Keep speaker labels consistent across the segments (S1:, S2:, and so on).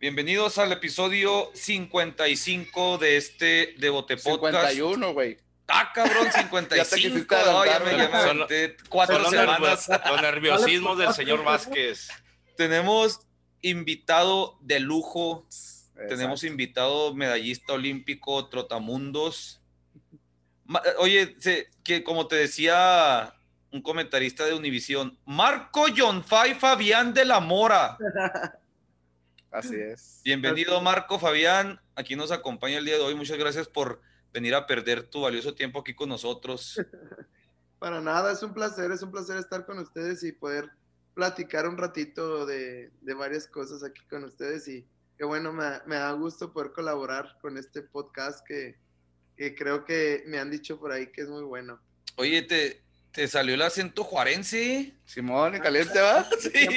S1: Bienvenidos al episodio 55 de este Devote Podcast.
S2: 51, güey.
S1: Ah, cabrón, 55.
S2: quisiste
S1: no, ya me, ya
S3: Son-
S1: cuatro
S3: Son
S1: semanas.
S3: los nerviosismos del señor Vázquez.
S1: Tenemos invitado de lujo. Tenemos invitado medallista olímpico, trotamundos. Ma- Oye, se- que como te decía un comentarista de Univisión, Marco John Fay Fabián de la Mora.
S2: Así es.
S1: Bienvenido Marco Fabián, aquí nos acompaña el día de hoy. Muchas gracias por venir a perder tu valioso tiempo aquí con nosotros.
S4: Para nada, es un placer, es un placer estar con ustedes y poder platicar un ratito de, de varias cosas aquí con ustedes y que bueno, me, me da gusto poder colaborar con este podcast que, que creo que me han dicho por ahí que es muy bueno.
S1: Oye, ¿te, te salió el acento juarense?
S2: Simón, en caliente va.
S1: Sí.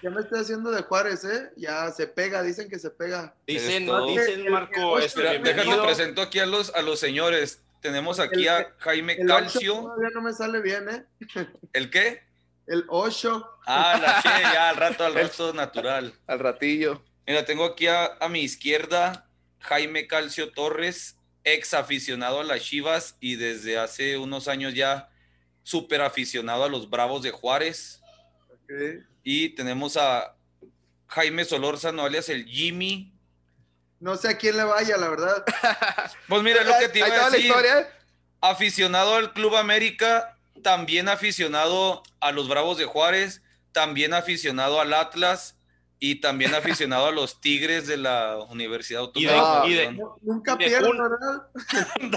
S4: Ya me estoy haciendo de Juárez, ¿eh? Ya se pega, dicen que se pega.
S3: Dicen,
S1: Esto-
S3: dicen Marco, este,
S1: déjate presento aquí a los, a los señores. Tenemos aquí a Jaime
S4: El
S1: Calcio.
S4: todavía no me sale bien, ¿eh?
S1: ¿El qué?
S4: El 8.
S1: Ah, la che, ya al rato, al rato natural.
S2: Al ratillo.
S1: Mira, tengo aquí a, a mi izquierda Jaime Calcio Torres, ex aficionado a las Chivas y desde hace unos años ya súper aficionado a los Bravos de Juárez. Y tenemos a Jaime Solórzano, alias el Jimmy.
S4: No sé a quién le vaya, la verdad.
S1: Pues mira, lo que te iba a
S2: la
S1: decir.
S2: historia.
S1: Aficionado al Club América, también aficionado a los Bravos de Juárez, también aficionado al Atlas y también aficionado a los Tigres de la Universidad
S3: Y
S1: Autónoma.
S3: de- y de-
S4: No- Nunca
S3: De
S4: pierdo,
S3: un-
S4: ¿verdad?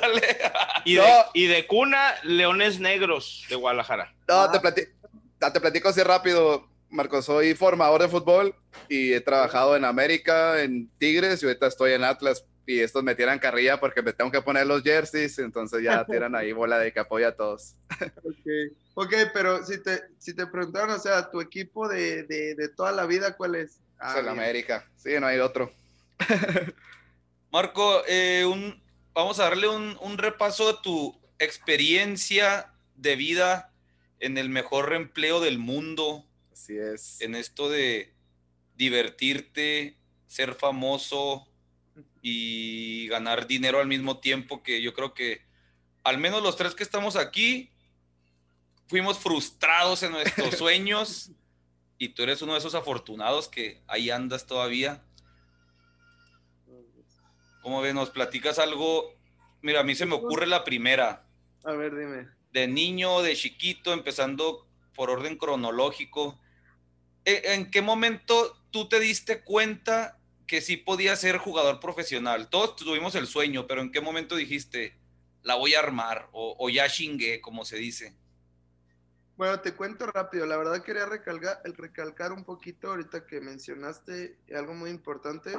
S1: Dale.
S3: Y
S2: No.
S3: de, y de cuna, Leones Negros de Guadalajara.
S2: No, te, plati- ah, te platico así rápido, Marco. Soy formador de fútbol y he trabajado en América, en Tigres y ahorita estoy en Atlas. Y estos me tiran carrilla porque me tengo que poner los jerseys, entonces ya tiran ahí bola de que apoya a todos.
S4: Ok, ok, pero si te, si te preguntaron, o sea, tu equipo de, de, de toda la vida, ¿cuál es? Ah,
S2: Es el. América. Sí, no hay otro.
S1: Marco, eh, un, vamos a darle un, un repaso a tu experiencia de vida en el mejor empleo del mundo,
S2: Así es.
S1: en esto de divertirte, ser famoso y ganar dinero al mismo tiempo, que yo creo que al menos los tres que estamos aquí fuimos frustrados en nuestros sueños y tú eres uno de esos afortunados que ahí andas todavía. ¿Cómo ves? ¿Nos platicas algo? Mira, a mí se me ocurre la primera.
S4: A ver, dime.
S1: De niño, de chiquito, empezando por orden cronológico. ¿E- ¿En qué momento tú te diste cuenta que sí podías ser jugador profesional? Todos tuvimos el sueño, pero ¿en qué momento dijiste, la voy a armar? O, ya chingué, como se dice.
S4: Bueno, te cuento rápido. La verdad quería recalcar un poquito ahorita que mencionaste algo muy importante.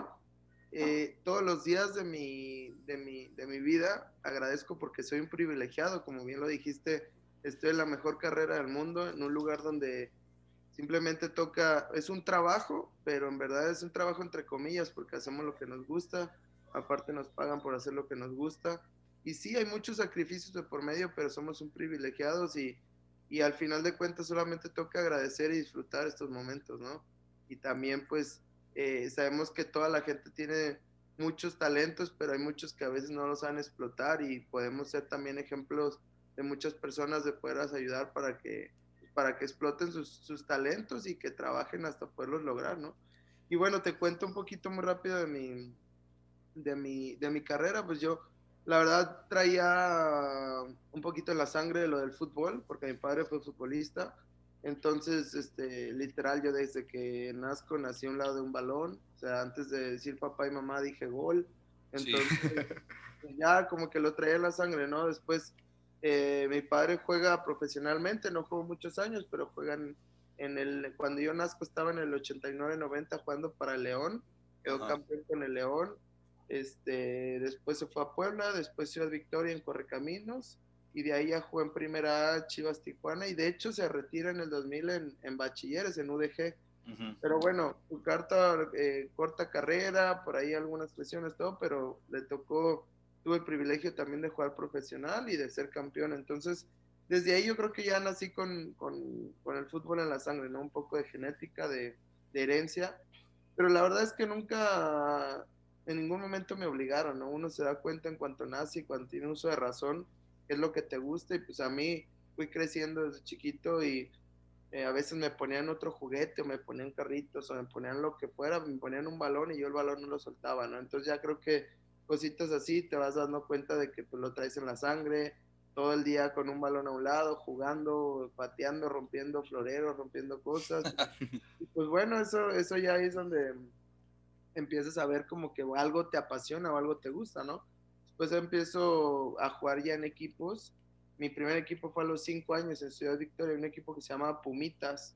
S4: Eh, todos los días de mi, de, mi, de mi vida agradezco porque soy un privilegiado, como bien lo dijiste, estoy en la mejor carrera del mundo, en un lugar donde simplemente toca, es un trabajo, pero en verdad es un trabajo entre comillas porque hacemos lo que nos gusta, aparte nos pagan por hacer lo que nos gusta. Y sí, hay muchos sacrificios de por medio, pero somos un privilegiados y, y al final de cuentas solamente toca agradecer y disfrutar estos momentos, ¿no? Y también pues eh, sabemos que toda la gente tiene muchos talentos, pero hay muchos que a veces no los saben explotar y podemos ser también ejemplos de muchas personas de poderlas ayudar para que, para que exploten sus, sus talentos y que trabajen hasta poderlos lograr, ¿no? Y bueno, te cuento un poquito muy rápido de mi, de mi, de mi carrera, pues yo la verdad traía un poquito en la sangre de lo del fútbol, porque mi padre fue futbolista. Entonces, este, literal, yo desde que nazco nací a un lado de un balón. O sea, antes de decir papá y mamá dije gol.
S1: Sí.
S4: Entonces, ya como que lo traía en la sangre, ¿no? Después, eh, mi padre juega profesionalmente, no jugó muchos años, pero juegan en el, cuando yo nazco estaba en el 89-90 jugando para León, quedó
S1: Ajá.
S4: campeón con el León, este, después se fue a Puebla, después Ciudad Victoria en Correcaminos, y de ahí ya jugó en Primera A Chivas Tijuana, y de hecho se retira en el 2000 en, en Bachilleres, en UDG, pero bueno, su carta, eh, corta carrera, por ahí algunas lesiones, todo, pero le tocó, tuve el privilegio también de jugar profesional y de ser campeón. Entonces, desde ahí yo creo que ya nací con, con, con el fútbol en la sangre, ¿no? Un poco de genética, de, de herencia. pero la verdad es que nunca, en ningún momento me obligaron, ¿no? Uno se da cuenta en cuanto nace y cuando tiene uso de razón, qué es lo que te gusta, y pues a mí fui creciendo desde chiquito y eh, a veces me ponían otro juguete o me ponían carritos o me ponían lo que fuera, me ponían un balón y yo el balón no lo soltaba, ¿no? Entonces ya creo que cositas así te vas dando cuenta de que pues, lo traes en la sangre, todo el día con un balón a un lado, jugando, pateando, rompiendo floreros, rompiendo cosas. y pues bueno, eso, eso ya es donde empiezas a ver como que algo te apasiona o algo te gusta, ¿no? Después empiezo a jugar ya en equipos mi primer equipo fue a los cinco años en Ciudad Victoria, un equipo que se llama Pumitas.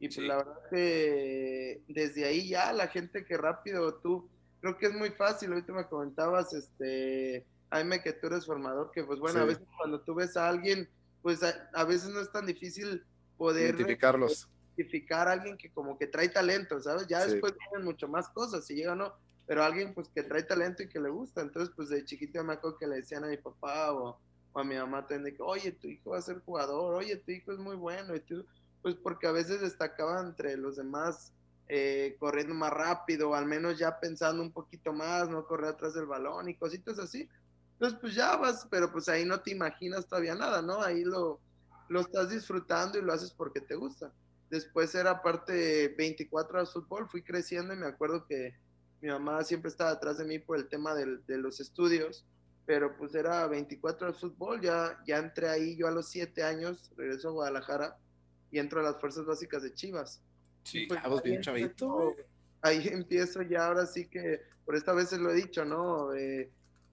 S4: Y pues la verdad que desde ahí ya la gente que rápido tú, creo que es muy fácil, ahorita me comentabas, este, Jaime, que tú eres formador, que pues bueno, a veces cuando tú ves a alguien, pues a, veces no es tan difícil poder
S2: identificarlos.
S4: Identificar a alguien que como que trae talento, ¿sabes? Ya después vienen mucho más cosas, si llega o no, pero alguien pues que trae talento y que le gusta. Entonces pues de chiquito me acuerdo que le decían a mi papá o a mi mamá también que, oye, tu hijo va a ser jugador, oye, tu hijo es muy bueno, y tú, pues porque a veces destacaba entre los demás eh, corriendo más rápido, o al menos ya pensando un poquito más, no correr atrás del balón y cositas así. Entonces, pues ya vas, pero pues ahí no te imaginas todavía nada, ¿no? Ahí lo, lo estás disfrutando y lo haces porque te gusta. Después era parte 24 horas fútbol, fui creciendo y me acuerdo que mi mamá siempre estaba atrás de mí por el tema de los estudios pero pues era 24 de fútbol, ya, ya entré ahí yo a los 7 años, regreso a Guadalajara y entro a las fuerzas básicas de Chivas.
S2: Sí, pues, bien chavito.
S4: Ahí empiezo ya, ahora sí que, por esta vez lo he dicho, ¿no?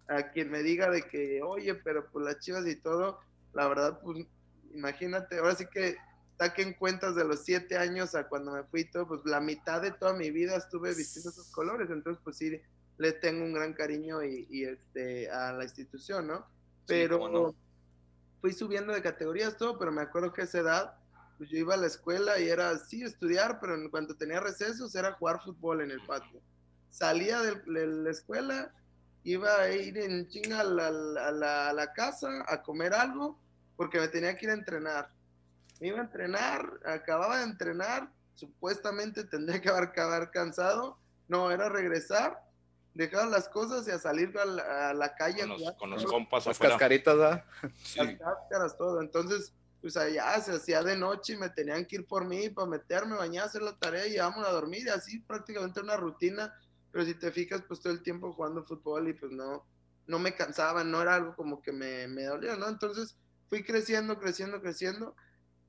S4: a quien me diga de que, oye, pero pues las Chivas y todo, la verdad, pues imagínate, ahora sí que saquen cuentas de los 7 años a cuando me fui todo, pues la mitad de toda mi vida estuve vistiendo esos colores, entonces pues sí, le tengo un gran cariño y, este, a la institución, ¿no? Pero fui subiendo de categorías todo, pero me acuerdo que a esa edad, pues yo iba a la escuela y era sí estudiar, pero en cuanto tenía recesos era jugar fútbol en el patio. Salía de, la escuela, iba a ir en chinga a la, a la casa a comer algo, porque me tenía que ir a entrenar. Me iba a entrenar, acababa de entrenar, supuestamente tendría que acabar cansado, no, era regresar dejaron las cosas y a salir a la, calle.
S3: Con los, compas
S2: Las cascaritas, ¿verdad?
S4: Las cáscaras, todo. Entonces, pues allá se hacía de noche y me tenían que ir por mí para meterme, bañar, hacer la tarea y vamos a dormir. Y así prácticamente una rutina. Pero si te fijas, pues todo el tiempo jugando fútbol y pues no, no me cansaba, no era algo como que me, me dolía, ¿no? Entonces fui creciendo, creciendo, creciendo.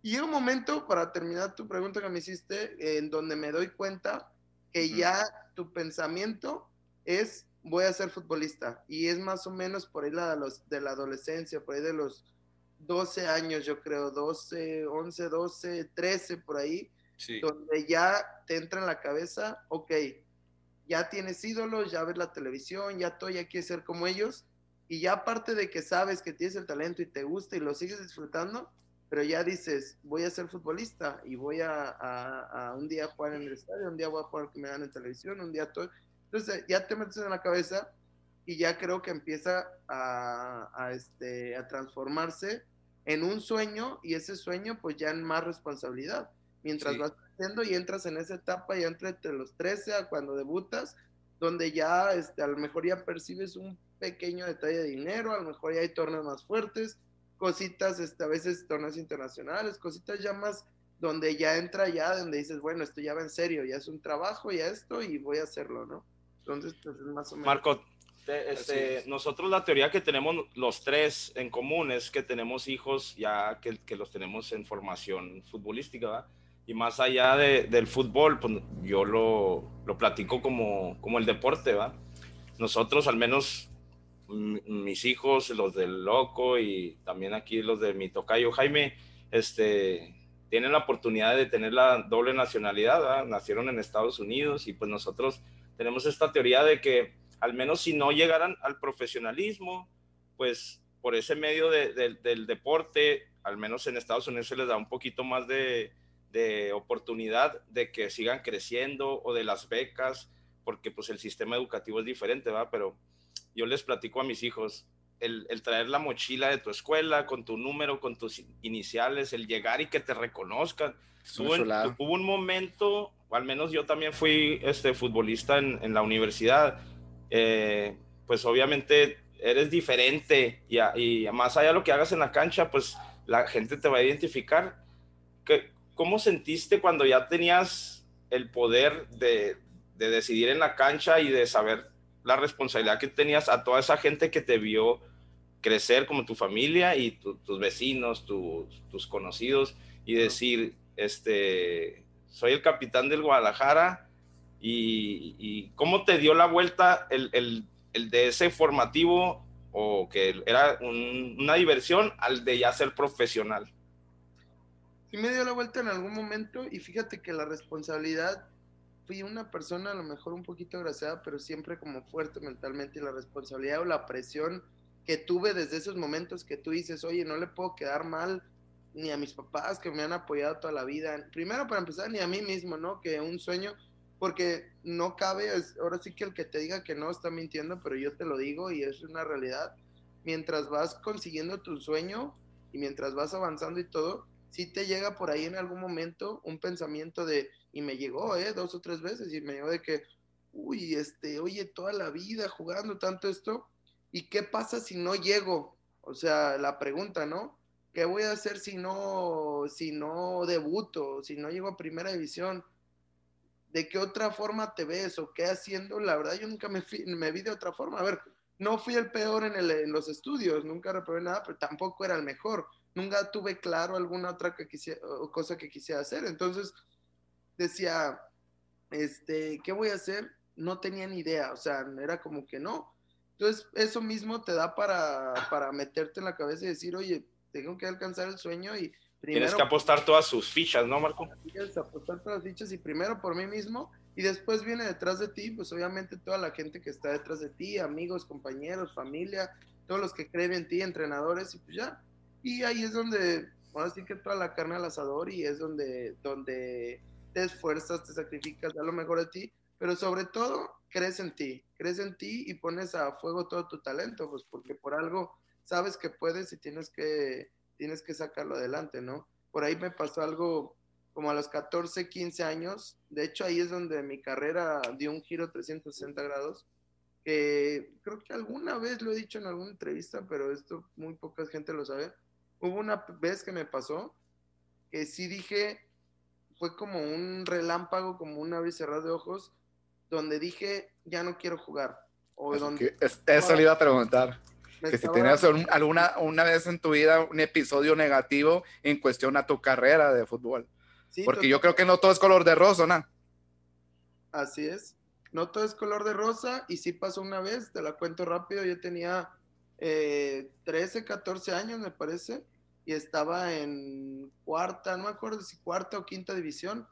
S4: Y un momento, para terminar tu pregunta que me hiciste, en donde me doy cuenta que ya tu pensamiento es voy a ser futbolista y es más o menos por ahí la, los, de la adolescencia, por ahí de los 12 años, yo creo, 12, 11, 12, 13, por ahí, donde ya te entra en la cabeza, ok, ya tienes ídolos, ya ves la televisión, ya todo, ya quieres ser como ellos, y ya aparte de que sabes que tienes el talento y te gusta y lo sigues disfrutando, pero ya dices, voy a ser futbolista y voy a, a un día jugar en el estadio, un día voy a jugar que me dan en televisión, un día todo. Entonces ya te metes en la cabeza y ya creo que empieza a, este, a transformarse en un sueño y ese sueño pues ya en más responsabilidad. Mientras vas creciendo y entras en esa etapa ya entre los 13 a cuando debutas, donde ya este, a lo mejor ya percibes un pequeño detalle de dinero, a lo mejor ya hay torneos más fuertes, cositas, este, a veces torneos internacionales, cositas ya más donde ya entra ya, donde dices, bueno, esto ya va en serio, ya es un trabajo, ya esto y voy a hacerlo, ¿no? Entonces, pues es más o menos.
S3: Marco, este, nosotros la teoría que tenemos los tres en común es que tenemos hijos ya que, que los tenemos en formación futbolística, ¿verdad? Y más allá de, del fútbol, pues yo lo, lo platico como, como el deporte, ¿va? Nosotros, al menos mis hijos, los del Loco y también aquí los de mi tocayo Jaime, este, tienen la oportunidad de tener la doble nacionalidad, nacieron en Estados Unidos y pues nosotros tenemos esta teoría de que al menos si no llegaran al profesionalismo, pues por ese medio del deporte, al menos en Estados Unidos se les da un poquito más de, oportunidad de que sigan creciendo o de las becas, porque pues el sistema educativo es diferente, ¿va? Pero yo les platico a mis hijos, el, traer la mochila de tu escuela con tu número, con tus iniciales, el llegar y que te reconozcan. hubo un momento al menos yo también fui este, futbolista en, en la universidad, eh, pues obviamente eres diferente y, y, más allá de lo que hagas en la cancha, pues la gente te va a identificar. ¿Qué, ¿Cómo sentiste cuando ya tenías el poder de, de decidir en la cancha y de saber la responsabilidad que tenías a toda esa gente que te vio crecer como tu familia y tus vecinos, tus conocidos y decir, este, soy el capitán del Guadalajara y, cómo te dio la vuelta el, el, el, de ese formativo o que era una diversión al de ya ser profesional.
S4: Sí me dio la vuelta en algún momento y fíjate que la responsabilidad fui una persona a lo mejor un poquito agraciada, pero siempre como fuerte mentalmente y la responsabilidad o la presión que tuve desde esos momentos que tú dices, oye, no le puedo quedar mal ni a mis papás que me han apoyado toda la vida. Primero, para empezar, ni a mí mismo, ¿no? Que un sueño, porque no cabe, ahora sí que el que te diga que no está mintiendo, pero yo te lo digo y es una realidad. Mientras vas consiguiendo tu sueño y mientras vas avanzando y todo, sí te llega por ahí en algún momento un pensamiento de, y me llegó, ¿eh? Dos o tres veces, y me llegó de que, uy, este, oye, toda la vida jugando tanto esto, ¿y qué pasa si no llego? O sea, la pregunta, ¿no? ¿Qué voy a hacer si no, si no debuto, si no llego a primera división? ¿De qué otra forma te ves o qué haciendo? La verdad, yo nunca me, me vi de otra forma. A ver, no fui el peor en, los estudios, nunca reprobé nada, pero tampoco era el mejor. Nunca tuve claro alguna otra quisiera, cosa que quisiera hacer. Entonces, decía, este, ¿qué voy a hacer? No tenía ni idea, o sea, era como que no. Entonces, eso mismo te da para, para meterte en la cabeza y decir, oye, tengo que alcanzar el sueño y
S3: primero... Tienes que apostar todas sus fichas, ¿no, Marco?
S4: Tienes que apostar todas las fichas y primero por mí mismo y después viene detrás de ti, pues obviamente toda la gente que está detrás de ti, amigos, compañeros, familia, todos los que creen en ti, entrenadores y pues ya. Y ahí es donde, ahora sí que toda la carne al asador y es donde, donde te esfuerzas, te sacrificas, da lo mejor de ti, pero sobre todo crees en ti, crees en ti y pones a fuego todo tu talento, pues porque por algo sabes que puedes y tienes que, tienes que sacarlo adelante, ¿no? Por ahí me pasó algo como a los 14, 15 años, de hecho ahí es donde mi carrera dio un giro 360 grados, que creo que alguna vez lo he dicho en alguna entrevista, pero esto muy poca gente lo sabe. Hubo una vez que me pasó que sí dije, fue como un relámpago, como un abrir cerrar de ojos, donde dije, ya no quiero jugar. O donde,
S2: eso le iba a preguntar que si tenías alguna una vez en tu vida un episodio negativo en cuestión a tu carrera de fútbol. Porque yo creo que no todo es color de rosa, ¿no?
S4: Así es. No todo es color de rosa y sí pasó una vez, te la cuento rápido, yo tenía 13, eh, 14 años me parece y estaba en cuarta, no me acuerdo si cuarta o quinta división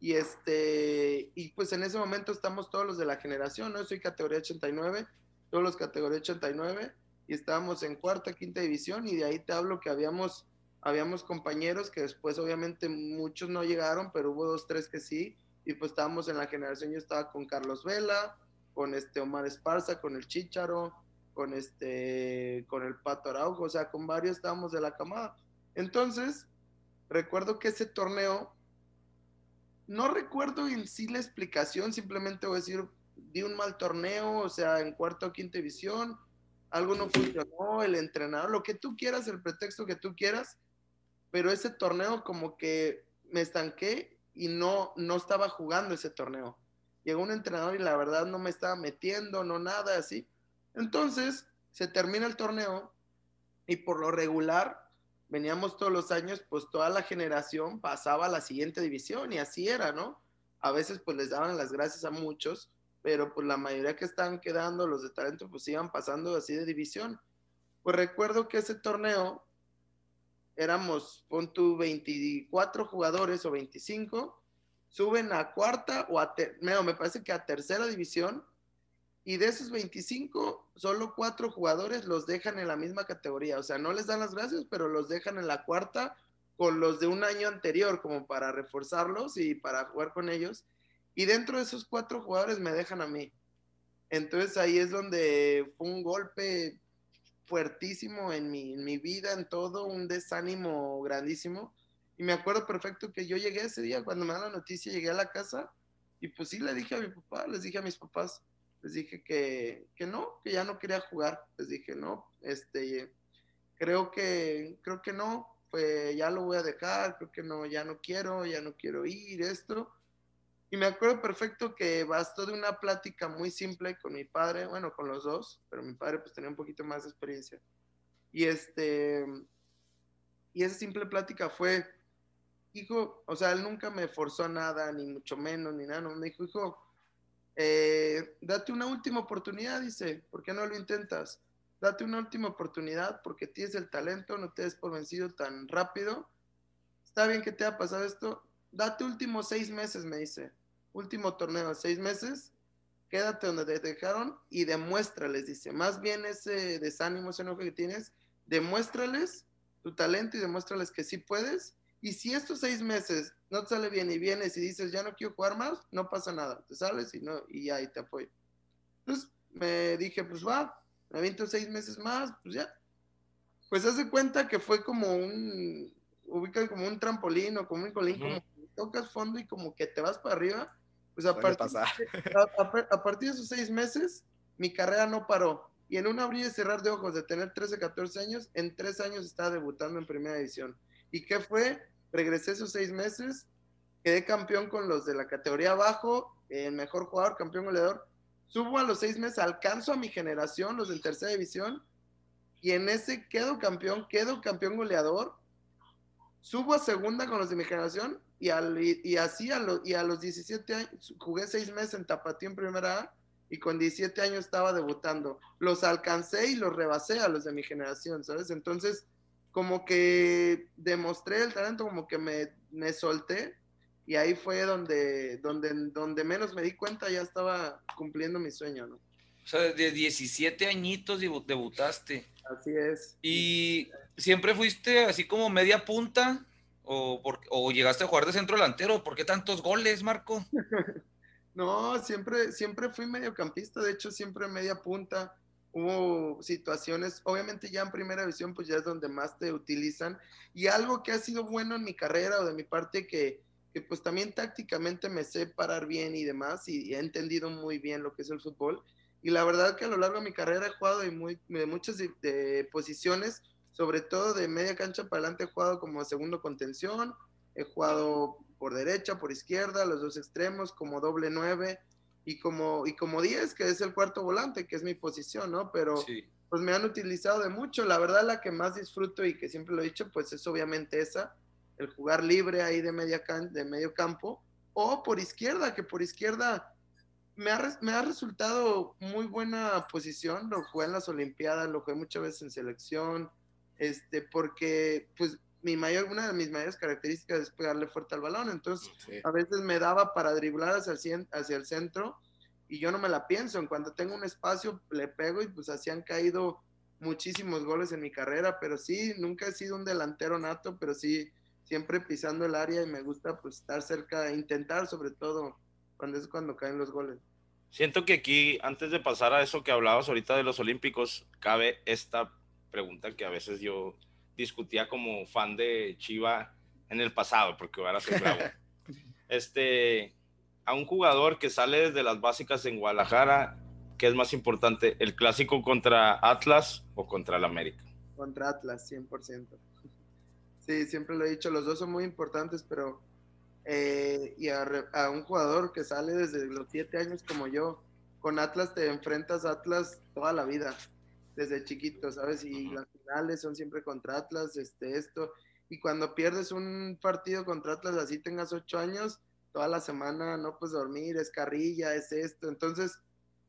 S4: y este y pues en ese momento estamos todos los de la generación, ¿no? Soy categoría 89, todos los categoría 89 y estábamos en cuarta, quinta división y de ahí te hablo que habíamos, habíamos compañeros que después obviamente muchos no llegaron, pero hubo dos, tres que sí y pues estábamos en la generación, yo estaba con Carlos Vela, con este Omar Esparza, con el Chicharo, con este, con el Pato Araujo, o sea, con varios estábamos de la camada. Entonces, recuerdo que ese torneo, no recuerdo en sí la explicación, simplemente voy a decir, di un mal torneo, o sea, en cuarta o quinta división, algo no funcionó, el entrenador, lo que tú quieras, el pretexto que tú quieras, pero ese torneo como que me estanqué y no, no estaba jugando ese torneo. Llegó un entrenador y la verdad no me estaba metiendo, no nada así. Entonces, se termina el torneo y por lo regular, veníamos todos los años, pues toda la generación pasaba a la siguiente división y así era, ¿no? A veces pues les daban las gracias a muchos pero pues la mayoría que estaban quedando, los de talento, pues iban pasando así de división. Pues recuerdo que ese torneo éramos, pon tu 24 jugadores o 25, suben a cuarta o a, me parece que a tercera división, y de esos 25, solo cuatro jugadores los dejan en la misma categoría. O sea, no les dan las gracias, pero los dejan en la cuarta con los de un año anterior, como para reforzarlos y para jugar con ellos. Y dentro de esos cuatro jugadores me dejan a mí. Entonces ahí es donde fue un golpe fuertísimo en mi, vida, en todo, un desánimo grandísimo. Y me acuerdo perfecto que yo llegué ese día, cuando me dan la noticia, llegué a la casa y pues sí le dije a mi papá, les dije a mis papás, les dije que, que no, que ya no quería jugar. Les dije, no, este, creo que, creo que no, pues ya lo voy a dejar, creo que no, ya no quiero, ya no quiero ir, esto. Y me acuerdo perfecto que bastó de una plática muy simple con mi padre, bueno, con los dos, pero mi padre pues tenía un poquito más de experiencia. Y este, y esa simple plática fue, hijo, o sea, él nunca me forzó nada, ni mucho menos, ni nada, me dijo, hijo, eh, date una última oportunidad, dice, ¿por qué no lo intentas? Date una última oportunidad porque tienes el talento, no te des por vencido tan rápido. Está bien que te haya pasado esto, date últimos seis meses, me dice, último torneo, seis meses, quédate donde te dejaron y demuéstrales, dice, más bien ese desánimo, ese enojo que tienes, demuéstrales tu talento y demuéstrales que sí puedes. Y si estos seis meses no te sale bien y vienes y dices, ya no quiero jugar más, no pasa nada, te sales y, no, y ya, y te apoyo. Entonces me dije, pues va, me aviento seis meses más, pues ya. Pues hace cuenta que fue como un, ubica como un trampolín o como un colín, como tocas fondo y como que te vas para arriba, pues a partir, a, partir de esos seis meses, mi carrera no paró. Y en un abrir y cerrar de ojos de tener 13, 14 años, en tres años estaba debutando en primera división. ¿Y qué fue? Regresé esos seis meses, quedé campeón con los de la categoría abajo, el mejor jugador, campeón goleador. Subo a los seis meses, alcanzo a mi generación, los de tercera división, y en ese quedo campeón, quedo campeón goleador. Subo a segunda con los de mi generación y, al, y, así a, y a los 17 años, jugué seis meses en Tapatío en primera A y con 17 años estaba debutando. Los alcancé y los rebasé a los de mi generación, ¿sabes? Entonces, como que demostré el talento, como que me, me solté y ahí fue donde, donde, donde menos me di cuenta, ya estaba cumpliendo mi sueño, ¿no?
S1: O sea, de 17 añitos debutaste.
S4: Así es.
S1: ¿Y siempre fuiste así como media punta? ¿O, o llegaste a jugar de centro delantero? ¿Por qué tantos goles, Marco?
S4: no, siempre, siempre fui mediocampista, de hecho siempre media punta. Hubo situaciones, obviamente ya en primera división pues ya es donde más te utilizan. Y algo que ha sido bueno en mi carrera o de mi parte que, que pues también tácticamente me sé parar bien y demás y, he entendido muy bien lo que es el fútbol. Y la verdad que a lo largo de mi carrera he jugado de, muy, de muchas de posiciones sobre todo de media cancha para adelante he jugado como segundo contención, he jugado por derecha, por izquierda, los dos extremos, como doble nueve y como, y como diez, que es el cuarto volante, que es mi posición, ¿no? Pero pues me han utilizado de mucho. La verdad, la que más disfruto y que siempre lo he dicho, pues es obviamente esa, el jugar libre ahí de, media de medio campo, o por izquierda, que por izquierda me ha, me ha resultado muy buena posición. Lo jugué en las Olimpiadas, lo jugué muchas veces en selección, este, porque pues mi mayor, una de mis mayores características es pegarle fuerte al balón, entonces a veces me daba para driblar hacia el, hacia el centro y yo no me la pienso, en cuanto tengo un espacio le pego y pues así han caído muchísimos goles en mi carrera, pero sí, nunca he sido un delantero nato, pero sí, siempre pisando el área y me gusta pues estar cerca, intentar sobre todo cuando es cuando caen los goles.
S3: Siento que aquí, antes de pasar a eso que hablabas ahorita de los Olímpicos, cabe esta pregunta que a veces yo discutía como fan de Chiva en el pasado, porque ahora soy bravo. este, a un jugador que sale desde las básicas en Guadalajara, ¿qué es más importante, el clásico contra Atlas o contra el América?
S4: Contra Atlas, 100%. Sí, siempre lo he dicho, los dos son muy importantes, pero eh, y a, a, un jugador que sale desde los siete años como yo, con Atlas te enfrentas a Atlas toda la vida desde chiquito, ¿sabes? Y las finales son siempre contra Atlas, este, esto. Y cuando pierdes un partido contra Atlas, así tengas ocho años, toda la semana no puedes dormir, es carrilla, es esto. Entonces,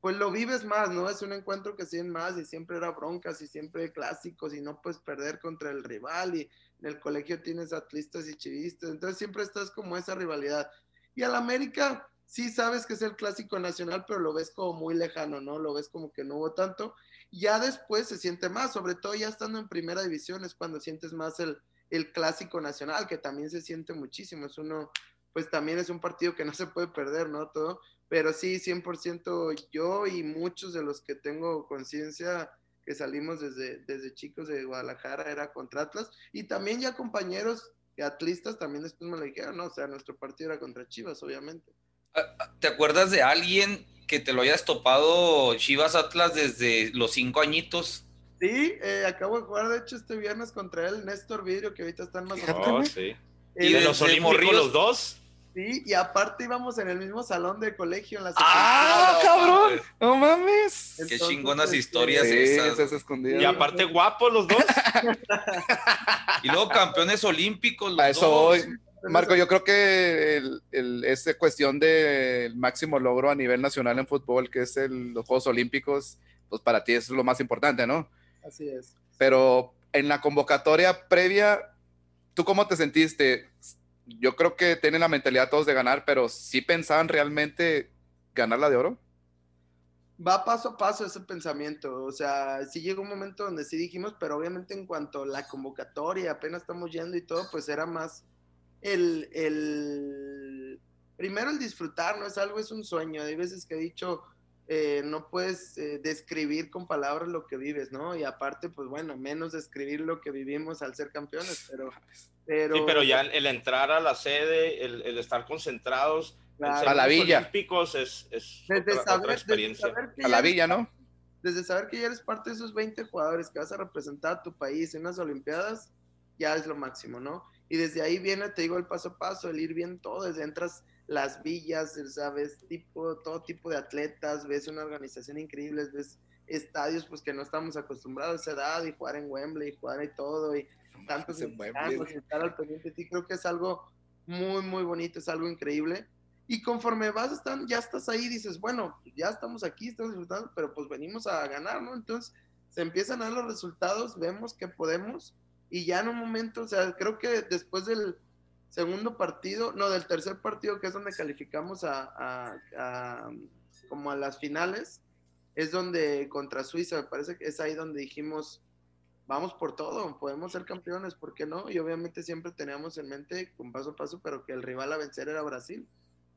S4: pues lo vives más, ¿no? Es un encuentro que siguen más y siempre era broncas y siempre clásicos y no puedes perder contra el rival y en el colegio tienes atlistas y chivistas. Entonces siempre estás como esa rivalidad. Y al América, sí sabes que es el clásico nacional, pero lo ves como muy lejano, ¿no? Lo ves como que no hubo tanto. Ya después se siente más, sobre todo ya estando en primera división es cuando sientes más el, el clásico nacional, que también se siente muchísimo. Es uno, pues también es un partido que no se puede perder, ¿no? Todo, pero sí, 100% yo y muchos de los que tengo conciencia que salimos desde, desde chicos de Guadalajara era contra Atlas y también ya compañeros atlistas también después me lo dijeron, ¿no? O sea, nuestro partido era contra Chivas, obviamente.
S1: Ah, ah, ¿Te acuerdas de alguien que te lo hayas topado Chivas Atlas desde los cinco añitos?
S4: Sí, eh, acabo de jugar, de hecho, este viernes contra él, Néstor Vidrio, que ahorita están más oh,
S3: sí. ¿Y de los Olímpicos los dos?
S4: Sí, y aparte íbamos en el mismo salón de colegio en la
S5: ¡Ah, cabrón! ¡No mames!
S1: Qué chingonas historias esas.
S3: y aparte guapos los dos.
S1: y luego campeones olímpicos los
S5: A eso dos. Marco, yo creo que el, el, esa cuestión del máximo logro a nivel nacional en fútbol, que es el, los Juegos Olímpicos, pues para ti es lo más importante, ¿no?
S4: Así es.
S5: Pero en la convocatoria previa, ¿tú cómo te sentiste? Yo creo que tienen la mentalidad todos de ganar, pero ¿sí pensaban realmente ganar la de oro?
S4: Va paso a paso ese pensamiento, o sea, sí llegó un momento donde sí dijimos, pero obviamente en cuanto a la convocatoria, apenas estamos yendo y todo, pues era más el, el, primero el disfrutar, no es algo, es un sueño. Hay veces que he dicho, eh, no puedes eh, describir con palabras lo que vives, ¿no? Y aparte, pues bueno, menos describir lo que vivimos al ser campeones, pero... pero
S3: sí, pero ya el, entrar a la sede, el, estar concentrados,
S5: a la villa.
S3: Olímpicos es, es
S4: desde saber, experiencia.
S5: a la villa, ¿no?
S4: Desde saber que ya eres parte de esos 20 jugadores que vas a representar a tu país en unas Olimpiadas, ya es lo máximo, ¿no? Y desde ahí viene, te digo, el paso a paso, el ir bien todo, desde entras las villas, sabes, tipo, todo tipo de atletas, ves una organización increíble, ves estadios pues que no estamos acostumbrados a esa edad y jugar en Wembley y jugar y todo y tantos mexicanos y estar al pendiente de creo que es algo muy muy bonito, es algo increíble y conforme vas están, ya estás ahí dices, bueno, ya estamos aquí, estamos disfrutando, pero pues venimos a ganar, ¿no? Entonces se empiezan a dar los resultados, vemos que podemos y ya en un momento, o sea, creo que después del segundo partido, no, del tercer partido, que es donde calificamos a, como a las finales, es donde contra Suiza, me parece que es ahí donde dijimos, vamos por todo, podemos ser campeones, ¿por qué no? Y obviamente siempre teníamos en mente, con paso a paso, pero que el rival a vencer era Brasil.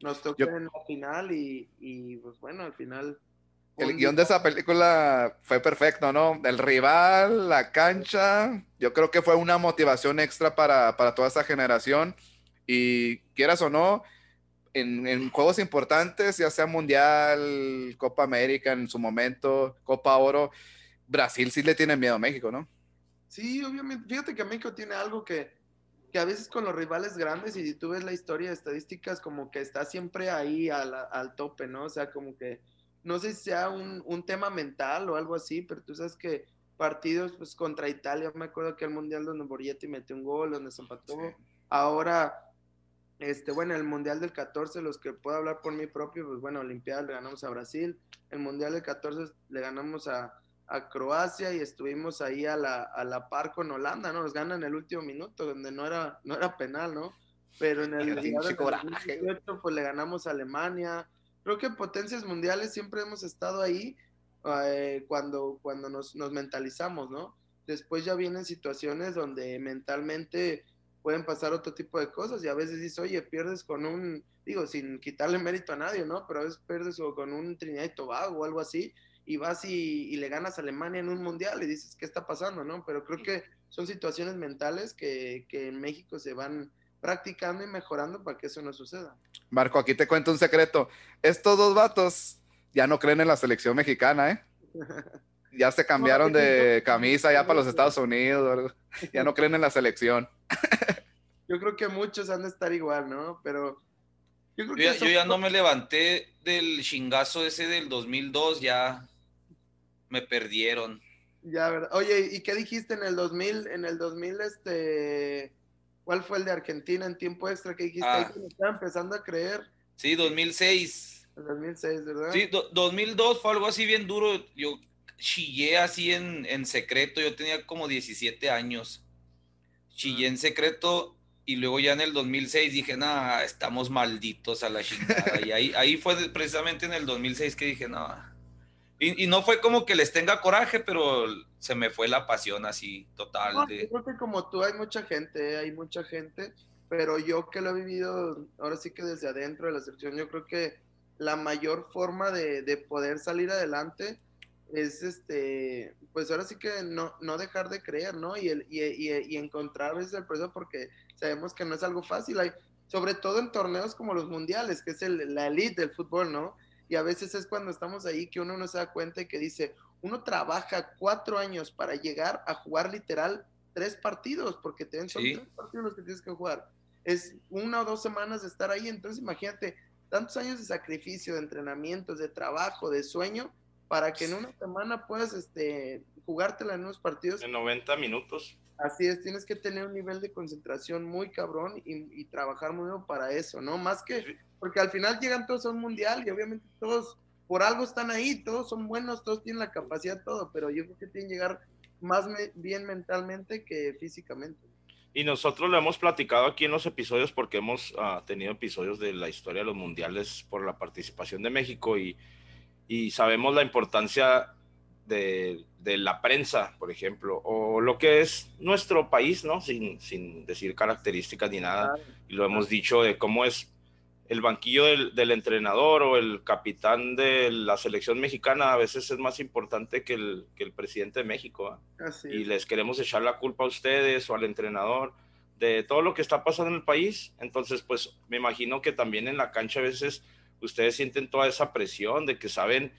S4: Nos tocó en la final y, y, pues bueno, al final
S5: el guion de esa película fue perfecto, ¿no? El rival, la cancha, yo creo que fue una motivación extra para, toda esa generación. Y quieras o no, en, juegos importantes, ya sea Mundial, Copa América en su momento, Copa Oro, Brasil sí le tiene miedo a México, ¿no?
S4: Sí, obviamente. Fíjate que México tiene algo que, que a veces con los rivales grandes, y si tú ves la historia de estadísticas, como que está siempre ahí al, al tope, ¿no? O sea, como que no sé si sea un, tema mental o algo así, pero tú sabes que partidos pues contra Italia, me acuerdo que el Mundial donde Borietti metió un gol, donde se empató. Ahora, este, bueno, el Mundial del 14, los que puedo hablar por mí propio, pues bueno, Olimpiada le ganamos a Brasil, el Mundial del 14 le ganamos a, Croacia y estuvimos ahí a la, a la par con Holanda, ¿no? Nos ganan en el último minuto, donde no era, no era penal, ¿no? Pero en el, el 18, pues le ganamos a Alemania, creo que potencias mundiales siempre hemos estado ahí eh, cuando, cuando nos, mentalizamos, ¿no? Después ya vienen situaciones donde mentalmente pueden pasar otro tipo de cosas y a veces dices, oye, pierdes con un, digo, sin quitarle mérito a nadie, ¿no? Pero a veces pierdes con un Trinidad y Tobago o algo así y vas y, le ganas a Alemania en un mundial y dices, ¿qué está pasando, no? Pero creo que son situaciones mentales que, que en México se van practicando y mejorando para que eso no suceda.
S5: Marco, aquí te cuento un secreto. Estos dos vatos ya no creen en la selección mexicana, ¿eh? Ya se cambiaron de camisa ya para los Estados Unidos, ya no creen en la selección.
S4: Yo creo que muchos han de estar igual, ¿no? Pero
S1: yo, creo que yo, ya no me levanté del chingazo ese del 2002, ya me perdieron.
S4: Ya, ¿verdad? Oye, ¿y qué dijiste en el 2000? En el 2000, este ¿Cuál fue el de Argentina en tiempo extra que dijiste? Ah. estaba empezando a creer.
S1: Sí, 2006.
S4: 2006, ¿verdad?
S1: Sí, 2002 fue algo así bien duro. Yo chillé así en, en secreto. Yo tenía como 17 años. Chillé en secreto y luego ya en el 2006 dije, nada, estamos malditos a la chingada. y ahí, ahí fue precisamente en el 2006 que dije, no, y, no fue como que les tenga coraje, pero se me fue la pasión así total.
S4: yo creo que como tú hay mucha gente, hay mucha gente, pero yo que lo he vivido ahora sí que desde adentro de la selección, yo creo que la mayor forma de, poder salir adelante es este pues ahora sí que no, no dejar de creer, ¿no? Y, el, y, y, encontrar a veces el proceso porque sabemos que no es algo fácil, hay, sobre todo en torneos como los mundiales, que es el, la elite del fútbol, ¿no? Y a veces es cuando estamos ahí que uno no se da cuenta y que dice, uno trabaja cuatro años para llegar a jugar literal tres partidos, porque te, son tres partidos los que tienes que jugar. Es una o dos semanas de estar ahí, entonces imagínate, tantos años de sacrificio, de entrenamientos, de trabajo, de sueño, para que en una semana puedas este, jugártela en unos partidos.
S3: En 90 minutos.
S4: Así es, tienes que tener un nivel de concentración muy cabrón y, trabajar muy bien para eso, ¿no? Más que, porque al final llegan todos a un mundial y obviamente todos por algo están ahí, todos son buenos, todos tienen la capacidad, todo, pero yo creo que tienen que llegar más bien mentalmente que físicamente.
S3: Y nosotros lo hemos platicado aquí en los episodios porque hemos ah, tenido episodios de la historia de los mundiales por la participación de México y, y sabemos la importancia de, de, la prensa, por ejemplo, o lo que es nuestro país, ¿no? Sin, sin decir características ni nada. Y lo hemos dicho de cómo es el banquillo del, entrenador o el capitán de la selección mexicana a veces es más importante que el, que el presidente de México. y les queremos echar la culpa a ustedes o al entrenador de todo lo que está pasando en el país. Entonces, pues me imagino que también en la cancha a veces ustedes sienten toda esa presión de que saben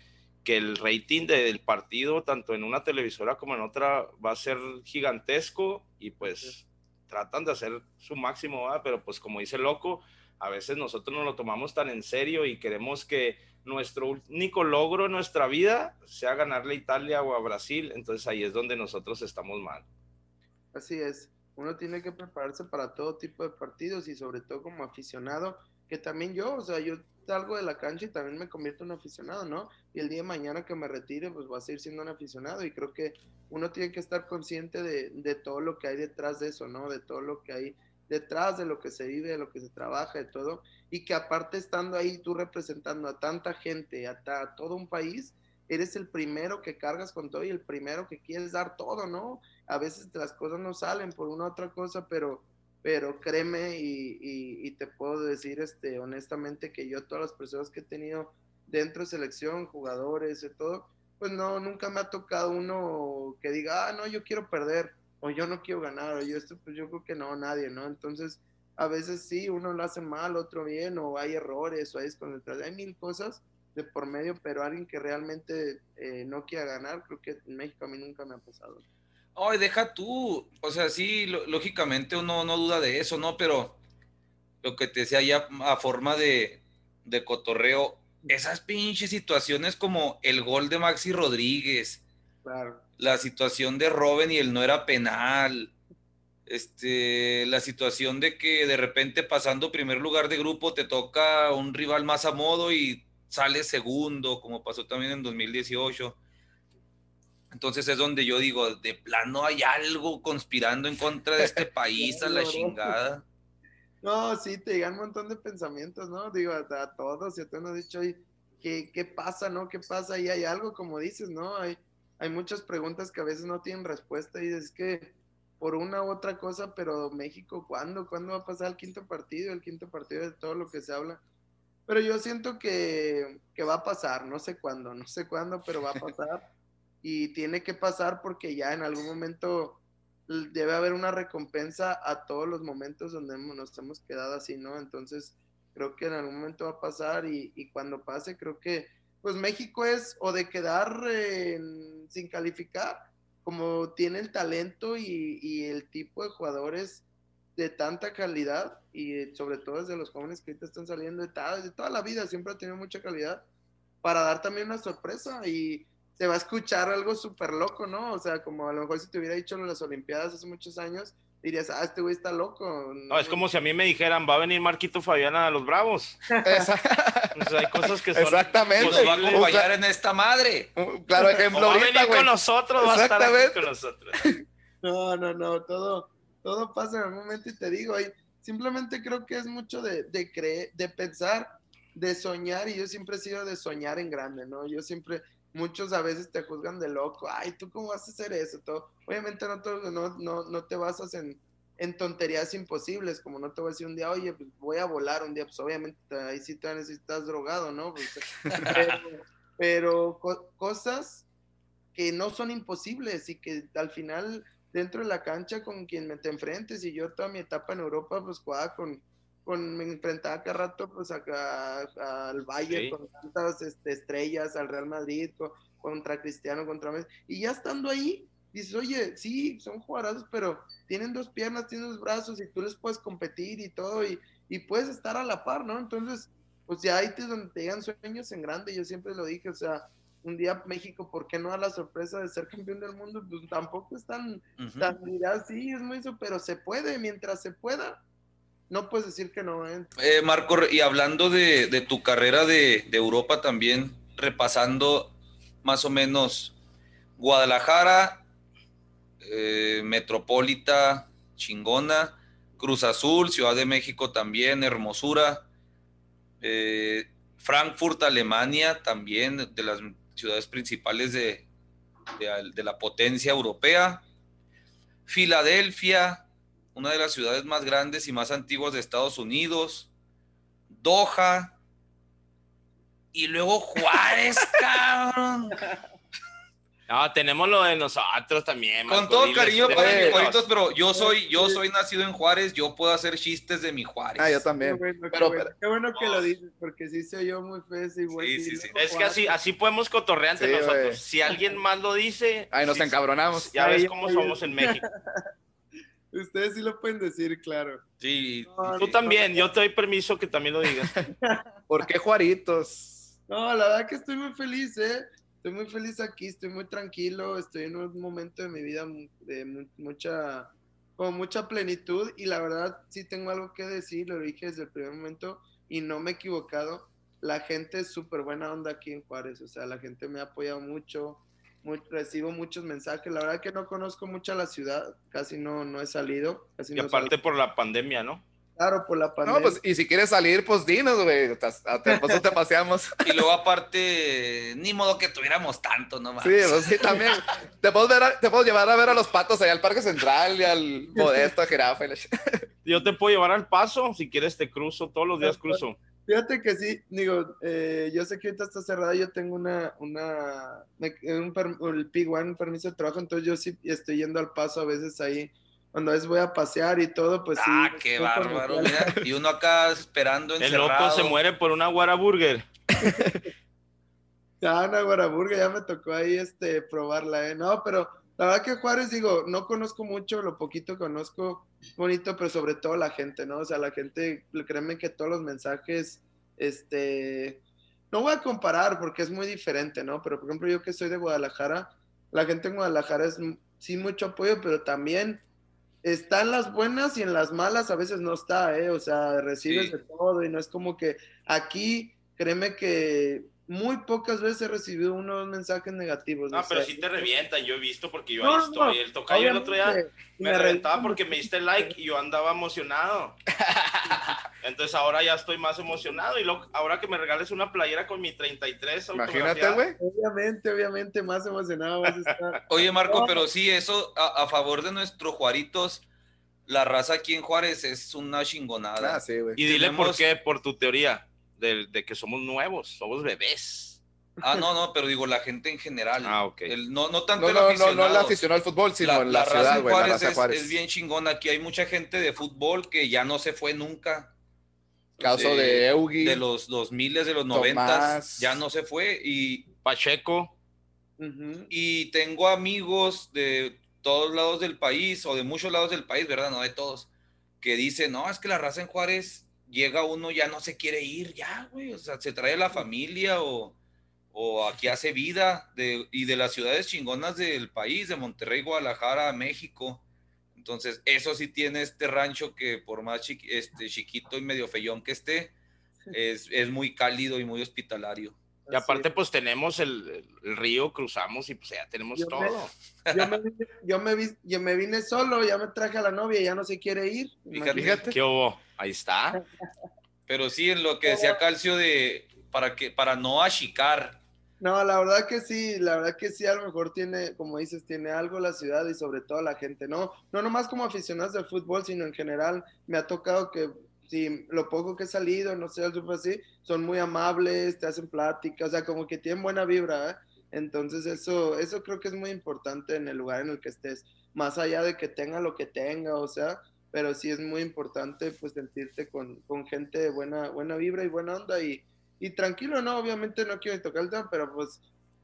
S3: que el rating del partido, tanto en una televisora como en otra, va a ser gigantesco y pues tratan de hacer su máximo, pero pues como dice Loco, a veces nosotros no lo tomamos tan en serio y queremos que nuestro único logro en nuestra vida sea ganarle a Italia o a Brasil, entonces ahí es donde nosotros estamos mal.
S4: Así es, uno tiene que prepararse para todo tipo de partidos y sobre todo como aficionado, que también yo, o sea, yo salgo de la cancha y también me convierto en aficionado, ¿no? Y el día de mañana que me retire, pues voy a seguir siendo un aficionado y creo que uno tiene que estar consciente de, de todo lo que hay detrás de eso, ¿no? De todo lo que hay detrás de lo que se vive, de lo que se trabaja, de todo, y que aparte estando ahí tú representando a tanta gente, a, todo un país, eres el primero que cargas con todo y el primero que quieres dar todo, ¿no? A veces las cosas no salen por una u otra cosa, pero, pero créeme y, te puedo decir este, honestamente que yo todas las personas que he tenido dentro de selección, jugadores y todo, pues no, nunca me ha tocado uno que diga, ah, no, yo quiero perder o yo no quiero ganar, o yo esto, pues yo creo que no, nadie, ¿no? Entonces, a veces sí, uno lo hace mal, otro bien, o hay errores, o hay desconcentración, hay mil cosas de por medio, pero alguien que realmente eh, no quiera ganar, creo que en México a mí nunca me ha pasado.
S1: Ay, deja tú, o sea, sí, lógicamente uno no duda de eso, ¿no? Pero lo que te decía ya a forma de, de cotorreo, esas pinches situaciones como el gol de Maxi Rodríguez,
S4: claro
S1: la situación de Robin y el no era penal, este, la situación de que de repente pasando primer lugar de grupo te toca un rival más a modo y sale segundo, como pasó también en 2018. Entonces es donde yo digo, de plano hay algo conspirando en contra de este país a la chingada.
S4: No, sí, te llegan un montón de pensamientos, ¿no? Digo, a, todos, y a todos nos dicho, ¿qué, ¿qué pasa, no? ¿Qué pasa? Y hay algo, como dices, ¿no? Hay, hay muchas preguntas que a veces no tienen respuesta y es que por una u otra cosa, pero México, ¿cuándo? ¿Cuándo va a pasar el quinto partido? El quinto partido de todo lo que se habla. Pero yo siento que, que va a pasar, no sé cuándo, no sé cuándo, pero va a pasar. y tiene que pasar porque ya en algún momento debe haber una recompensa a todos los momentos donde nos hemos quedado así, ¿no? Entonces, creo que en algún momento va a pasar y, y cuando pase, creo que pues México es o de quedar sin calificar, como tiene el talento y, el tipo de jugadores de tanta calidad y sobre todo desde los jóvenes que ahorita están saliendo de toda, de toda la vida, siempre ha tenido mucha calidad, para dar también una sorpresa y se va a escuchar algo súper loco, ¿no? O sea, como a lo mejor si te hubiera dicho en las Olimpiadas hace muchos años, dirías, ah, este güey está loco.
S3: No, es como si a mí me dijeran, va a venir Marquito Fabiana a los Bravos. hay cosas que son.
S2: Exactamente.
S1: Nos va a acompañar en esta madre.
S2: claro ejemplo.
S3: va a venir con nosotros, va a estar aquí con nosotros.
S4: No, no, no, todo, todo pasa en el momento y te digo, simplemente creo que es mucho de, de creer, de pensar, de soñar, y yo siempre he sido de soñar en grande, ¿no? Yo siempre, muchos a veces te juzgan de loco, ay, ¿tú cómo vas a hacer eso? Todo. Obviamente no, no, no, no te basas en, en, tonterías imposibles, como no te voy a decir un día, oye, pues voy a volar un día, pues obviamente ahí sí te necesitas drogado, ¿no? Pues, pero, cosas que no son imposibles y que al final dentro de la cancha con quien me te enfrentes y yo toda mi etapa en Europa pues jugaba con, con me enfrentaba cada rato pues acá al Bayern con tantas este, estrellas, al Real Madrid, contra Cristiano, contra Messi, y ya estando ahí, dices, oye, sí, son jugadores, pero tienen dos piernas, tienen dos brazos y tú les puedes competir y todo y, y puedes estar a la par, ¿no? Entonces, pues ya ahí te, donde te llegan sueños en grande, yo siempre lo dije, o sea, un día México, ¿por qué no da la sorpresa de ser campeón del mundo? Pues tampoco es tan, sí, es muy eso, pero se puede, mientras se pueda, no puedes decir que no. ¿eh?
S1: eh Marco, y hablando de, tu carrera de, Europa también, repasando más o menos Guadalajara, eh, Metropolita, Chingona, Cruz Azul, Ciudad de México también, Hermosura, eh, Frankfurt, Alemania también, de las ciudades principales de, de, la potencia europea. Filadelfia, una de las ciudades más grandes y más antiguas de Estados Unidos. Doha. Y luego Juárez, cabrón.
S3: No, tenemos lo de nosotros también.
S1: Con todo cariño para mis Juaritos, pero yo soy, yo soy nacido en Juárez, yo puedo hacer chistes de mi Juárez.
S2: Ah, yo también.
S4: Qué bueno, que lo dices, porque sí se oyó muy feo ese
S3: sí, sí, sí, Es que así, así podemos cotorrear entre nosotros. Si alguien más lo dice...
S2: Ahí nos encabronamos.
S3: Ya ves cómo somos en México.
S4: Ustedes sí lo pueden decir, claro.
S3: Sí, tú también, yo te doy permiso que también lo digas.
S2: ¿Por qué Juaritos?
S4: No, la verdad que estoy muy feliz, ¿eh? estoy muy feliz aquí, estoy muy tranquilo, estoy en un momento de mi vida de mucha, con mucha plenitud y la verdad sí tengo algo que decir, lo dije desde el primer momento y no me he equivocado. La gente es súper buena onda aquí en Juárez, o sea, la gente me ha apoyado mucho, recibo muchos mensajes. La verdad que no conozco mucho la ciudad, casi no, no he salido.
S3: y aparte por la pandemia, ¿no?
S4: Claro, por la pandemia.
S2: No, pues, y si quieres salir, pues dinos, güey. Pues te paseamos.
S1: Y luego, aparte, ni modo que tuviéramos tanto, ¿no?
S2: Sí, pues, sí, también. te, puedo ver te puedo llevar a ver a los patos allá al Parque Central y al Modesto, a Jirafa.
S3: Yo te puedo llevar al paso, si quieres te cruzo, todos los días cruzo.
S4: Fíjate que sí, digo, eh, yo sé que ahorita está cerrada, yo tengo una, una, un, el P1, un permiso de trabajo, entonces yo sí estoy yendo al paso a veces ahí cuando es voy a pasear y todo, pues
S1: sí. Ah, qué bárbaro, mira. Y uno acá esperando encerrado.
S3: El loco se muere por una guaraburger.
S4: ya, una guaraburger, ya me tocó ahí este, probarla, ¿eh? No, pero la verdad que Juárez, digo, no conozco mucho, lo poquito conozco, bonito, pero sobre todo la gente, ¿no? O sea, la gente, créeme que todos los mensajes, este, no voy a comparar porque es muy diferente, ¿no? Pero por ejemplo, yo que soy de Guadalajara, la gente en Guadalajara es sí mucho apoyo, pero también está en las buenas y en las malas a veces no está, ¿eh? O sea, recibes de todo y no es como que aquí, créeme que muy pocas veces he recibido unos mensajes negativos.
S3: No, pero sí te revientan, yo he visto porque yo ahí estoy. el tocayo el otro día me, reventaba porque me diste like y yo andaba emocionado. Entonces ahora ya estoy más emocionado y ahora que me regales una playera con mi 33
S2: Imagínate, güey.
S4: Obviamente, obviamente más emocionado vas a estar.
S1: Oye, Marco, pero sí, eso a, favor de nuestros Juaritos, la raza aquí en Juárez es una chingonada.
S2: Ah, sí.
S3: Y dile por qué, por tu teoría de, que somos nuevos, somos bebés.
S1: Ah, no, no, pero digo la gente en general.
S3: Ah, ok.
S1: no, no tanto
S2: no, el no, no, el aficionado al fútbol, sino la, la, ciudad, güey. La
S1: raza Juárez. Es, bien chingona. Aquí hay mucha gente de fútbol que ya no se fue nunca.
S2: Caso de, Eugi.
S1: De los dos miles, de los noventas, ya no se fue. Y
S3: Pacheco.
S1: Y tengo amigos de todos lados del país, o de muchos lados del país, ¿verdad? No de todos, que dicen, no, es que la raza en Juárez llega uno, ya no se quiere ir, ya, güey, o sea, se trae a la familia o, aquí hace vida, de, y de las ciudades chingonas del país, de Monterrey, Guadalajara, México. Entonces, eso sí tiene este rancho que por más este, chiquito y medio feyón que esté, es, muy cálido y muy hospitalario.
S3: Y aparte, pues tenemos el, río, cruzamos y pues ya tenemos todo.
S4: yo, me, yo, me, vine solo, ya me traje a la novia, ya no se quiere ir.
S3: Fíjate. ¿Qué hubo? Ahí está.
S1: Pero sí, en lo que decía Calcio de para que para no achicar.
S4: No, la verdad que sí, la verdad que sí, a lo mejor tiene, como dices, tiene algo la ciudad y sobre todo la gente, no, no nomás como aficionados del fútbol, sino en general me ha tocado que si lo poco que he salido, no sé, algo así, son muy amables, te hacen plática, o sea, como que tienen buena vibra, ¿eh? Entonces eso, eso creo que es muy importante en el lugar en el que estés, más allá de que tenga lo que tenga, o sea, pero sí es muy importante pues sentirte con, con gente de buena, buena vibra y buena onda y, y tranquilo, ¿no? Obviamente no quiero tocar el tema, pero pues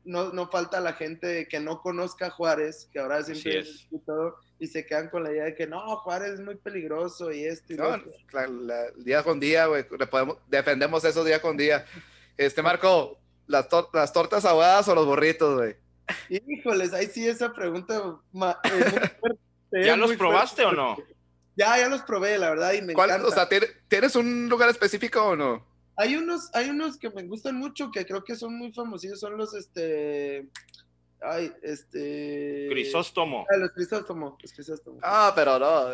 S4: no, no falta la gente que no conozca a Juárez, que ahora siempre es todo, y se quedan con la idea de que no, Juárez es muy peligroso y esto y no,
S2: día con día, güey, defendemos eso día con día. Este, Marco, ¿las, las tortas ahogadas o los burritos, güey?
S4: Híjoles, ahí sí esa pregunta.
S3: ¿Ya los probaste o no?
S4: Ya, ya los probé, la verdad, y me encanta.
S2: O sea, ¿tienes un lugar específico o no?
S4: Hay unos, hay unos que me gustan mucho, que creo que son muy famosos, son los, este, ay, este...
S3: Crisóstomo.
S4: Ah, los crisóstomo, los crisóstomo.
S2: Ah, pero no,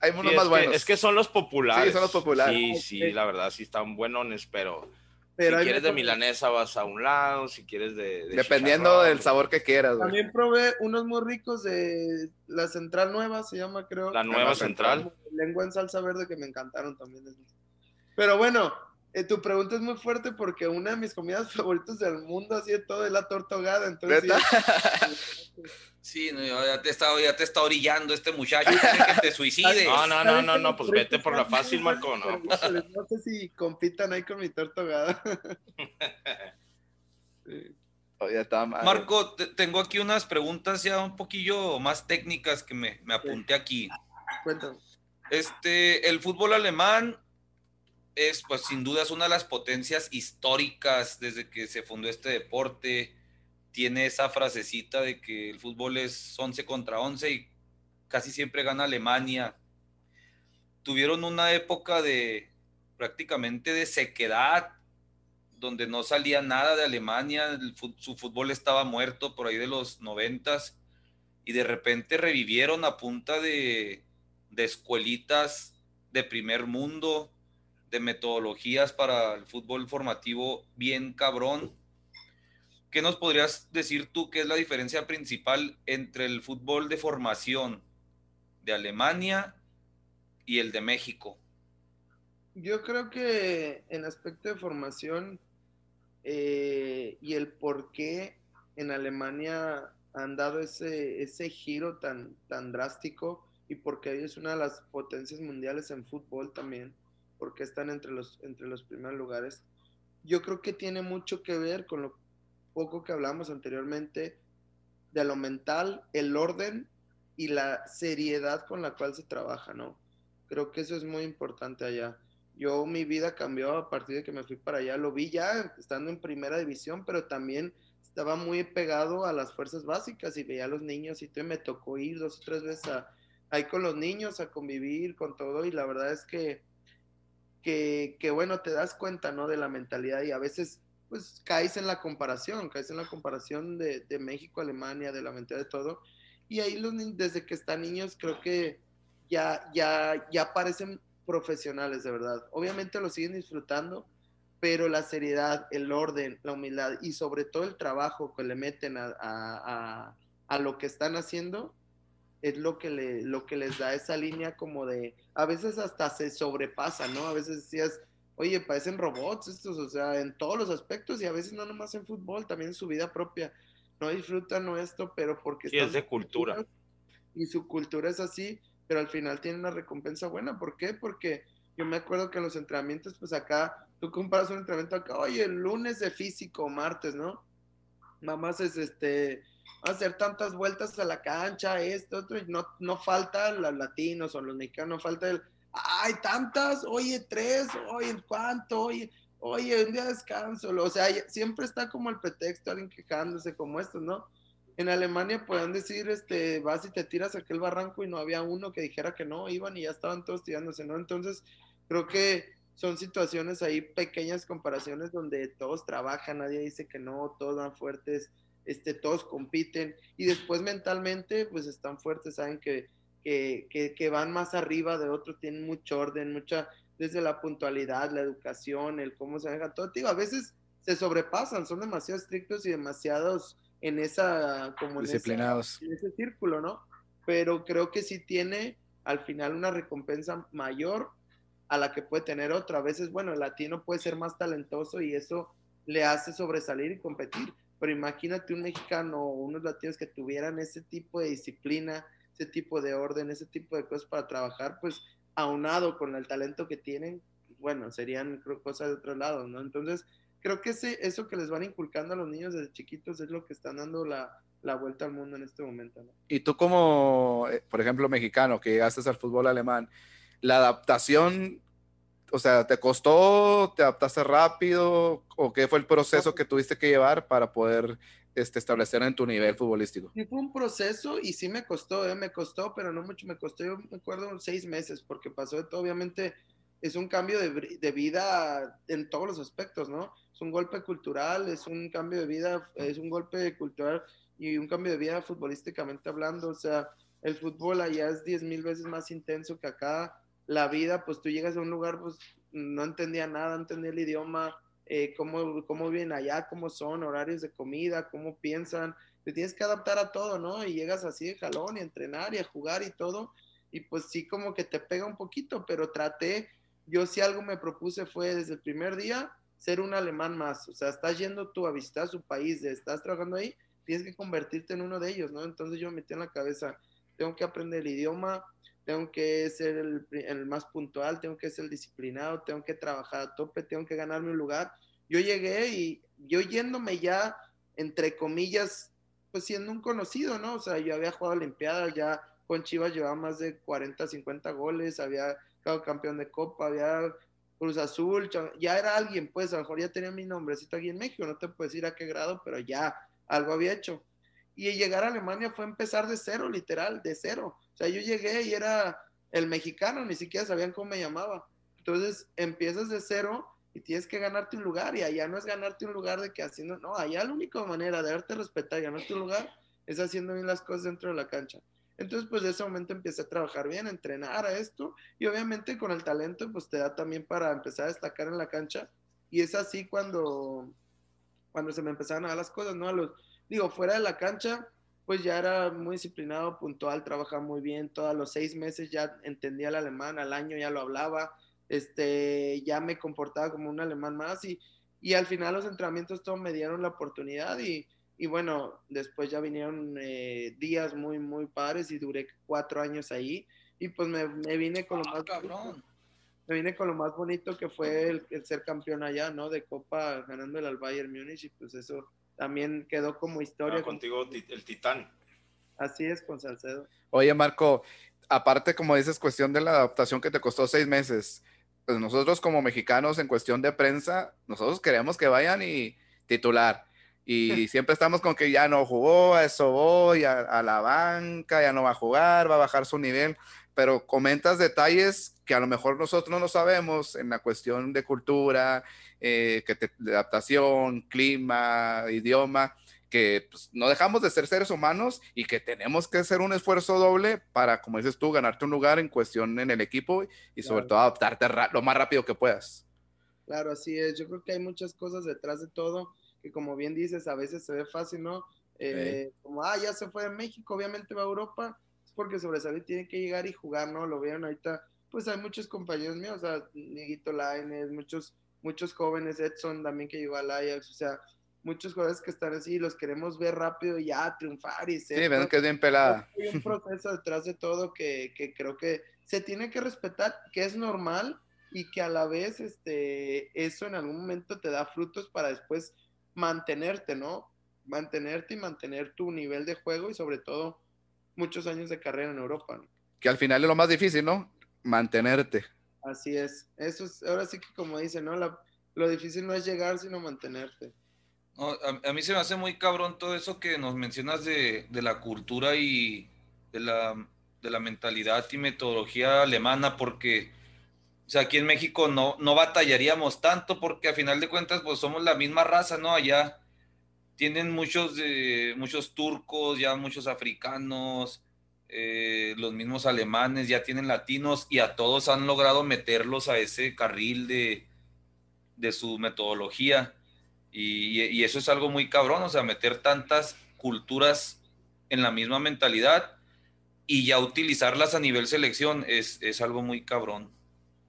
S2: hay unos más buenos.
S3: es que son los populares.
S2: Sí, son los populares.
S3: Sí, sí, la verdad, sí están buenos, pero... pero si quieres de milanesa vas a un lado, si quieres de...
S2: Dependiendo del sabor que quieras.
S4: También probé unos muy ricos de la Central Nueva, se llama creo.
S3: La Nueva Central.
S4: Lengua en salsa verde que me encantaron también. Pero bueno, eh, tu pregunta es muy fuerte porque una de mis comidas favoritas del mundo, así de todo, es la torta ahogada. Entonces,
S1: sí, no, ya, te está, ya te está orillando este muchacho, que te suicides.
S3: No, no, no, no, no, pues vete por la fácil, Marco, ¿no?
S4: No sé si compitan ahí con mi torta ahogada.
S1: Marco, tengo aquí unas preguntas ya un poquillo más técnicas que me, me apunté aquí.
S4: Cuéntame.
S1: Este, el fútbol alemán es pues sin duda es una de las potencias históricas desde que se fundó este deporte. Tiene esa frasecita de que el fútbol es 11 contra 11 y casi siempre gana Alemania. Tuvieron una época de prácticamente de sequedad, donde no salía nada de Alemania, su fútbol estaba muerto por ahí de los noventas y de repente revivieron a punta de, de escuelitas de primer mundo, de metodologías para el fútbol formativo bien cabrón. ¿Qué nos podrías decir tú que es la diferencia principal entre el fútbol de formación de Alemania y el de México?
S4: Yo creo que en aspecto de formación eh, y el por qué en Alemania han dado ese, ese giro tan, tan drástico y porque es una de las potencias mundiales en fútbol también porque están entre los, entre los primeros lugares. Yo creo que tiene mucho que ver con lo poco que hablamos anteriormente de lo mental, el orden y la seriedad con la cual se trabaja, ¿no? Creo que eso es muy importante allá. Yo mi vida cambió a partir de que me fui para allá, lo vi ya estando en primera división, pero también estaba muy pegado a las fuerzas básicas y veía a los niños y me tocó ir dos o tres veces ahí con los niños a convivir con todo y la verdad es que que, bueno, te das cuenta, ¿no? De la mentalidad y a veces, pues, caes en la comparación, caes en la comparación de, México, Alemania, de la mentalidad de todo. Y ahí desde que están niños, creo que ya, ya, ya parecen profesionales, de verdad. Obviamente lo siguen disfrutando, pero la seriedad, el orden, la humildad y sobre todo el trabajo que le meten a, a lo que están haciendo, es lo que, le, lo que les da esa línea como de, a veces hasta se sobrepasa, ¿no? A veces decías, oye, parecen robots estos, o sea, en todos los aspectos y a veces no nomás en fútbol, también en su vida propia. No disfrutan esto, pero porque...
S3: Y es de cultura.
S4: Y su cultura es así, pero al final tiene una recompensa buena. ¿Por qué? Porque yo me acuerdo que en los entrenamientos, pues acá, tú comparas un entrenamiento acá, oye, el lunes de físico, martes, ¿no? Mamás es este hacer tantas vueltas a la cancha, esto, otro, y no, no falta los latinos o los mexicanos, no falta el, ay, tantas, oye, tres, oye, ¿cuánto? Oye, oye, un día descanso, o sea, siempre está como el pretexto, alguien quejándose como esto, ¿no? En Alemania pueden decir, este, vas y te tiras a aquel barranco y no había uno que dijera que no, iban y ya estaban todos tirándose, ¿no? Entonces, creo que son situaciones ahí, pequeñas comparaciones donde todos trabajan, nadie dice que no, todos van fuertes, este, todos compiten y después mentalmente pues están fuertes, saben que, que, van más arriba de otros, tienen mucho orden, mucha, desde la puntualidad, la educación, el cómo se dejan todo, digo, a veces se sobrepasan, son demasiado estrictos y demasiados en esa, como
S2: disciplinados.
S4: En, ese círculo, ¿no? Pero creo que sí tiene al final una recompensa mayor a la que puede tener otro. A veces, bueno, el latino puede ser más talentoso y eso le hace sobresalir y competir pero imagínate un mexicano o unos latinos que tuvieran ese tipo de disciplina, ese tipo de orden, ese tipo de cosas para trabajar, pues aunado con el talento que tienen, bueno, serían cosas de otro lado, ¿no? Entonces, creo que ese, eso que les van inculcando a los niños desde chiquitos es lo que están dando la, la vuelta al mundo en este momento. ¿no?
S5: Y tú como, eh, por ejemplo, mexicano, que llegaste al fútbol alemán, la adaptación, o sea, ¿te costó? ¿Te adaptaste rápido? ¿O qué fue el proceso que tuviste que llevar para poder este, establecer en tu nivel futbolístico?
S4: Fue un proceso y sí me costó, ¿eh? me costó, pero no mucho, me costó, yo me acuerdo, seis meses, porque pasó de todo, obviamente es un cambio de, de, vida en todos los aspectos, ¿no? Es un golpe cultural, es un cambio de vida, es un golpe cultural y un cambio de vida futbolísticamente hablando, o sea, el fútbol allá es diez mil veces más intenso que acá, la vida, pues tú llegas a un lugar, pues no entendía nada, no entendía el idioma, eh, cómo, cómo viven allá, cómo son, horarios de comida, cómo piensan, te tienes que adaptar a todo, ¿no? Y llegas así de jalón y a entrenar y a jugar y todo, y pues sí como que te pega un poquito, pero traté, yo si algo me propuse fue desde el primer día ser un alemán más, o sea, estás yendo tú a visitar su país, estás trabajando ahí, tienes que convertirte en uno de ellos, ¿no? Entonces yo me metí en la cabeza, tengo que aprender el idioma, tengo que ser el, más puntual, tengo que ser el disciplinado, tengo que trabajar a tope, tengo que ganarme un lugar. Yo llegué y yo yéndome ya, entre comillas, pues siendo un conocido, ¿no? O sea, yo había jugado Olimpiadas, ya con Chivas llevaba más de 40, 50 goles, había quedado campeón de Copa, había Cruz Azul, ya era alguien, pues a lo mejor ya tenía mi nombrecito aquí en México, no te puedo decir a qué grado, pero ya algo había hecho. Y llegar a Alemania fue empezar de cero, literal, de cero. Sea, yo llegué y era el mexicano, ni siquiera sabían cómo me llamaba. Entonces empiezas de cero y tienes que ganarte un lugar. Y allá no es ganarte un lugar de que haciendo, no, allá la única manera de darte respetar y ganarte un lugar es haciendo bien las cosas dentro de la cancha. Entonces, pues de ese momento empecé a trabajar bien, a entrenar a esto y obviamente con el talento, pues te da también para empezar a destacar en la cancha. Y es así cuando, cuando se me empezaron a dar las cosas, ¿no? A los, digo, fuera de la cancha, pues ya era muy disciplinado, puntual, trabajaba muy bien, todos los seis meses ya entendía el alemán, al año ya lo hablaba, este, ya me comportaba como un alemán más y, y al final los entrenamientos todos me dieron la oportunidad y, y bueno, después ya vinieron eh, días muy, muy padres y duré cuatro años ahí y pues me, me vine con lo ah, más... Cabrón. Me vine con lo más bonito que fue el, el, ser campeón allá, ¿no? De Copa ganándole al Bayern Múnich y pues eso también quedó como historia.
S3: Ah, contigo el titán.
S4: Así es, con Salcedo.
S5: Oye, Marco, aparte, como dices, cuestión de la adaptación que te costó seis meses, pues nosotros como mexicanos en cuestión de prensa, nosotros queremos que vayan y titular. Y siempre estamos con que ya no jugó, a eso voy, a, la banca, ya no va a jugar, va a bajar su nivel. Pero comentas detalles que a lo mejor nosotros no sabemos en la cuestión de cultura, eh, que de adaptación, clima, idioma, que pues, no dejamos de ser seres humanos y que tenemos que hacer un esfuerzo doble para, como dices tú, ganarte un lugar en cuestión en el equipo y sobre todo adaptarte lo más rápido que puedas.
S4: Claro, así es. Yo creo que hay muchas cosas detrás de todo que, como bien dices, a veces se ve fácil, ¿no? Eh, como, ah, ya se fue de México, obviamente va a Europa, es porque sobresalir tiene que llegar y jugar, ¿no? Lo vieron ahorita, pues hay muchos compañeros míos, o sea, Niguito Laines, muchos muchos jóvenes, Edson también que llegó al Ajax, o sea, muchos jugadores que están así, los queremos ver rápido y ya triunfar y
S5: ser. Sí, ven que es bien pelada.
S4: Hay un proceso detrás de todo que, que, creo que se tiene que respetar, que es normal y que a la vez este, eso en algún momento te da frutos para después mantenerte, ¿no? Mantenerte y mantener tu nivel de juego y sobre todo muchos años de carrera en Europa. ¿no?
S5: Que al final es lo más difícil, ¿no? Mantenerte.
S4: Así es. Eso es, ahora sí que como dicen, ¿no? lo difícil no es llegar, sino mantenerte.
S1: a, mí se me hace muy cabrón todo eso que nos mencionas de, la cultura y de la, de la, mentalidad y metodología alemana, porque, o sea, aquí en México no, no batallaríamos tanto porque a final de cuentas, pues somos la misma raza, ¿no? Allá tienen muchos, de muchos turcos, ya muchos africanos, eh, los mismos alemanes ya tienen latinos y a todos han logrado meterlos a ese carril de, de su metodología. Y, eso es algo muy cabrón, o sea, meter tantas culturas en la misma mentalidad y ya utilizarlas a nivel selección es, es algo muy cabrón.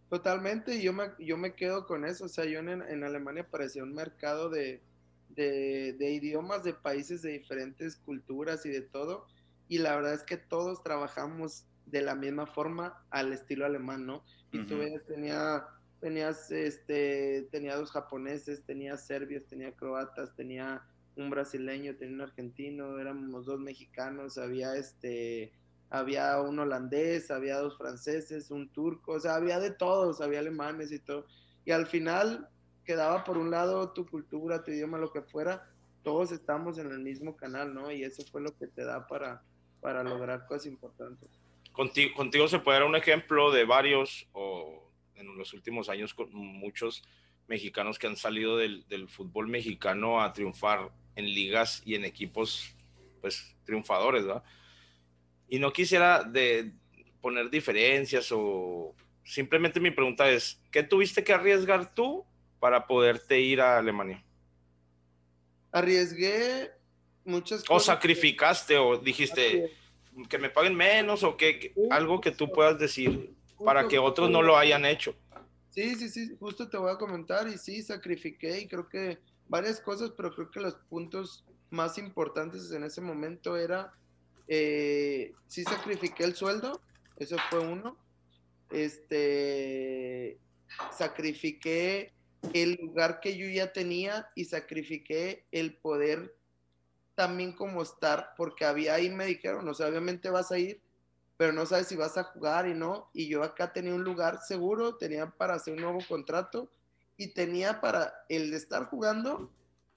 S4: Totalmente, yo me, yo me quedo con eso, o sea, yo en, en Alemania parecía un mercado de, de, de, idiomas de países de diferentes culturas y de todo. Y la verdad es que todos trabajamos de la misma forma al estilo alemán, ¿no? Y tú ves, tenía, tenías, este, tenía dos japoneses, tenía serbios, tenía croatas, tenía un brasileño, tenía un argentino, éramos dos mexicanos, había este, había un holandés, había dos franceses, un turco, o sea, había de todos, había alemanes y todo. Y al final quedaba por un lado tu cultura, tu idioma, lo que fuera, todos estamos en el mismo canal, ¿no? Y eso fue lo que te da para, para lograr cosas importantes.
S3: Contigo, contigo se puede dar un ejemplo de varios, o en los últimos años, con muchos mexicanos que han salido del, del fútbol mexicano a triunfar en ligas y en equipos, pues, triunfadores, ¿verdad? Y no quisiera de poner diferencias o simplemente mi pregunta es, ¿qué tuviste que arriesgar tú para poderte ir a Alemania?
S4: Arriesgué muchas
S3: cosas. O sacrificaste o dijiste que me paguen menos o que, algo que tú puedas decir para que otros no lo hayan hecho.
S4: Sí, sí, sí, justo te voy a comentar y sí, sacrifiqué y creo que varias cosas, pero creo que los puntos más importantes en ese momento era eh, sí sacrifiqué el sueldo, eso fue uno. Este, sacrifiqué el lugar que yo ya tenía y sacrifiqué el poder también como estar, porque había ahí me dijeron, o sea, obviamente vas a ir, pero no sabes si vas a jugar y no. Y yo acá tenía un lugar seguro, tenía para hacer un nuevo contrato y tenía para el de estar jugando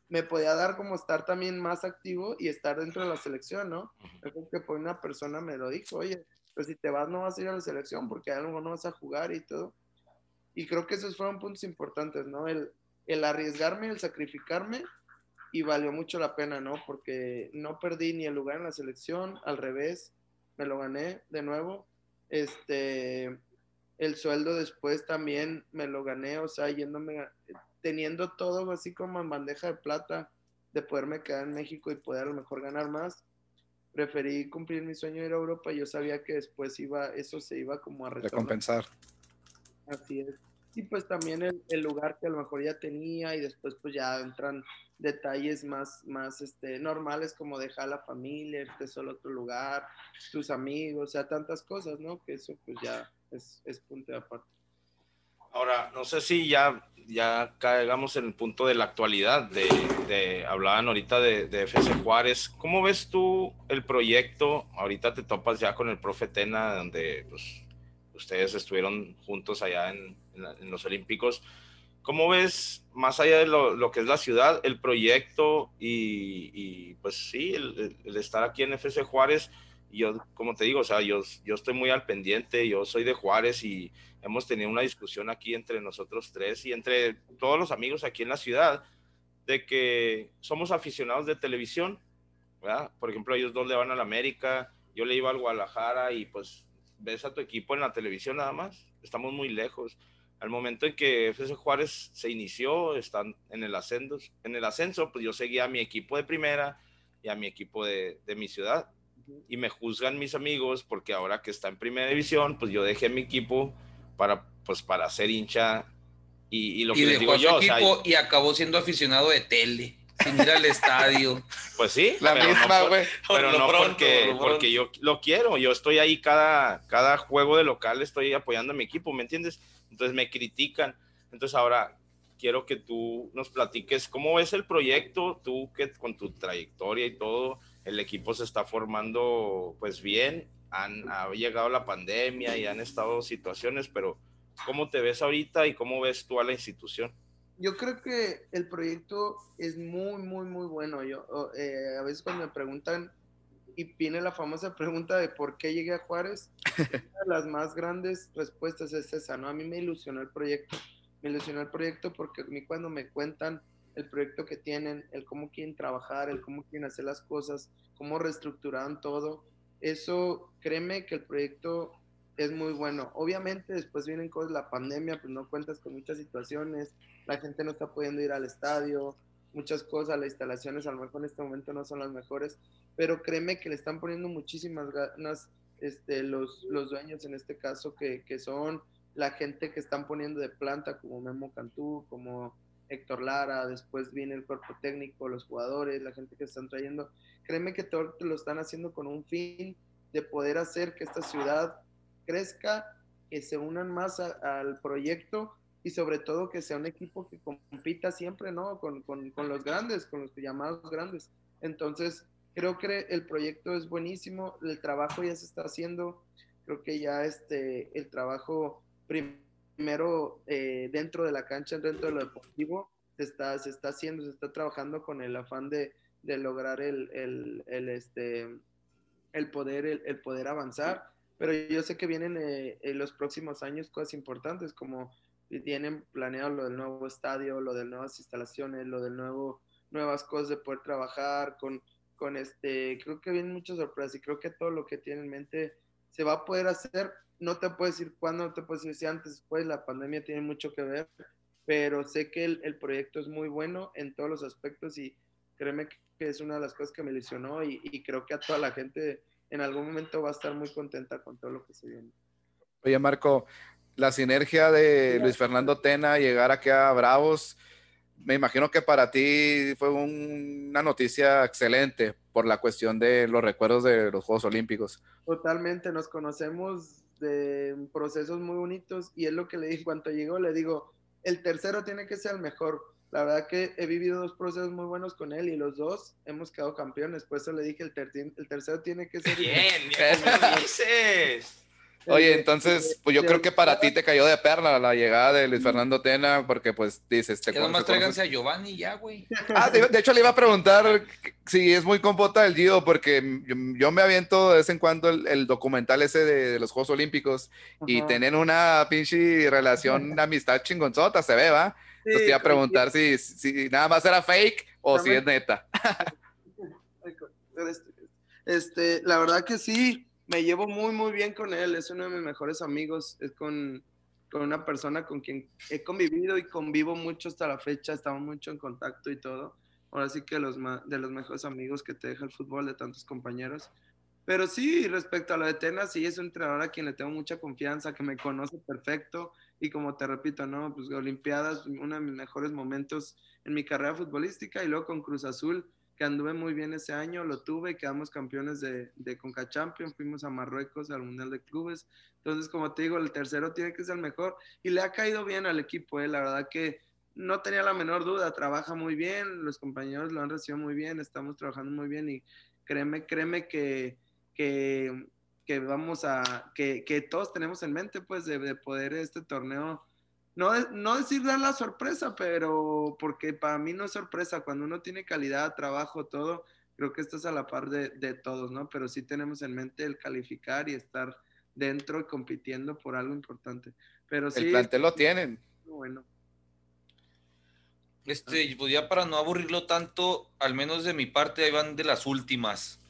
S4: me podía dar como estar también más activo y estar dentro de la selección, ¿no? Creo que por una persona me lo dijo, oye, pues si te vas no vas a ir a la selección porque algo no vas a jugar y todo. Y creo que esos fueron puntos importantes, ¿no? El, el arriesgarme, el sacrificarme y valió mucho la pena, ¿no? Porque no perdí ni el lugar en la selección, al revés, me lo gané de nuevo. Este, el sueldo después también me lo gané, o sea, yéndome teniendo todo así como en bandeja de plata de poderme quedar en México y poder a lo mejor ganar más, preferí cumplir mi sueño de ir a Europa y yo sabía que después iba, eso se iba como a
S2: recompensar.
S4: Así es. Y pues también el, lugar que a lo mejor ya tenía y después pues ya entran detalles más, más este, normales como dejar la familia, irte solo a otro lugar, tus amigos, o sea, tantas cosas, ¿no? Que eso pues ya es, es punto de aparte.
S3: Ahora, no sé si ya, ya caigamos en el punto de la actualidad, de, de hablaban ahorita de, de, FC Juárez. ¿Cómo ves tú el proyecto? Ahorita te topas ya con el profe Tena, donde pues, ustedes estuvieron juntos allá en, en, los Olímpicos. ¿Cómo ves, más allá de lo, lo, que es la ciudad, el proyecto y, y pues sí, el, el, estar aquí en FC Juárez? yo, como te digo, o sea, yo, yo estoy muy al pendiente, yo soy de Juárez y hemos tenido una discusión aquí entre nosotros tres y entre todos los amigos aquí en la ciudad de que somos aficionados de televisión, ¿verdad? Por ejemplo, ellos dos le van a la América, yo le iba al Guadalajara y pues ves a tu equipo en la televisión nada más, estamos muy lejos. Al momento en que FC Juárez se inició, están en el ascenso, en el ascenso, pues yo seguía a mi equipo de primera y a mi equipo de, de mi ciudad. Y me juzgan mis amigos porque ahora que está en primera división, pues yo dejé mi equipo para, pues, para ser hincha. Y, lo que les digo yo.
S1: y acabó siendo aficionado de tele, sin ir al estadio.
S3: Pues sí,
S2: la misma, güey.
S3: pero no porque, porque yo lo quiero. Yo estoy ahí cada, cada juego de local, estoy apoyando a mi equipo, ¿me entiendes? Entonces me critican. Entonces ahora quiero que tú nos platiques cómo ves el proyecto, tú que con tu trayectoria y todo, el equipo se está formando pues bien han ha llegado la pandemia y han estado situaciones, pero ¿cómo te ves ahorita y cómo ves tú a la institución?
S4: Yo creo que el proyecto es muy, muy, muy bueno. Yo, eh, a veces cuando me preguntan y viene la famosa pregunta de por qué llegué a Juárez, una de las más grandes respuestas es esa, ¿no? A mí me ilusionó el proyecto. Me ilusionó el proyecto porque a mí cuando me cuentan el proyecto que tienen, el cómo quieren trabajar, el cómo quieren hacer las cosas, cómo reestructuraron todo, eso, créeme que el proyecto es muy bueno. Obviamente después vienen cosas, la pandemia, pues no cuentas con muchas situaciones, la gente no está pudiendo ir al estadio, muchas cosas, las instalaciones a lo mejor en este momento no son las mejores, pero créeme que le están poniendo muchísimas ganas este, los, los dueños en este caso, que, que son la gente que están poniendo de planta, como Memo Cantú, como Héctor Lara, después viene el cuerpo técnico, los jugadores, la gente que están trayendo. Créeme que todo lo están haciendo con un fin de poder hacer que esta ciudad crezca, que se unan más al proyecto y sobre todo que sea un equipo que compita siempre, ¿no? Con, con, con los grandes, con los llamados grandes. Entonces, creo que el proyecto es buenísimo, el trabajo ya se está haciendo, creo que ya este, el trabajo primero eh, dentro de la cancha, dentro de lo deportivo, se está, se está haciendo, se está trabajando con el afán de, de lograr el, el, este, el, poder, el, poder avanzar. Pero yo sé que vienen eh, en los próximos años cosas importantes como tienen planeado lo del nuevo estadio, lo de nuevas instalaciones, lo de nuevo, nuevas cosas de poder trabajar con, con este, creo que vienen muchas sorpresas y creo que todo lo que tienen en mente se va a poder hacer. No te puedo decir cuándo, no te puedo decir si antes, después, la pandemia tiene mucho que ver, pero sé que el, el proyecto es muy bueno en todos los aspectos y créeme que es una de las cosas que me ilusionó y, y creo que a toda la gente en algún momento va a estar muy contenta con todo lo que se viene.
S2: Oye, Marco, la sinergia de Luis Fernando Tena llegar aquí a Bravos, me imagino que para ti fue una noticia excelente por la cuestión de los recuerdos de los Juegos Olímpicos.
S4: Totalmente, nos conocemos de procesos muy bonitos y es lo que le dije cuando llegó, le digo, el tercero tiene que ser el mejor. La verdad que he vivido dos procesos muy buenos con él y los dos hemos quedado campeones. Por eso le dije, el, el tercero tiene que ser...
S3: Bien, bien, dices?
S2: Oye, entonces, pues yo creo que para ti te cayó de perla la llegada de Luis Fernando Tena, porque pues dices...
S1: Te nomás tráiganse a Giovanni ya, güey.
S2: Ah, de, hecho le iba a preguntar si es muy compota el Gio, porque yo, me aviento de vez en cuando el, documental ese de, los Juegos Olímpicos y tienen una pinche relación, de amistad chingonzota, se ve, ¿va? Entonces te iba a preguntar si, si, nada más era fake o si es neta.
S4: Este, la verdad que sí me llevo muy, muy bien con él. Es uno de mis mejores amigos. Es con, con una persona con quien he convivido y convivo mucho hasta la fecha. Estamos mucho en contacto y todo. Ahora sí que los, de los mejores amigos que te deja el fútbol, de tantos compañeros. Pero sí, respecto a lo de Tena, sí es un entrenador a quien le tengo mucha confianza, que me conoce perfecto. Y como te repito, ¿no? Pues Olimpiadas, uno de mis mejores momentos en mi carrera futbolística. Y luego con Cruz Azul, que anduve muy bien ese año, lo tuve, quedamos campeones de, de Conca Champions, fuimos a Marruecos al Mundial de Clubes. Entonces, como te digo, el tercero tiene que ser el mejor y le ha caído bien al equipo, eh. la verdad que no tenía la menor duda, trabaja muy bien, los compañeros lo han recibido muy bien, estamos trabajando muy bien y créeme, créeme que, que, que vamos a, que, que, todos tenemos en mente pues de, de poder este torneo no, no decir dar la sorpresa, pero porque para mí no es sorpresa, cuando uno tiene calidad, trabajo, todo, creo que estás a la par de, de, todos, ¿no? Pero sí tenemos en mente el calificar y estar dentro y compitiendo por algo importante. Pero sí,
S2: el plantel lo tienen.
S4: Bueno.
S1: Este, pues ya para no aburrirlo tanto, al menos de mi parte, ahí van de las últimas.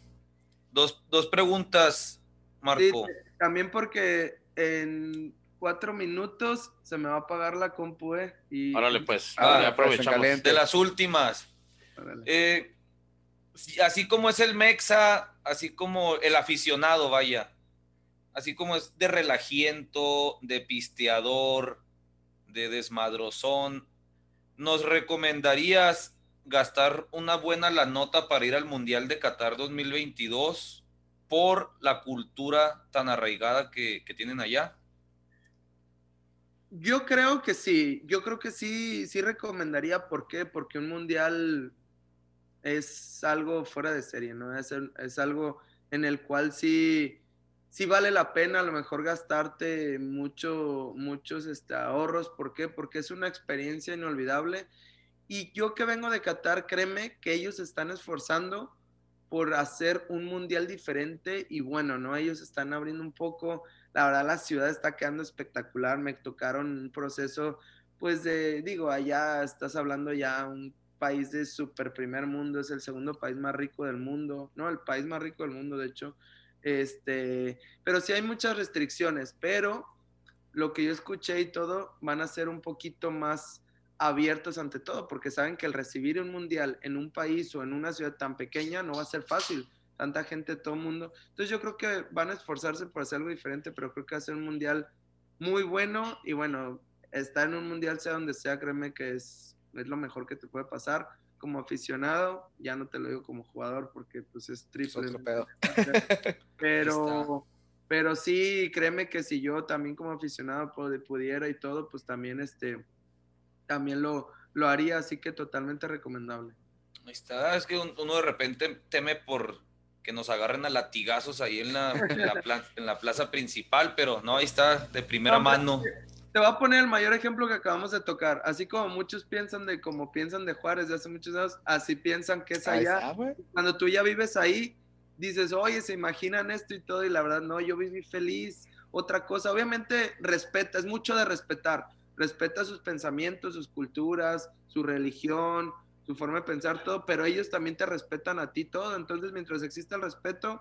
S1: Dos, dos preguntas, Marco.
S4: Sí, también porque en cuatro minutos se me va a apagar la compu, eh. Y,
S3: Órale, pues,
S2: ah,
S3: aprovechamos.
S1: De las últimas. Eh, así como es el Mexa, así como el aficionado, vaya. Así como es de relajiento, de pisteador, de desmadrozón. ¿Nos recomendarías gastar una buena la nota para ir al Mundial de Qatar 2022 por la cultura tan arraigada que, que tienen allá?
S4: Yo creo que sí, yo creo que sí, sí recomendaría, ¿por qué? Porque un mundial es algo fuera de serie, ¿no? Es, es algo en el cual sí, sí vale la pena a lo mejor gastarte mucho, muchos este, ahorros, ¿por qué? Porque es una experiencia inolvidable. Y yo que vengo de Qatar, créeme que ellos están esforzando por hacer un mundial diferente y bueno, ¿no? Ellos están abriendo un poco la verdad, la ciudad está quedando espectacular. Me tocaron un proceso, pues de, digo, allá estás hablando ya un país de super primer mundo, es el segundo país más rico del mundo, ¿no? El país más rico del mundo, de hecho. Este, pero sí hay muchas restricciones, pero lo que yo escuché y todo van a ser un poquito más abiertos ante todo, porque saben que el recibir un mundial en un país o en una ciudad tan pequeña no va a ser fácil tanta gente, todo el mundo. Entonces yo creo que van a esforzarse por hacer algo diferente, pero creo que va a ser un mundial muy bueno y bueno, estar en un mundial sea donde sea, créeme que es, es lo mejor que te puede pasar. Como aficionado, ya no te lo digo como jugador porque pues es triple. Pero, pero sí, créeme que si yo también como aficionado pudiera y todo, pues también este, también lo, lo haría, así que totalmente recomendable.
S1: Ahí está, es que uno de repente teme por que nos agarren a latigazos ahí en la, en la, plaza principal, pero no, ahí está, de primera mano.
S4: Te voy a poner el mayor ejemplo que acabamos de tocar. Así como muchos piensan de como piensan de Juárez de hace muchos años, así piensan que es allá. Cuando tú ya vives ahí, dices, oye, se imaginan esto y todo, y la verdad, no, yo viví feliz. Otra cosa, obviamente respeta, es mucho de respetar. Respeta sus pensamientos, sus culturas, su religión, su forma de pensar, todo, pero ellos también te respetan a ti todo. Entonces, mientras exista el respeto,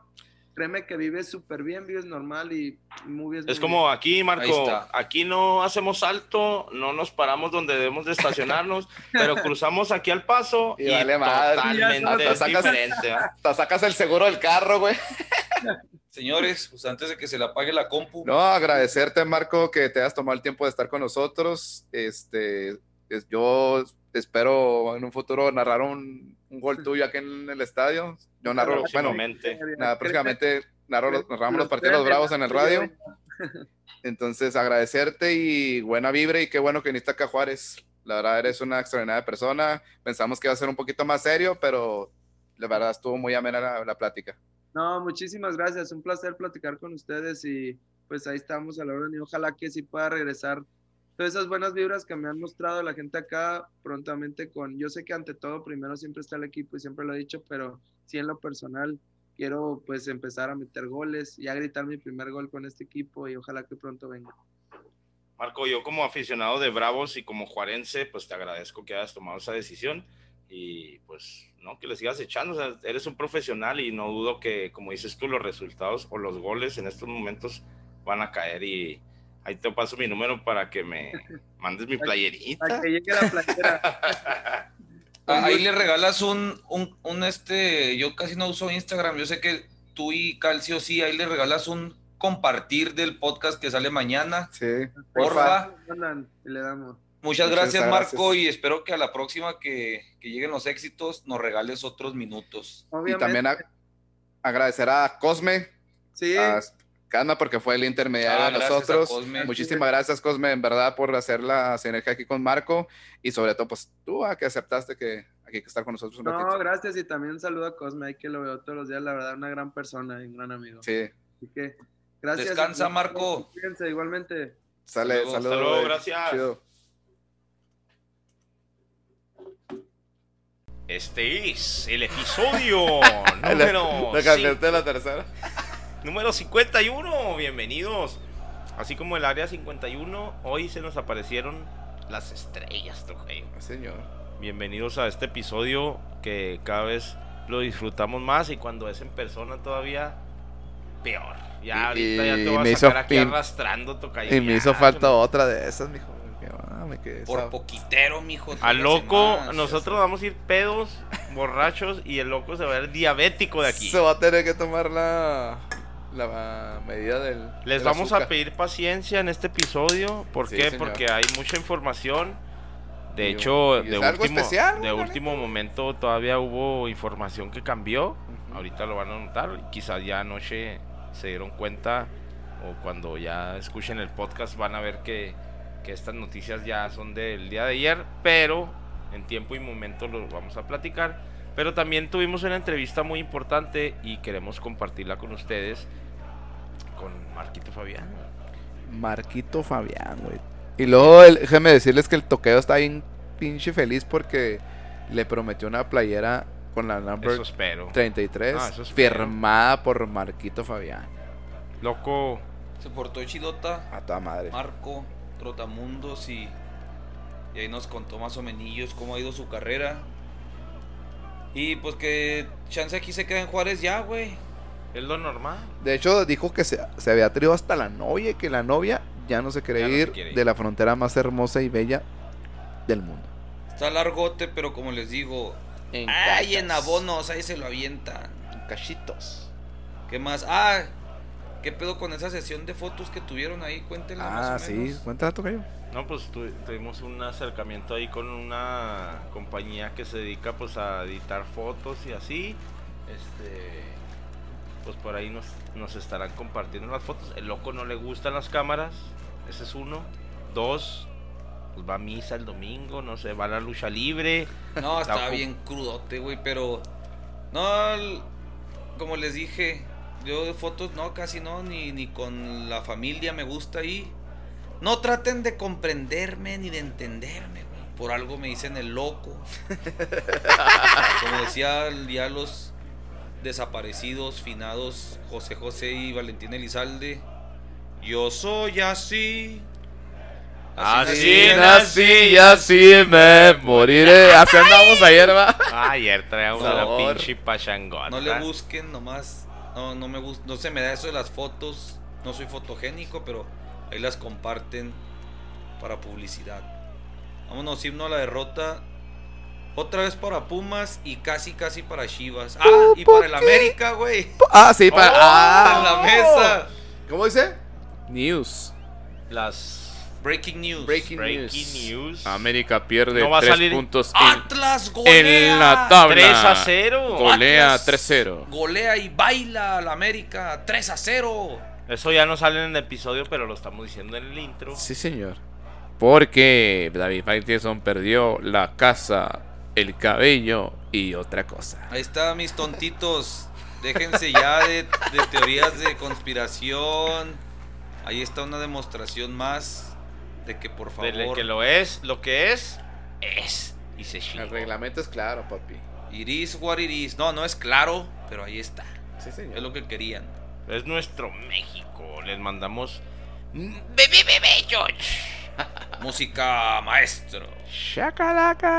S4: créeme que vives súper bien, vives normal y muy bien.
S3: Es como aquí, Marco, aquí no hacemos salto, no nos paramos donde debemos de estacionarnos, pero cruzamos aquí al paso y, vale totalmente
S5: te sacas, diferente. Te sacas el seguro del carro, güey.
S1: Señores, pues antes de que se le apague la compu.
S5: No, agradecerte, Marco, que te hayas tomado el tiempo de estar con nosotros. Este, yo espero en un futuro narrar un, un gol tuyo aquí en el estadio. Yo narro, bueno, nada, próximamente narro narramos los partidos los bravos en el radio. Entonces, agradecerte y buena vibra y qué bueno que viniste acá Juárez. La verdad, eres una extraordinaria persona. Pensamos que iba a ser un poquito más serio, pero la verdad estuvo muy amena la, la plática.
S4: No, muchísimas gracias. Un placer platicar con ustedes y pues ahí estamos a la hora y ojalá que sí pueda regresar todas esas buenas vibras que me han mostrado la gente acá prontamente con, yo sé que ante todo primero siempre está el equipo y siempre lo he dicho, pero sí en lo personal quiero pues empezar a meter goles y a gritar mi primer gol con este equipo y ojalá que pronto venga.
S3: Marco, yo como aficionado de Bravos y como juarense, pues te agradezco que hayas tomado esa decisión y pues no, que le sigas echando, o sea, eres un profesional y no dudo que, como dices tú, los resultados o los goles en estos momentos van a caer y, Ahí te paso mi número para que me mandes mi playerita. Para que llegue la playera.
S1: Ah, ahí le regalas un, un, un, este, yo casi no uso Instagram, yo sé que tú y Calcio sí, ahí le regalas un compartir del podcast que sale mañana.
S5: Sí,
S1: porfa.
S4: Le damos.
S1: Muchas, gracias, Marco, y espero que a la próxima que, que, lleguen los éxitos nos regales otros minutos.
S5: Y también agradecer a Cosme,
S4: sí.
S5: Calma porque fue el intermediario ah, de nosotros. Muchísimas gracias, Cosme, en verdad, por hacer la sinergia aquí con Marco y sobre todo, pues tú, a que aceptaste que aquí hay que estar con nosotros
S4: un No, gracias y también un saludo a Cosme, ahí que lo veo todos los días, la verdad, una gran persona y un gran amigo.
S5: Sí.
S4: Así que, gracias.
S1: Descansa, Marco.
S4: Fíjense, igualmente.
S5: Sale, saludos.
S3: gracias. Este es el episodio número.
S5: Le cambiaste la tercera
S3: número 51. Bienvenidos. Así como el área 51, hoy se nos aparecieron las estrellas, Tocayo.
S5: Señor.
S3: Bienvenidos a este episodio que cada vez lo disfrutamos más y cuando es en persona todavía peor. Ya ahorita ya te voy a sacar aquí arrastrando, Tocayo.
S5: Y me hizo falta otra de esas, mijo.
S1: Por poquitero, mijo.
S3: Al loco, nosotros vamos a ir pedos, borrachos y el loco se va a ver diabético de aquí.
S5: Se va a tener que tomar la la medida del.
S3: Les vamos a pedir paciencia en este episodio. ¿Por qué? Porque hay mucha información. De hecho, de, último, de último momento todavía hubo información que cambió. Ahorita lo van a notar. Quizás ya anoche se dieron cuenta o cuando ya escuchen el podcast van a ver que, que estas noticias ya son del día de ayer. Pero en tiempo y momento lo vamos a platicar. Pero también tuvimos una entrevista muy importante y queremos compartirla con ustedes con Marquito Fabián.
S5: Marquito Fabián, güey. Y luego, déjeme decirles que el toqueo está bien pinche feliz porque le prometió una playera con la number 33 ah, firmada por Marquito Fabián.
S3: Loco.
S1: Se portó chidota.
S5: A toda madre.
S1: Marco, Trotamundos y, y ahí nos contó más o menos cómo ha ido su carrera. Y pues que chance aquí se queda en Juárez ya, güey.
S3: Es lo normal.
S5: De hecho, dijo que se, había traído hasta la novia y que la novia ya no se quiere ir de la frontera más hermosa y bella del mundo.
S1: Está largote, pero como les digo, en ay, en abonos, ahí se lo avientan.
S5: En cachitos.
S1: ¿Qué más? Ah, ¿qué pedo con esa sesión de fotos que tuvieron ahí? Cuéntenla
S5: ah, sí, cuéntala.
S3: No, pues tuvimos un acercamiento ahí con una compañía que se dedica pues a editar fotos y así. Este, pues por ahí nos, nos estarán compartiendo las fotos. El loco no le gustan las cámaras, ese es uno. Dos, pues va a misa el domingo, no sé, va a la lucha libre.
S1: No, está bien crudote, güey, pero no, como les dije, yo de fotos no, casi no, ni, ni con la familia me gusta ahí. No traten de comprenderme ni de entenderme, güey. Por algo me dicen el loco. Como decía ya los desaparecidos, finados José José y Valentín Elizalde. Yo soy así.
S6: Así, así, así me moriré. Así andamos ayer, va.
S3: ayer traíamos una pinche pachangona.
S1: No le busquen nomás. No, no me gusta. No se me da eso de las fotos. No soy fotogénico, pero Ahí las comparten para publicidad. Vámonos, himno a la derrota. Otra vez para Pumas y casi, casi para Chivas. Ah, y para el América, güey.
S6: Ah, sí, para.
S1: Oh, ah, la mesa.
S2: ¿Cómo dice?
S6: News.
S3: Las.
S1: Breaking news.
S3: Breaking, news.
S6: América pierde no tres puntos
S1: Atlas golea.
S6: en la tabla.
S3: 3 a 0.
S6: Golea 3-0.
S1: Golea y baila al América 3 a 0.
S3: Eso ya no sale en el episodio, pero lo estamos diciendo en el intro.
S6: Sí, señor. Porque David Faitelson perdió la casa, el cabello y otra cosa.
S1: Ahí está, mis tontitos. Déjense ya de, teorías de conspiración. Ahí está una demostración más de que por favor. De
S3: que lo es, lo que es, es. Y se
S2: El reglamento es claro, papi.
S1: Iris, what iris. No, no es claro, pero ahí está. Sí, señor. Es lo que querían.
S3: Es nuestro México. Les mandamos. Bebé, bebé, George.
S1: Música maestro.
S6: Shakalaka.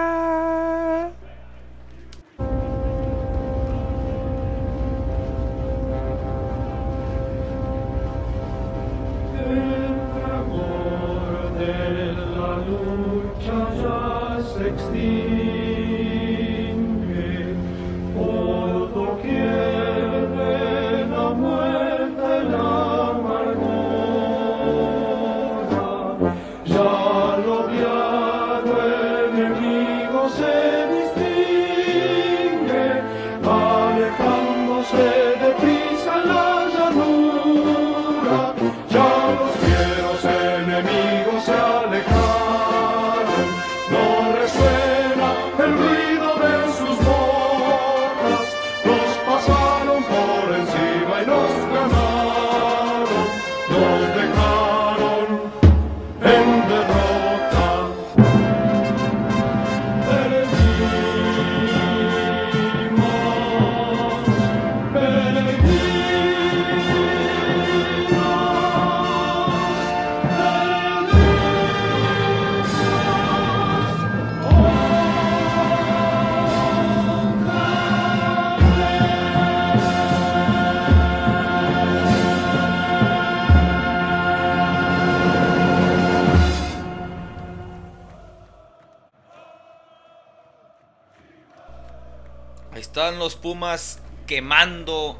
S1: Los Pumas quemando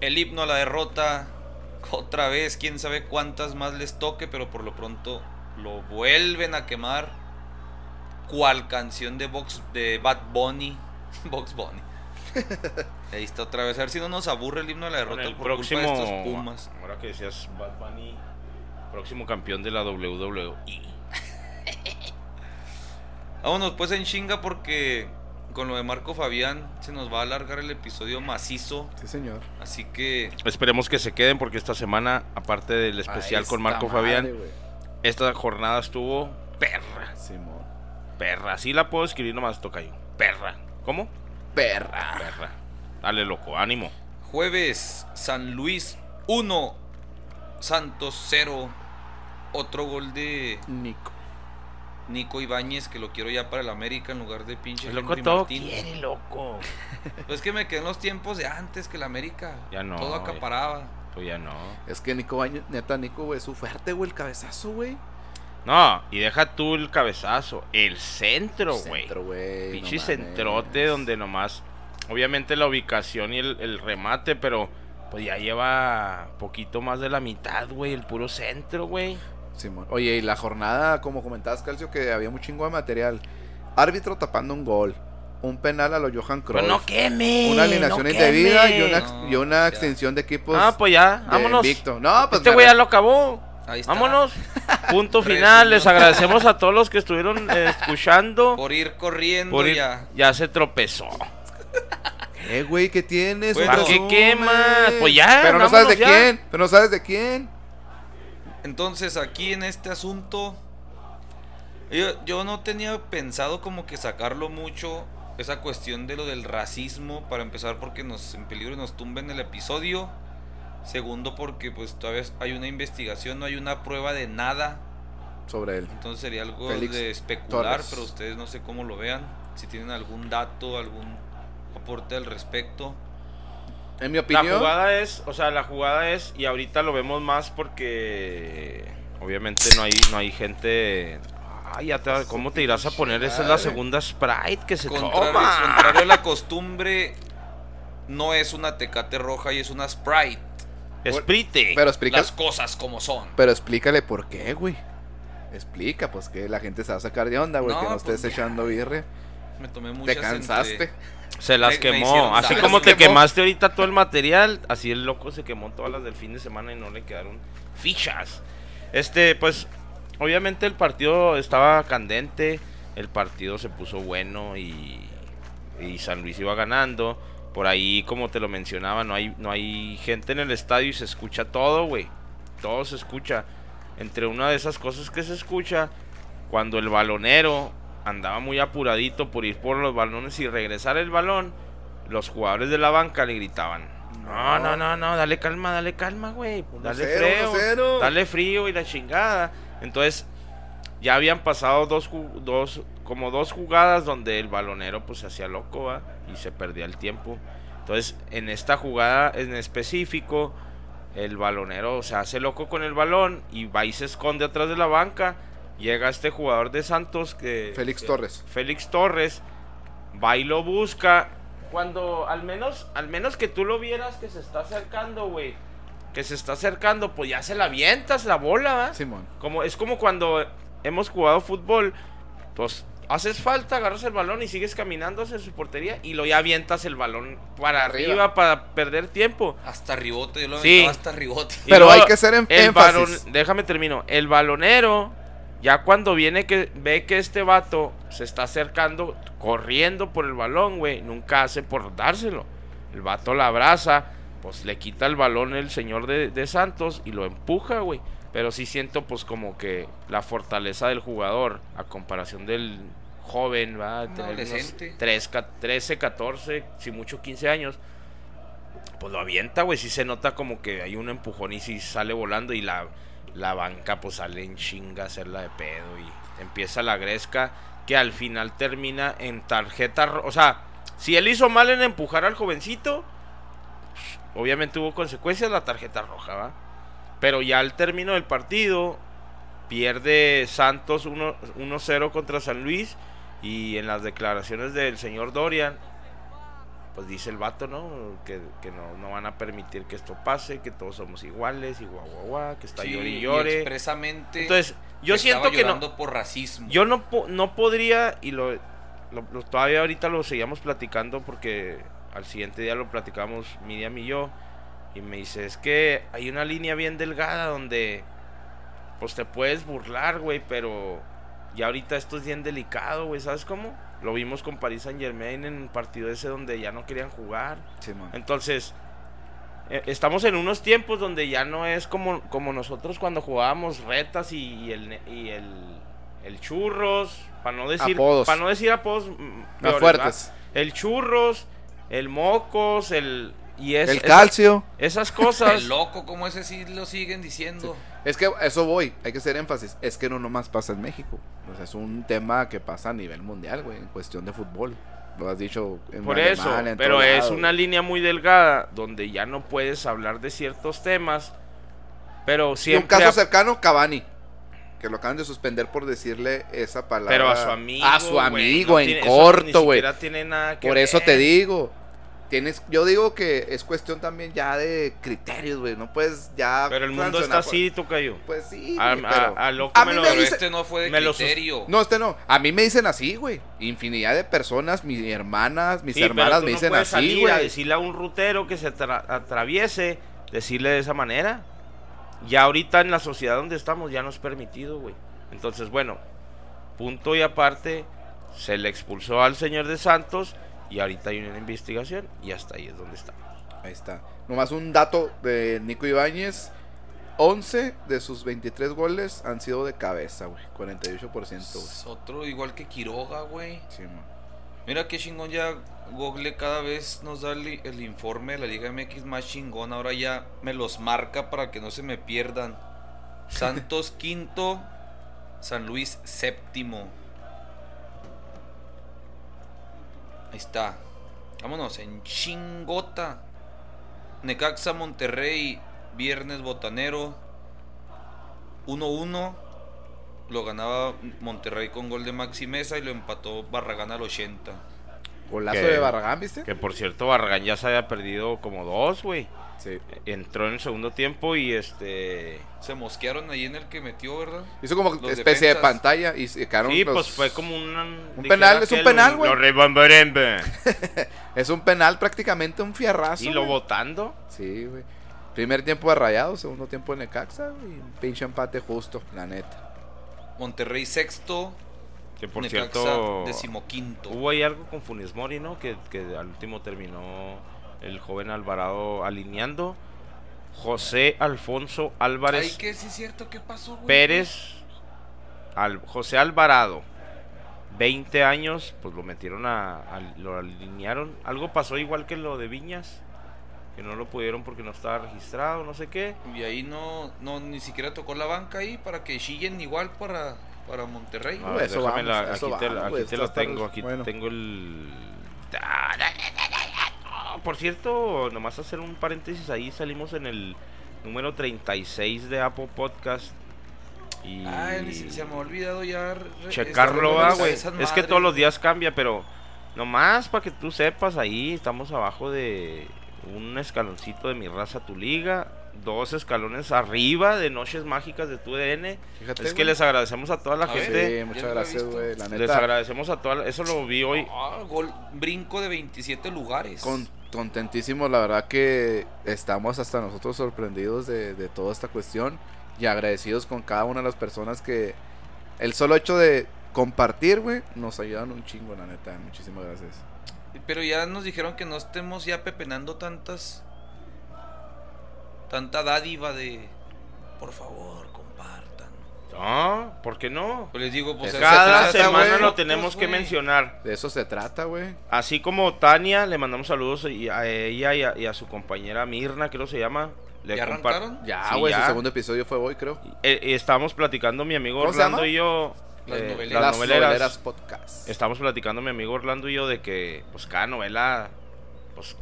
S1: el himno a la derrota. Otra vez, quién sabe cuántas más les toque, pero por lo pronto lo vuelven a quemar. Cual canción de Box de Bad Bunny. Box Bunny. Ahí está otra vez. A ver si no nos aburre el himno a la derrota
S3: el próximo, estos Pumas. Ahora que decías Bad Bunny, próximo campeón de la WWE.
S1: Vámonos pues en chinga porque con lo de Marco Fabián se nos va a alargar el episodio macizo.
S2: Sí, señor.
S1: Así que.
S3: Esperemos que se queden porque esta semana, aparte del especial con Marco Fabián, esta jornada estuvo perra. Simón. Perra. Así la puedo escribir nomás, toca yo. Perra. ¿Cómo?
S2: Perra.
S3: Perra. Dale, loco, ánimo.
S1: Jueves, San Luis 1, Santos 0. Otro gol de.
S2: Nico.
S1: Nico Ibáñez, que lo quiero ya para el América en lugar de pinche
S3: el loco todo quiere, loco.
S1: Pues que me quedé en los tiempos de antes que el América. Ya no. Todo acaparaba.
S3: Pues ya no.
S2: Es que Nico Ibáñez, neta, Nico, güey, su fuerte, güey, el cabezazo, güey.
S3: No, y deja tú el cabezazo, el centro, güey. Centro, güey. Pinche centrote donde nomás, obviamente la ubicación y el, el remate, pero pues ya lleva poquito más de la mitad, güey, el puro centro, güey.
S2: Simón. Oye, y la jornada, como comentabas, Calcio, que había un chingo de material. Árbitro tapando un gol. Un penal a lo Johan Cruyff.
S3: No queme.
S2: una alineación
S3: no
S2: indebida y una,
S1: No,
S2: y una
S1: ya.
S2: extensión de equipos.
S3: Ah, pues ya, vámonos.
S2: invicto. No, pues
S3: este güey ya lo acabó.
S1: Ahí está.
S3: Vámonos. Punto final. Les agradecemos a todos los que estuvieron eh, escuchando.
S1: Por ir corriendo
S3: Por ir-
S1: ya.
S3: ya se tropezó.
S2: Eh, güey, ¿qué tienes?
S1: Bueno,
S3: ¿Para qué quemas? Pues ya,
S2: Pero no sabes de
S3: ya.
S2: quién. Pero no sabes de quién.
S1: Entonces, aquí en este asunto, yo, yo no tenía pensado como que sacarlo mucho, esa cuestión de lo del racismo, para empezar porque nos en peligro nos tumben el episodio. Segundo, porque pues todavía hay una investigación, no hay una prueba de nada.
S2: Sobre él.
S1: Entonces sería algo
S2: Félix
S1: de especular,
S2: Torres.
S1: pero ustedes no sé cómo lo vean. Si tienen algún dato, algún aporte al respecto.
S2: En mi
S3: La
S2: opinión.
S3: jugada es, o sea, la jugada es, y ahorita lo vemos más porque obviamente no hay, no hay gente. Ay, ya te, ¿cómo te irás a poner? Esa es la segunda Sprite que se
S1: Contrario,
S3: toma.
S1: contrario a la costumbre, no es una tecate roja y es una Sprite.
S3: Sprite.
S2: Pero explícale,
S1: Las cosas como son.
S2: pero explícale por qué, güey. Explica, pues que la gente se va a sacar de onda, güey.
S1: No,
S2: que no
S1: pues,
S2: estés
S1: ya.
S2: echando birre.
S1: Me tomé muchas
S2: Te cansaste.
S1: entre-
S3: Se las
S1: Me-
S3: quemó. así como te
S2: quemó.
S3: quemaste ahorita todo el material, así el loco se quemó todas las del fin de semana y no le quedaron fichas. Este, pues, obviamente el partido estaba candente, el partido se puso bueno y, y San Luis iba ganando. Por ahí, como te lo mencionaba, no hay, no hay gente en el estadio y se escucha todo, güey. Todo se escucha. Entre una de esas cosas que se escucha, cuando el balonero andaba muy apuradito por ir por los balones y regresar el balón, los jugadores de la banca le gritaban. No, no, no, no, dale calma, dale calma, güey. Dale
S2: 1-0,
S3: frío.
S2: 1-0.
S3: Dale frío y la chingada. Entonces, ya habían pasado dos, dos como dos jugadas donde el balonero pues se hacía loco ¿va? y se perdía el tiempo. Entonces, en esta jugada en específico, el balonero se hace loco con el balón y va y se esconde atrás de la banca. Llega este jugador de Santos que
S2: Félix
S3: que-
S2: Torres.
S3: Félix Torres va y lo busca. Cuando al menos, al menos que tú lo vieras que se está acercando, güey. Que se está acercando, pues ya se la avientas la bola, ¿va?
S2: Simón.
S3: Como, es como cuando hemos jugado fútbol, pues haces falta, agarras el balón y sigues caminando hacia su portería y lo ya avientas el balón para
S2: Arriba.
S3: arriba, para perder tiempo.
S1: Hasta ribote, yo lo
S3: Sí.
S1: hasta ribote.
S2: Pero
S3: luego
S2: hay que hacer en-
S3: el
S2: énfasis.
S3: balon- déjame termino. El balonero, ya cuando viene que ve que este vato se está acercando, corriendo por el balón, güey, nunca hace por dárselo. El vato la abraza, pues le quita el balón el señor de, de Santos y lo empuja, güey. Pero sí siento pues como que la fortaleza del jugador a comparación del joven, va a tener unos
S1: adolescente.
S3: 3, ca- 13, 14, si mucho 15 años pues lo avienta, güey. Sí se nota como que hay un empujón y sí sale volando y la, la banca pues sale en chinga a hacerla de pedo y empieza la gresca que al final termina en tarjeta O sea, si él hizo mal en empujar al jovencito, obviamente hubo consecuencias la tarjeta roja, ¿va? Pero ya al término del partido pierde Santos 1 1-0 contra San Luis y en las declaraciones del señor Dorian pues dice el vato, ¿no? Que, que no, no van a permitir que esto pase, que todos somos iguales y guau, guau, guau, que está
S1: Sí,
S3: llore y
S1: y
S3: llore.
S1: expresamente.
S3: Entonces, yo siento que no,
S1: por racismo.
S3: yo no, no podría, y lo, lo- lo- todavía ahorita lo seguíamos platicando porque al siguiente día lo platicamos Miriam y yo, y me dice, es que hay una línea bien delgada donde pues te puedes burlar, güey, pero ya ahorita esto es bien delicado, güey, ¿sabes cómo? Lo vimos con Paris Saint Germain en el partido ese donde ya no querían jugar.
S2: Simón.
S3: Entonces, eh, estamos en unos tiempos donde ya no es como, como nosotros cuando jugábamos retas y, y el, y el, el churros, para no decir
S2: Apodos.
S3: para no decir apodos mm, peores,
S2: fuertes.
S3: El churros, el mocos, el y es,
S2: El
S3: esa-
S2: calcio.
S3: esas cosas.
S1: El loco, como ese sí lo siguen diciendo.
S2: Es que eso voy, hay que hacer énfasis. Es que no nomás pasa en México. O sea, es un tema que pasa a nivel mundial, güey, en cuestión de fútbol. Lo has dicho en
S3: Por
S2: Alemania,
S3: eso,
S2: en
S3: pero
S2: todo
S3: es
S2: lado,
S3: una línea muy delgada donde ya no puedes hablar de ciertos temas. Pero
S2: Y un
S3: siempre
S2: caso cercano, Cavani. Que lo acaban de suspender por decirle esa palabra.
S3: Pero a su amigo.
S2: A su amigo,
S3: no
S2: en
S3: tiene-
S2: corto, güey.
S3: siquiera tiene nada que
S2: Por eso te digo.
S5: Tienes, yo digo que es cuestión también ya de criterios, güey. No puedes ya.
S3: Pero el mundo está así, Tocayo.
S5: Pues sí,
S3: A,
S5: güey, pero-
S3: a lo
S5: a
S3: que me
S5: mí
S3: lo
S5: me dice-
S1: este no fue de
S3: me lo sus-
S1: criterio.
S5: No, este no. A mí me dicen así, güey. Infinidad de personas, mis hermanas, mis
S3: Sí, pero
S5: hermanas
S3: tú
S5: me
S3: no
S5: dicen
S3: puedes
S5: así,
S3: salir a
S5: güey.
S3: decirle a un rutero que se atra- atraviese, decirle de esa manera. Ya ahorita en la sociedad donde estamos ya no es permitido, güey. Entonces, bueno, punto y aparte, se le expulsó al señor de Santos y ahorita hay una investigación y hasta ahí es donde está.
S5: Ahí está. Nomás un dato de Nico Ibáñez. 11 de sus 23 goles han sido de cabeza, güey. 48%, güey.
S1: Es otro igual que Quiroga, güey.
S5: Sí, man.
S1: Mira qué chingón ya Google cada vez nos da el, el informe de la Liga MX más chingón. Ahora ya me los marca para que no se me pierdan. Santos quinto, San Luis séptimo. Ahí está. Vámonos, en chingota. Necaxa Monterrey, viernes botanero. 1-1. Lo ganaba Monterrey con gol de Maxi Mesa y lo empató Barragán al 80.
S5: Golazo
S3: Que-
S5: de Barragán, ¿viste?
S3: Que por cierto, Barragán ya se había perdido como dos, güey.
S5: Sí.
S3: Entró en el segundo tiempo y este...
S1: Se mosquearon ahí en el que metió, ¿verdad?
S5: Hizo como
S1: Los
S5: especie de
S1: defensas.
S5: pantalla y se quedaron
S3: Sí,
S5: los-
S3: pues fue como un...
S5: Un penal, es un penal, güey. Es un penal prácticamente un fierrazo.
S3: Y lo votando.
S5: Sí, güey. Primer tiempo de Rayado, segundo tiempo de Necaxa y un pinche empate justo, la neta.
S1: Monterrey sexto,
S3: Que por
S1: Necaxa
S3: cierto...
S1: decimoquinto.
S3: Hubo ahí algo con Funes Mori, ¿no? Que, que al último terminó el joven Alvarado alineando. José Alfonso Álvarez
S1: Ay, que sí es cierto, ¿qué pasó, güey?
S3: Pérez. Al, José Alvarado. 20 años, pues lo metieron a, a- Lo alinearon. Algo pasó igual que lo de Viñas. Que no lo pudieron porque no estaba registrado, no sé qué.
S1: Y ahí no, no ni siquiera tocó la banca ahí para que chillen igual para, para Monterrey.
S3: A
S5: No,
S3: ver,
S5: eso
S3: déjame
S5: vamos,
S3: la-
S5: eso
S3: aquí te, aquí te lo tengo, aquí
S5: bueno.
S3: tengo el... Ah, Por cierto, nomás hacer un paréntesis ahí, salimos en el número 36 de Apple Podcast. Y...
S1: Ni se, me ha olvidado ya. re-
S3: checarlo,
S1: este,
S3: ah, güey. Es que todos los días cambia, pero nomás para que tú sepas, ahí estamos abajo de un escaloncito de mi raza tu liga, dos escalones arriba de Noches Mágicas de tu DN.
S5: Fíjate,
S3: Es que
S5: güey.
S3: les agradecemos a toda la
S1: A
S3: gente.
S5: Sí, muchas gracias, güey. La
S3: Les
S5: neta,
S3: agradecemos a toda la- Eso lo vi hoy.
S1: Ah, gol, brinco de 27 lugares.
S5: con- contentísimos, la verdad que estamos hasta nosotros sorprendidos de, de toda esta cuestión y agradecidos con cada una de las personas que el solo hecho de compartir, güey, nos ayudan un chingo, la neta. Muchísimas gracias.
S1: Pero ya nos dijeron que no estemos ya pepenando tantas. Tanta dádiva de. Por favor, compartan.
S3: Ah, ¿por qué no?
S1: Pues les digo, pues. Es-
S5: se
S3: Cada
S5: trata,
S3: semana lo tenemos que mencionar.
S5: De eso se trata, güey.
S3: Así como Tania, le mandamos saludos y a ella y a, y a su compañera Mirna, creo que se llama. Le
S1: ¿Ya arrancaron?
S5: Ya,
S3: Sí,
S5: güey, su
S3: ya.
S5: segundo episodio fue hoy, creo.
S3: Eh, estábamos platicando mi amigo
S5: ¿Cómo se
S3: Orlando y yo.
S1: Las
S3: eh,
S1: noveleras.
S3: las noveleras.
S5: Podcast.
S3: Estamos platicando mi amigo Orlando y yo de que, pues, cada novela, pues,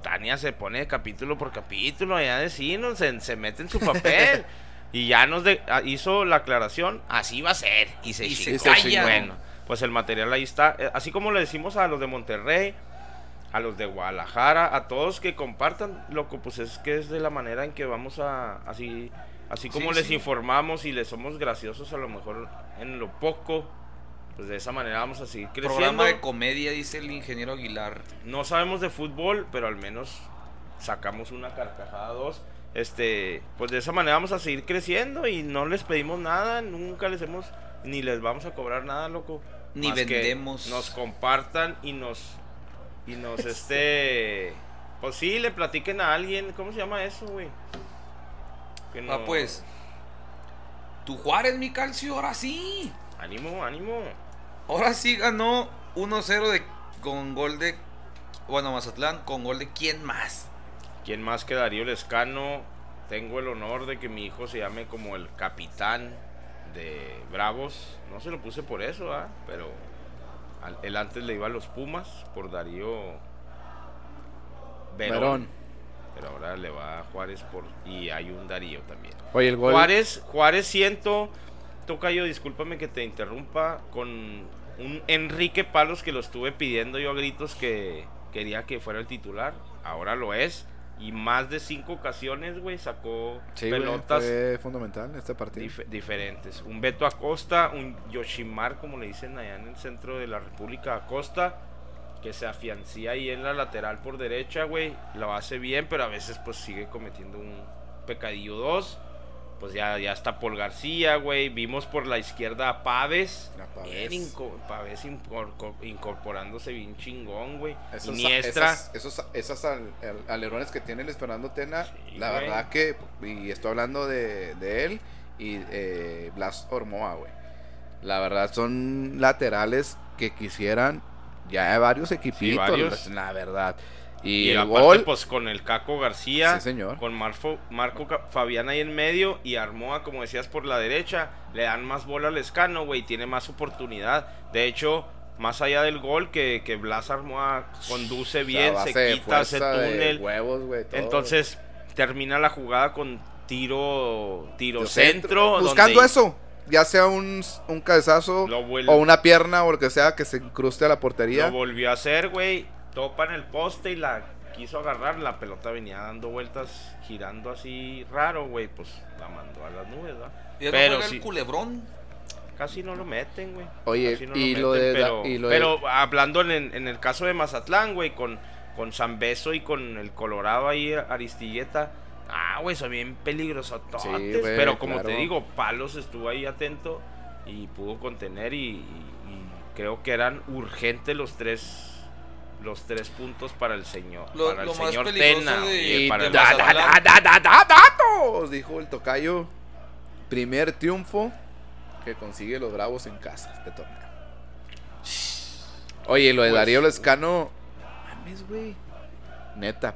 S3: Tania se pone capítulo por capítulo, ya decimos, se, se mete en su papel. y ya nos de- ah, hizo la aclaración, así va a ser. Y se
S1: Y se
S3: chingó.
S1: calla.
S3: Bueno, pues el material ahí está. Eh, Así como le decimos a los de Monterrey, a los de Guadalajara, a todos que compartan, loco, pues es que es de la manera en que vamos a, así, así como
S1: Sí,
S3: les
S1: sí.
S3: informamos y les somos graciosos a lo mejor en lo poco, pues de esa manera vamos a seguir creciendo.
S1: Programa de comedia, dice el ingeniero Aguilar.
S3: No sabemos de fútbol, pero al menos sacamos una carcajada dos. Este, pues de esa manera vamos a seguir creciendo y no les pedimos nada, nunca les hemos ni les vamos a cobrar nada, loco.
S1: Ni
S3: Más que
S1: vendemos.
S3: Nos compartan y nos y nos este pues sí, le platiquen a alguien, ¿cómo se llama eso, güey? Que
S1: Ah, pues. Tu Juárez, mi calcio, ahora sí.
S3: ánimo, ánimo.
S1: Ahora sí ganó 1-0 de con gol de. Bueno, Mazatlán, con gol de quién más.
S3: ¿Quién más que Darío Lescano? Tengo el honor de que mi hijo se llame como el capitán de Bravos. No se lo puse por eso, ¿ah? Pero al- él antes le iba a los Pumas por Darío Verón.
S5: Verón.
S3: Pero ahora le va a Juárez por y hay un Darío también.
S5: Oye, el gol.
S3: Juárez, Juárez siento, Tocayo, discúlpame que te interrumpa, con un Enrique Palos que lo estuve pidiendo yo a gritos que, quería que fuera el titular, ahora lo es. Y más de cinco ocasiones, güey, sacó
S5: Sí,
S3: pelotas
S5: fue fundamental en este partido.
S3: dif- diferentes. Un Beto Acosta, un Yoshimar, como le dicen allá en el centro de la República Acosta, que se afiancía ahí en la lateral por derecha, güey. Lo hace bien, pero a veces pues sigue cometiendo un pecadillo dos. Pues ya, ya está Paul García, güey. Vimos por la izquierda a Paves.
S5: A.
S3: Bien, inco- incor- incorporándose bien chingón, güey.
S5: Esos,
S3: Iniestra.
S5: esas- esos, esas al- al- alerones que tiene el Fernando Tena,
S3: Sí,
S5: la
S3: güey.
S5: verdad que, y estoy hablando de, de él y eh, Blas Ormoa, güey. La verdad son laterales que quisieran ya varios equipitos,
S3: varios.
S5: la verdad. Y,
S3: Y,
S5: el
S3: aparte,
S5: gol,
S3: pues con el Caco García,
S5: Sí, señor.
S3: con Marfo- Marco Fabián ahí en medio y Armoa, como decías, por la derecha, le dan más bola al escano, güey, tiene más oportunidad. De hecho, más allá del gol, que, que Blas Armoa conduce bien,
S5: base
S3: se
S5: de
S3: quita
S5: de
S3: túnel.
S5: huevos.
S3: Entonces, termina la jugada con tiro, tiro centro.
S5: buscando eso, ya sea un, un cabezazo o una pierna o lo que sea que se incruste a la portería.
S3: Lo volvió a hacer, güey. Topa en el poste y la quiso agarrar. La pelota venía dando vueltas, girando así raro, güey. Pues la mandó a las nubes, ¿verdad?
S1: ¿Ya no
S3: Pero
S1: juega
S3: sí.
S1: el culebrón?
S3: Casi no lo meten, güey.
S5: Oye,
S3: Casi no
S5: y lo
S3: meten,
S5: de
S3: Pero,
S5: y lo de-
S3: hablando en, en el caso de Mazatlán, güey, con, con San Beso y con el Colorado ahí, Aristilleta. Ah, güey, son bien peligrosos.
S5: Sí,
S3: pero como
S5: claro.
S3: te digo, Palos estuvo ahí atento y pudo contener y, y- y creo que eran urgentes los tres los tres puntos para el señor
S1: Lo-
S3: para el señor Tena
S1: de-
S3: y para el
S5: da, da, da, da, da, da, datos, dijo el tocayo. Primer triunfo que consigue los Bravos en casa este torneo. Oye, lo de
S3: Pues,
S5: Darío Lescano. Mames, güey. Neta.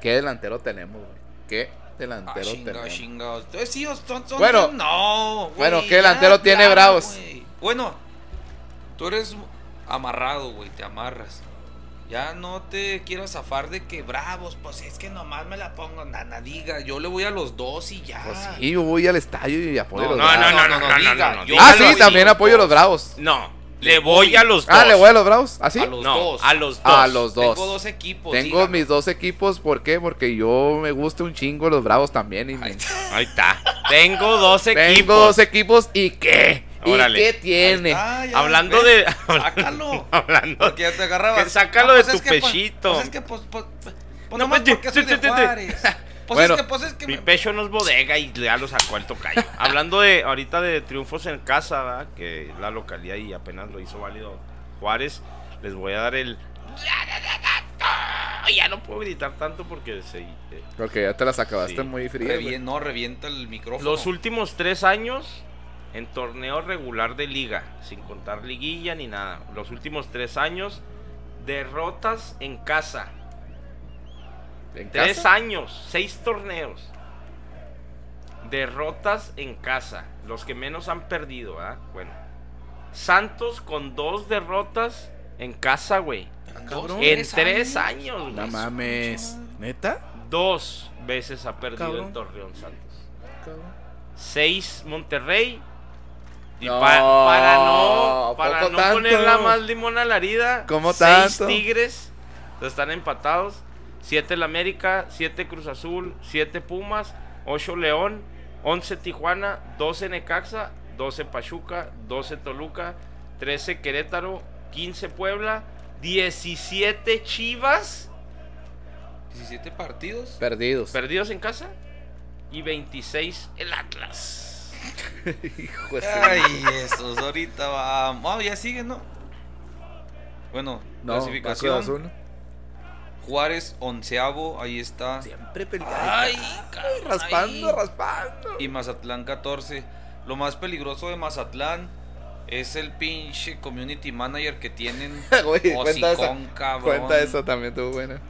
S5: ¿Qué delantero tenemos, güey? ¿Qué
S1: Ah,
S5: delantero
S1: chinga,
S5: tenemos?
S1: chinga. Ustedes sí, son, son-
S5: Bueno.
S1: son- no.
S5: Bueno, ¿qué
S1: ya,
S5: delantero tiene Bravos?
S1: Bueno, tú eres amarrado, güey, te amarras. Ya no te quieras zafar de que bravos, pues es que nomás me la pongo, nada, diga, yo le voy a los dos y ya.
S5: Pues sí, yo voy al estadio y apoyo
S1: No,
S5: a los
S3: no,
S5: Bravos.
S3: no, no, no, no,
S1: diga,
S3: no, no, no.
S5: Ah, sí, también
S1: los
S5: apoyo a los
S1: dos.
S5: Bravos.
S3: no
S1: Le
S3: voy a los dos
S5: Ah, le voy a los Bravos. ¿Ah, sí?
S1: A los
S3: no
S1: dos.
S3: a los dos
S5: A los dos.
S1: Tengo dos equipos.
S5: Tengo
S1: dígame.
S5: mis dos equipos, ¿por qué? Porque yo me gusta un chingo los Bravos también. Y me-
S1: Ahí está.
S3: ahí está tengo dos
S5: Tengo
S3: equipos
S5: dos equipos y qué?
S3: Órale.
S5: ¿Y qué tiene?
S1: Está, ya,
S3: hablando
S1: ¿ves?
S3: de
S1: Sácalo.
S3: hablando
S1: Porque ya te agarrabas.
S3: Que sácalo de
S1: pues
S3: tu
S1: es que, pues,
S3: pechito.
S1: Pues, es que, pues, pues, pues,
S3: No,
S1: nomás porque soy de Juárez. Pues
S5: Bueno,
S1: es que, pues es que.
S3: Mi
S1: me-
S3: pecho no es bodega y ya lo sacó el tocayo. Hablando de ahorita de triunfos en casa, ¿verdad? que es la localidad y apenas lo hizo válido Juárez, les voy a dar el. Ya no puedo gritar tanto porque se. eh,
S5: Porque ya te las acabaste
S3: Sí.
S5: muy.
S1: Revien- no, revienta el micrófono.
S3: Los últimos tres años en torneo regular de liga, sin contar liguilla ni nada. Los últimos tres años, derrotas en casa.
S5: ¿En
S3: Tres
S5: casa?
S3: años, seis torneos. Derrotas en casa. Los que menos han perdido, ¿ah? Bueno. Santos con dos derrotas en casa, güey.
S1: Dos,
S3: En tres años,
S5: No
S3: güey.
S5: mames. ¿Neta?
S3: Dos veces ha perdido
S5: Cabrón.
S3: en Torreón Santos. Seis Monterrey. Y
S5: No,
S3: pa- para no,
S5: ¿a
S3: para no
S5: tanto?
S3: ponerla más limón a la herida,
S5: ¿Cómo
S3: seis
S5: tanto?
S3: Tigres están empatados. Siete el América, siete Cruz Azul, siete Pumas, ocho León, once Tijuana, doce Necaxa, doce Pachuca, doce Toluca, trece Querétaro, quince Puebla, diecisiete Chivas
S1: 17 partidos.
S5: Perdidos.
S3: perdidos en casa y 26 el Atlas.
S5: Hijo de
S1: Ay, esos, ahorita vamos. Ah, ya sigue, ¿no? Bueno,
S5: No,
S1: clasificación. Juárez, onceavo, ahí está.
S5: Siempre peleando.
S1: Ay, cabrón,
S5: raspando,
S1: ay.
S5: raspando.
S1: Y Mazatlán 14. Lo más peligroso de Mazatlán es el pinche community manager que tienen.
S5: Güey, cuenta esa.
S1: Cabrón.
S5: Cuenta eso también, tuvo buena.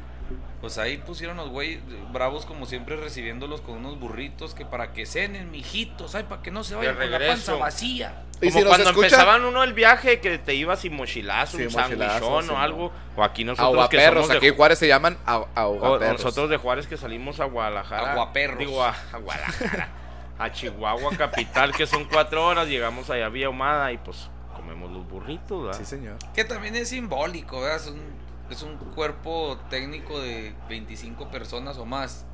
S1: Pues ahí pusieron los güey bravos como siempre recibiéndolos con unos burritos que para que cenen, mijitos, ay, para que no se vayan con la panza vacía.
S5: Y
S3: Como
S5: si
S3: cuando
S5: escucha-
S3: empezaban uno el viaje que te ibas sin mochilazo,
S5: Sí,
S3: un
S5: mochilazo, sí,
S3: o algo. O aquí nosotros que
S5: Ahogaperros.
S3: somos de
S5: Aquí en Juárez se llaman ahogaperros.
S3: nosotros de Juárez que salimos a Guadalajara.
S1: Aguaperros.
S3: Digo, a, a Guadalajara. a Chihuahua capital, que son cuatro horas. Llegamos allá a Villa Ahumada y pues comemos los burritos, ¿verdad?
S5: Sí, señor.
S1: Que también es simbólico, ¿verdad? Son es un cuerpo técnico de 25 personas o más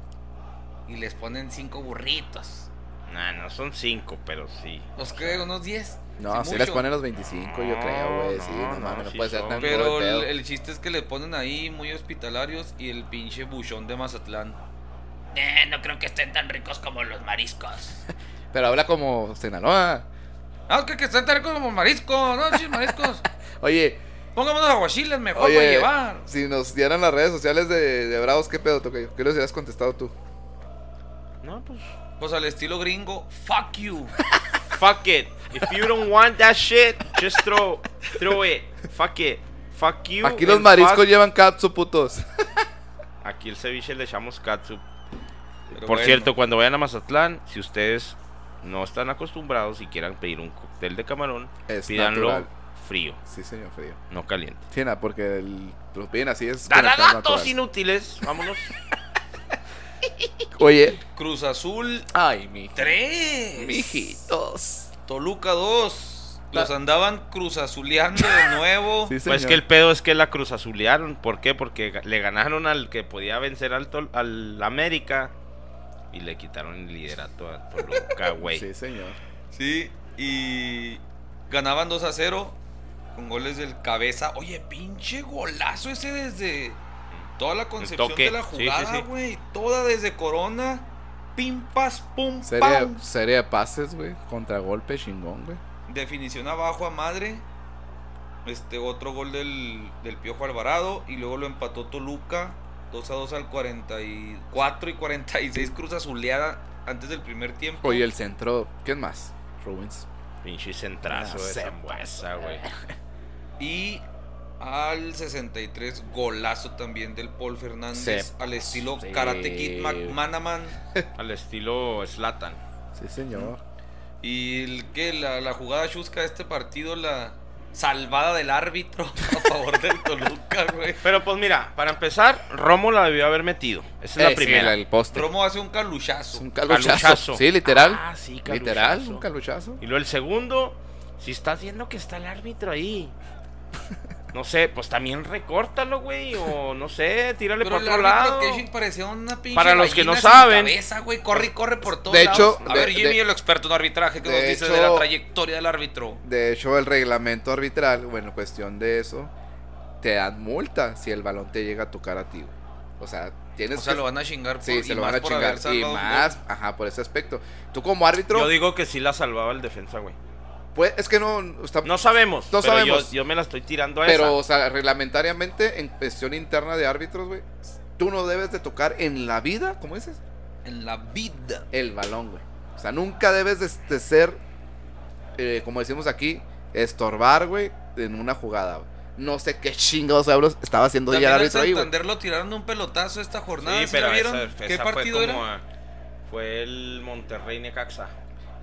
S1: y les ponen 5 burritos.
S3: Nah, no son cinco, pero sí.
S1: ¿Los que ¿Unos 10?
S5: No,
S1: Sí,
S5: sí les ponen los 25, yo creo, güey. Sí,
S3: No,
S5: no,
S3: no,
S5: mames, no
S3: sí
S5: puede ser tan
S1: Pero
S5: el
S1: chiste es que le ponen ahí muy hospitalarios y el pinche buchón de Mazatlán. Eh, no creo que estén tan ricos como los mariscos.
S5: Pero habla como Sinaloa.
S1: Ah, que, que estén tan ricos como mariscos, ¿no? Chis, mariscos.
S5: Oye,
S1: Pongámonos aguachiles mejor
S5: Oye,
S1: para llevar.
S5: si nos dieran las redes sociales de, de Bravos, ¿qué pedo, Tocayo? ¿Qué les hubieras contestado tú?
S3: No, pues.
S1: Pues al estilo gringo, fuck you.
S3: Fuck it. If you don't want that shit, just throw, throw it. Fuck it. Fuck you.
S5: Aquí los mariscos
S3: fuck-
S5: llevan katsu, putos.
S3: Aquí el ceviche le echamos katsu.
S1: Pero
S3: Por
S1: bueno.
S3: cierto, cuando vayan a Mazatlán, si ustedes no están acostumbrados y quieran pedir un cóctel de camarón,
S5: Es
S3: pídanlo
S5: natural.
S3: Frío,
S5: Sí, señor Frío.
S3: no caliente.
S5: Sí, nada, porque el, los piden así es.
S3: ¡Dada datos inútiles! Vámonos.
S5: Oye.
S1: Cruz Azul
S5: Ay, mi.
S1: 3.
S5: Mijitos.
S1: Toluca 2. Los andaban cruzazuleando de nuevo.
S5: Sí,
S3: Pues que el pedo es que la cruz azulearon. ¿Por qué? Porque le ganaron al que podía vencer al, Tol- al América y le quitaron el liderato a Toluca, güey.
S5: Sí, señor.
S1: Sí, y ganaban 2 a 0 con goles del cabeza. Oye, pinche golazo ese desde toda la concepción de la
S3: sí, sí,
S1: jugada,
S3: sí.
S1: güey. Toda desde Corona. Pim, pas, pum,
S5: Serie,
S1: pam.
S5: serie de pases, güey. Contragolpe chingón, güey.
S1: Definición abajo a madre. Este otro gol del, del Piojo Alvarado. Y luego lo empató Toluca. 2 a 2 al 44 y 46 cruz azuleada antes del primer tiempo.
S5: Oye, el centro. ¿Quién más? Rubens.
S3: Pinche centrazo
S5: Ah,
S3: de Zambuesa, güey.
S1: Y al 63, golazo también del Paul Fernández.
S5: Se-
S1: al estilo
S5: sí.
S1: Karate Kid McManaman.
S3: Al estilo Slatan.
S5: Sí, señor.
S1: Y el que la, la jugada chusca de este partido, la salvada del árbitro a favor del Toluca, güey.
S3: Pero pues mira, para empezar, Romo la debió haber metido. Esa es
S5: Eh,
S3: la primera.
S5: Sí, el poste.
S1: Romo hace un caluchazo.
S5: Un caluchazo.
S3: Caluchazo.
S5: Sí, literal.
S3: Ah, sí,
S5: literal,
S3: caluchazo.
S5: un caluchazo.
S3: Y luego el segundo, si estás viendo que está el árbitro ahí. No sé, pues también recórtalo, güey. O no sé, tírale
S1: Pero
S3: por
S1: el
S3: otro lado.
S1: que parecía una pinche
S3: Para los que no saben.
S1: cabeza, güey. Corre y corre por todos
S5: De hecho,
S1: lados. A
S5: de-
S1: ver, Jimmy,
S5: de-
S1: el experto en arbitraje, que nos dice de la
S5: hecho-
S1: trayectoria del árbitro?
S5: De hecho, el reglamento arbitral, bueno, cuestión de eso, te dan multa si el balón te llega a tocar a ti. güey. O sea, tienes
S1: O sea,
S5: que-
S1: lo van a chingar por,
S5: Sí, se lo van a chingar. Y más, ajá, por ese aspecto. Tú como árbitro,
S3: Yo digo que sí la salvaba el defensa, güey.
S5: Pues, es que no, está-
S3: No sabemos.
S5: No
S3: pero
S5: sabemos.
S3: Yo, yo me la estoy tirando a
S5: pero,
S3: esa.
S5: o sea, reglamentariamente, en cuestión interna de árbitros, güey, tú no debes de tocar en la vida, ¿cómo dices?
S1: En la vida.
S5: El balón, güey. O sea, nunca debes de, de ser, eh, como decimos aquí, estorbar, güey, en una jugada, güey. No sé qué chingados hablos estaba haciendo ya el
S1: al
S5: árbitro ahí, güey.
S1: Lo tiraron un pelotazo esta jornada.
S3: Sí,
S1: ¿sí
S3: pero
S1: la vieron?
S3: esa-
S1: ¿Qué
S3: fue
S1: partido
S3: como
S1: era?
S3: a- Fue el Monterrey Necaxa.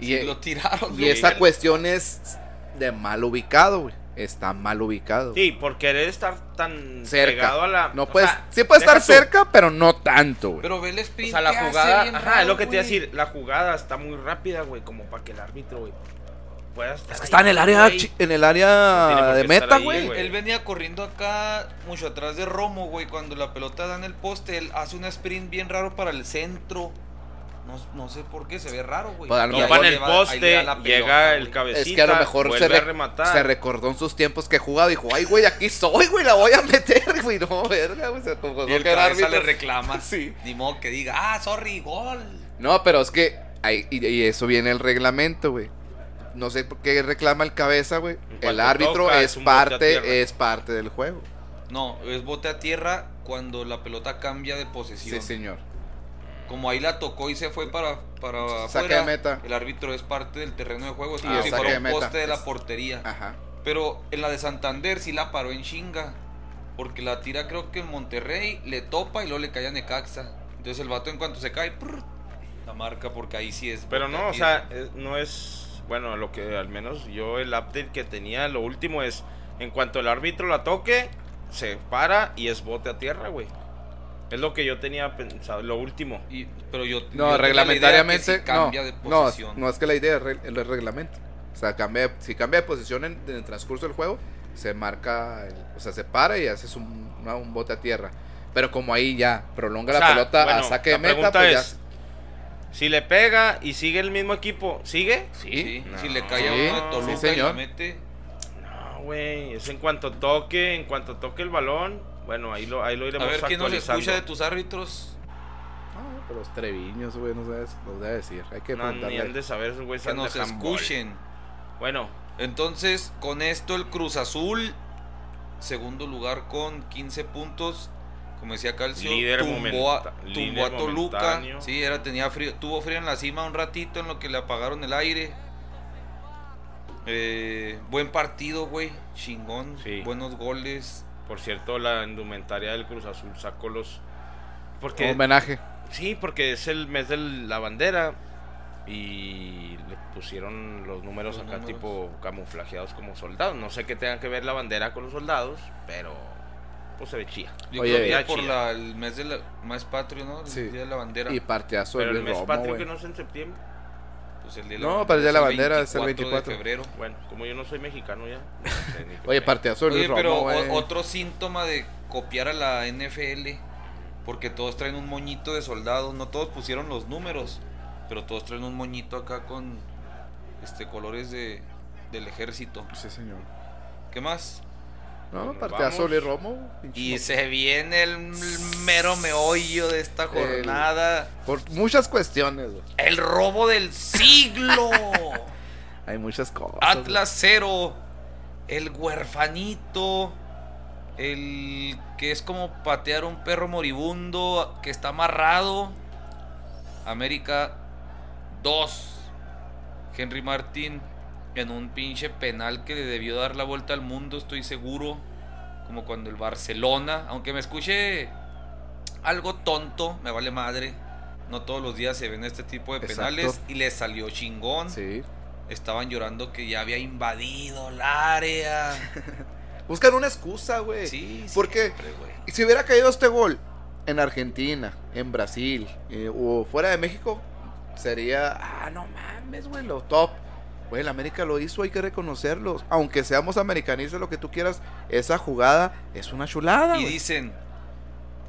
S5: Y, eh,
S1: lo tiraron.
S5: y
S1: güey.
S5: esa cuestión es de mal ubicado, güey. Está mal ubicado.
S3: Sí, por querer estar tan
S5: cerca.
S3: pegado a la.
S5: no
S3: o
S5: puedes,
S3: sea,
S5: sí puede estar
S3: tú.
S5: cerca, pero no tanto, güey.
S1: Pero ve el
S3: O
S1: sprint
S3: sea, la jugada,
S1: bien
S3: ajá,
S1: raro,
S3: es lo que te iba a decir, la jugada está muy rápida, güey, como para que el árbitro, güey, pueda estar.
S5: Es que
S3: ahí,
S5: está en el área, en el área de meta, güey.
S1: Él venía corriendo acá mucho atrás de Romo, güey. Cuando la pelota da en el poste, él hace un sprint bien raro para el centro. No, no sé por qué, se ve raro, güey.
S5: Pues
S3: Topa en
S1: le
S3: el poste,
S1: la pelota,
S3: llega el cabecita,
S5: Es que a lo mejor se,
S3: a rematar.
S5: se recordó en sus tiempos que jugaba y dijo, ay, güey, aquí soy, güey, la voy a meter, güey. No, verga, güey, se
S1: Y el cabeza le reclama.
S5: Sí.
S1: Ni modo que diga, ah, sorry, gol.
S5: No, pero es que, ahí- y, y eso viene el reglamento, güey. No sé por qué reclama el cabeza, güey.
S3: En
S5: El árbitro
S3: toca,
S5: es parte, es parte del juego.
S1: No, es bote a tierra cuando la pelota cambia de posesión.
S5: Sí, señor.
S1: Como ahí la tocó y se fue para, para
S5: Saque
S1: afuera,
S5: de meta.
S1: el árbitro es parte del terreno de juego. Es como
S5: es
S1: si fuera un
S5: meta.
S1: poste de la portería.
S5: Ajá.
S1: Pero en la de Santander sí la paró en chinga. Porque la tira creo que en Monterrey, le topa y luego le cae a Necaxa. Entonces el vato en cuanto se cae, prr, la marca porque ahí sí es.
S3: Pero no, o sea, eh, no es. Bueno, lo que al menos yo el update que tenía, lo último es: en cuanto el árbitro la toque, se para y es bote a tierra, güey. Es lo que yo tenía pensado, lo último.
S1: Y- pero yo,
S5: No, reglamentariamente,
S1: que sí cambia
S5: no,
S1: de
S5: no,
S1: posición.
S5: no es que la idea es el reglamento. O sea, cambia, si cambia de posición en, en el transcurso del juego, se marca, el- o sea, se para y haces un, una- un bote a tierra. Pero como ahí ya prolonga
S3: O
S5: la pelota
S3: bueno,
S5: a saque de meta, pues ya.
S3: Si le pega y sigue el mismo equipo, ¿sigue?
S1: Sí,
S3: No.
S1: si le cae a
S5: Sí,
S1: uno de Toluca
S5: sí,
S1: y
S5: señor.
S1: la mete.
S3: No, güey. Es en cuanto toque, en cuanto toque el balón. Bueno, ahí lo, ahí lo
S1: A
S3: iremos
S1: ver quién nos escucha de tus árbitros.
S5: No, pero los Treviños, güey, no sabes, nos debe decir. Hay que
S3: No, ni
S5: preguntarle.
S3: han de saber güeyes
S1: Que nos escuchen.
S3: Bueno,
S1: Entonces, con esto el Cruz Azul, segundo lugar con 15 puntos. Como decía Calcio,
S3: Líder
S1: tumbó, a, tumbó
S3: líder
S1: a Toluca.
S3: momentáneo.
S1: Sí, era, tenía frío, tuvo frío en la cima un ratito en lo que le apagaron el aire. Eh, buen partido, güey. Chingón.
S3: Sí.
S1: Buenos goles.
S3: Por cierto, la indumentaria del Cruz Azul sacó los...
S5: Un
S3: Porque...
S5: homenaje.
S3: Sí, porque es el mes de la bandera y le pusieron los números
S1: Los
S3: acá
S1: números.
S3: tipo camuflajeados como soldados. No sé qué tenga que ver la bandera con los soldados, pero pues se ve chía.
S1: Yo
S5: Oye,
S1: creo que
S3: ya
S1: por la- el mes de la, más patrio, ¿no? El
S5: Sí.
S1: día de la bandera.
S5: Y
S3: Pero
S5: de
S3: el mes
S5: Romo,
S3: patrio que no es en septiembre.
S1: Pues el día
S5: No, pero el día de la bandera es el
S1: 24
S5: 24.
S1: de febrero.
S3: Bueno, como yo no soy mexicano ya. no sé
S5: Oye, de Luis
S1: Oye, pero
S5: Romo,
S1: o-
S5: güey.
S1: otro síntoma de copiar a la NFL, porque todos traen un moñito de soldados, no todos pusieron los números, pero todos traen un moñito acá con este colores de, del ejército.
S5: Sí, señor.
S1: ¿Qué más?
S5: No, partidazo Luis Romo.
S1: Y se viene el mero meollo de esta jornada.
S5: Por muchas cuestiones, güey.
S1: El robo del siglo.
S5: Hay muchas cosas.
S1: Atlas cero. El huerfanito. El que es como patear un perro moribundo que está amarrado. América 2. Henry Martín en un pinche penal que le debió dar la vuelta al mundo, estoy seguro. Como cuando el Barcelona, aunque me escuche algo tonto, me vale madre. No todos los días se ven este tipo de
S5: Exacto.
S1: penales y le salió chingón.
S5: Sí.
S1: Estaban llorando que ya había invadido el área.
S5: Buscan una excusa, güey.
S1: Sí,
S5: ¿Por qué?
S1: siempre,
S5: si hubiera caído este gol en Argentina, en Brasil eh, o fuera de México, sería, ah, no mames, güey, lo top. Güey, el América lo hizo, hay que reconocerlo. Aunque seamos americanistas, lo que tú quieras, esa jugada es una chulada.
S1: Y dicen,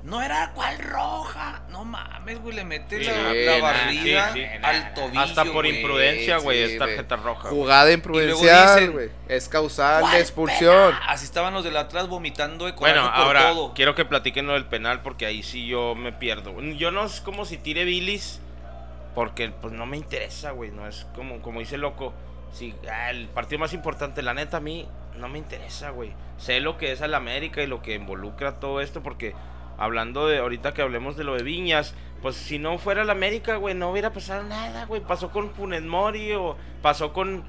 S1: no era cual roja. No mames, güey, le mete
S3: Sí,
S1: la, la barrida
S3: sí,
S1: al tobillo.
S3: Hasta por imprudencia, güey,
S5: sí,
S3: es tarjeta roja.
S5: Jugada
S1: luego
S5: imprudencial,
S1: dicen,
S5: güey. Es causal
S1: ¿Cuál
S5: de expulsión.
S1: Así estaban los del Atlas vomitando de coraje
S3: Bueno,
S1: por
S3: ahora
S1: todo.
S3: quiero que platiquen lo del penal porque ahí sí yo me pierdo. Yo no es como si tire bilis porque pues no me interesa, güey. No es como, como dice loco. Si ah, el partido más importante, la neta, a mí no me interesa, güey. Sé lo que es el América y lo que involucra todo esto porque hablando de ahorita que hablemos de lo de Viñas, pues si no fuera el América, güey, no hubiera pasado nada, güey. Pasó con Funes Mori o pasó con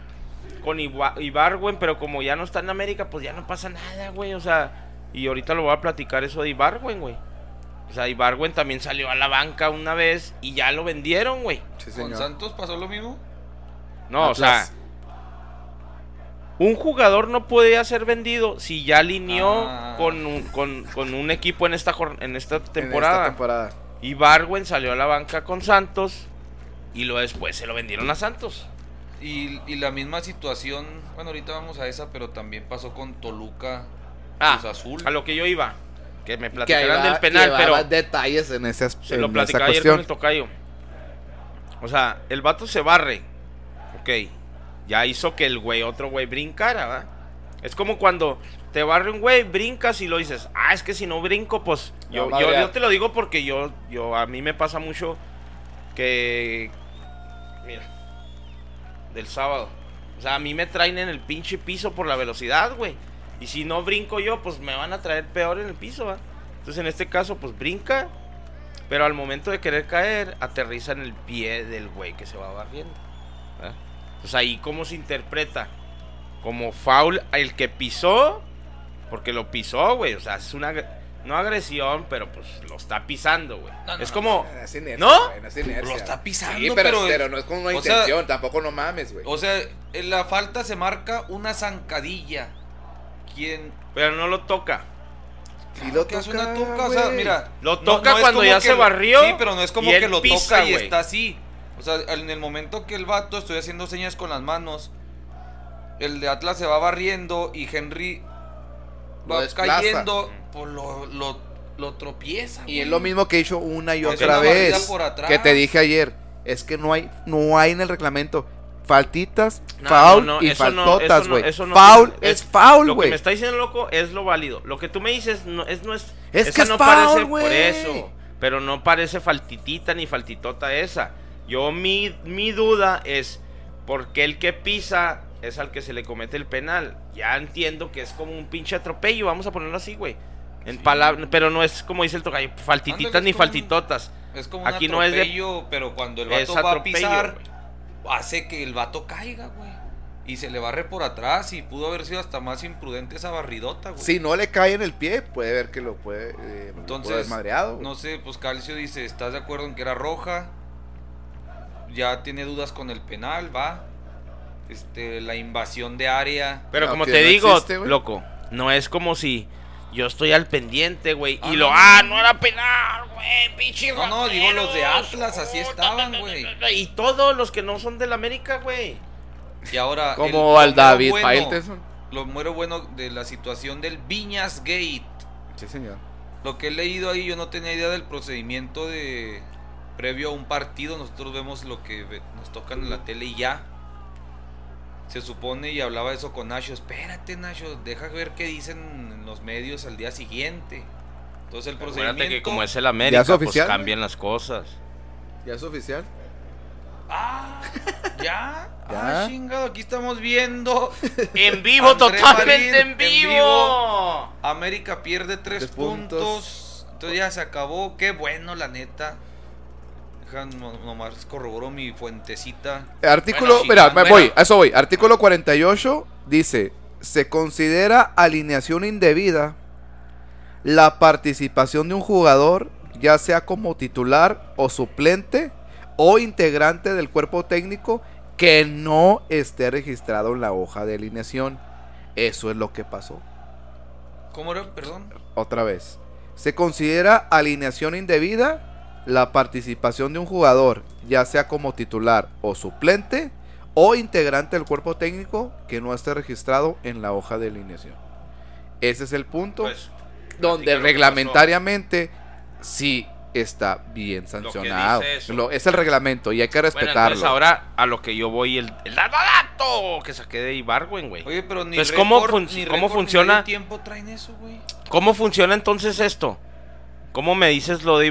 S3: con Iba- Ibargüen, pero como ya no está en América, pues ya no pasa nada, güey. O sea, y ahorita lo voy a platicar eso de Ibargüen, güey. O sea, Ibargüen también salió a la banca una vez y ya lo vendieron, güey.
S5: Sí,
S1: ¿Con. Santos pasó lo mismo?
S3: No, o sea. Un jugador no puede ser vendido si ya alineó
S1: Ah.
S3: con, un, con, con un equipo en esta, en esta
S5: En esta
S3: temporada.
S5: temporada.
S3: Ibargüen salió a la banca con Santos y luego después se lo vendieron a Santos.
S1: Y, y la misma situación, bueno, ahorita vamos a esa, pero también pasó con Toluca,
S3: Ah,
S1: Cruz Azul.
S3: a lo que yo iba, que me
S5: Que
S3: platicaran del penal, pero
S5: detalles en ese as-
S3: Se lo
S5: en
S3: platicaba ayer con el tocayo. O sea, el vato se barre. Ok. Ya hizo que el güey, otro güey, brincara, ¿va? Es como cuando te barre un güey, brincas y lo dices, ah, es que si no brinco, pues. Yo, yo, te lo digo porque yo, yo, a mí me pasa mucho que. Mira. Del sábado. O sea, a mí me traen en el pinche piso por la velocidad, güey. Y si no brinco yo, pues me van a traer peor en el piso, ¿va? Entonces en este caso, pues brinca. Pero al momento de querer caer, aterriza en el pie del güey que se va barriendo. Entonces ahí cómo se interpreta. Como foul el que pisó. Porque lo pisó, güey. O sea, es una... No agresión, pero pues lo está pisando, güey.
S1: No, no,
S3: es
S1: no,
S3: como...
S5: Es inercia,
S3: ¿No?
S5: güey, es inercia.
S1: Lo está pisando,
S5: Sí, pero,
S1: pero-
S5: pero no es con una
S1: sea-
S5: intención, tampoco no mames, güey.
S1: O sea, en la falta se marca una zancadilla. ¿Quién?
S3: Pero no lo toca.
S5: Sí lo
S1: que es
S5: toca,
S1: una toca, o sea, mira.
S3: Lo toca
S1: es
S3: cuando ya se
S1: lo-
S3: barrió
S1: Sí, pero no es como
S3: y
S1: que lo
S3: pisa,
S1: toca y está así. O sea, en el momento que el vato, estoy haciendo señas con las manos. El de Atlas se va barriendo y Henry va
S5: desplaza.
S1: cayendo. pues lo, lo, lo tropieza.
S5: Y es
S1: güey.
S5: lo mismo que he hecho una y
S1: Pues
S5: otra vez.
S1: barrida por atrás.
S5: Que te dije ayer. Es que no hay, no hay en el reglamento faltitas,
S3: No,
S5: foul
S3: no, no,
S5: y
S3: eso no,
S5: faltotas, güey. foul es, foul,
S3: Lo que
S5: güey.
S3: me está diciendo loco es lo válido. Lo que tú me dices no es no es
S5: Es que es
S3: no
S5: foul,
S3: parece
S5: güey.
S3: por eso, pero no parece faltitita ni faltitota esa. Yo mi mi duda es por qué el que pisa es al que se le comete el penal. Ya entiendo que es como un pinche atropello, vamos a ponerlo así, güey. En
S1: Sí.
S3: palabras, pero no es como dice el tocayo, faltititas
S1: Ándale,
S3: ni
S1: un-
S3: faltitotas.
S1: Es como un
S3: Aquí no es de-
S1: atropello, pero cuando el vato va a
S3: atropello,
S1: pisar, hace que el vato caiga, güey. Y se le barre por atrás y pudo haber sido hasta más imprudente esa barridota, güey.
S5: Si no le cae en el pie, puede ver que lo puede, eh, lo
S1: Entonces,
S5: puede haber madreado.
S1: No sé, pues Calcio dice, ¿estás de acuerdo en que era roja? Ya tiene dudas con el penal, va. Este, la invasión de área.
S3: Pero
S5: No,
S3: como te
S5: no
S3: digo,
S5: existe,
S3: loco, no es como si yo estoy al pendiente, güey,
S1: Ah,
S3: y lo,
S1: no,
S3: ah,
S1: no,
S3: era penal, güey, pinche
S1: No, no, digo los de Atlas, así estaban,
S3: ta, ta,
S1: güey.
S3: Y todos los que no son del América, güey.
S1: Y ahora.
S5: Como
S1: lo
S5: al David
S1: bueno-
S5: Faitelson.
S1: Lo muero bueno de la situación del Viñas Gate.
S5: Sí, señor.
S1: Lo que he leído ahí, yo no tenía idea del procedimiento de previo a un partido. Nosotros vemos lo que nos tocan en la tele y ya. Se supone y hablaba eso con Nacho. Espérate, Nacho, deja ver qué dicen en los medios al día siguiente. Entonces el
S3: Acuérdate
S1: procedimiento.
S3: que como es el América,
S5: es oficial,
S3: pues cambian las cosas.
S5: ¿Ya es oficial?
S1: Ah, ya.
S5: Ya.
S1: Ah, chingado, aquí estamos viendo.
S3: En vivo,
S1: André
S3: totalmente
S1: Marín,
S3: en
S1: en
S3: vivo.
S1: vivo. América pierde tres,
S5: Tres
S1: puntos.
S5: puntos.
S1: Entonces ya se acabó. Qué bueno, la neta. Nomás corroboró mi fuentecita.
S5: Artículo,
S1: Bueno,
S5: mira,
S1: bueno.
S5: voy, a eso voy. Artículo 48 dice, se considera alineación indebida la participación de un jugador, ya sea como titular o suplente o integrante del cuerpo técnico que no esté registrado en la hoja de alineación. Eso es lo que pasó.
S1: ¿Cómo era? Perdón.
S5: Otra vez. Se considera alineación indebida la participación de un jugador, ya sea como titular o suplente, o integrante del cuerpo técnico que no esté registrado en la hoja de alineación. Ese es el punto
S3: Pues,
S5: donde reglamentariamente sí está bien sancionado.
S3: dice eso.
S5: Lo- es el reglamento y hay que respetarlo.
S3: ahora a lo que yo voy, el, el dato que saqué de Ibargüen, güey.
S1: Oye, pero ni
S3: Pues, ¿cómo
S1: récord-
S3: fun-
S1: ni
S3: cómo
S1: récord ni
S3: funciona?
S1: medio tiempo traen eso, güey?
S3: ¿Cómo funciona entonces esto? ¿Cómo me dices lo de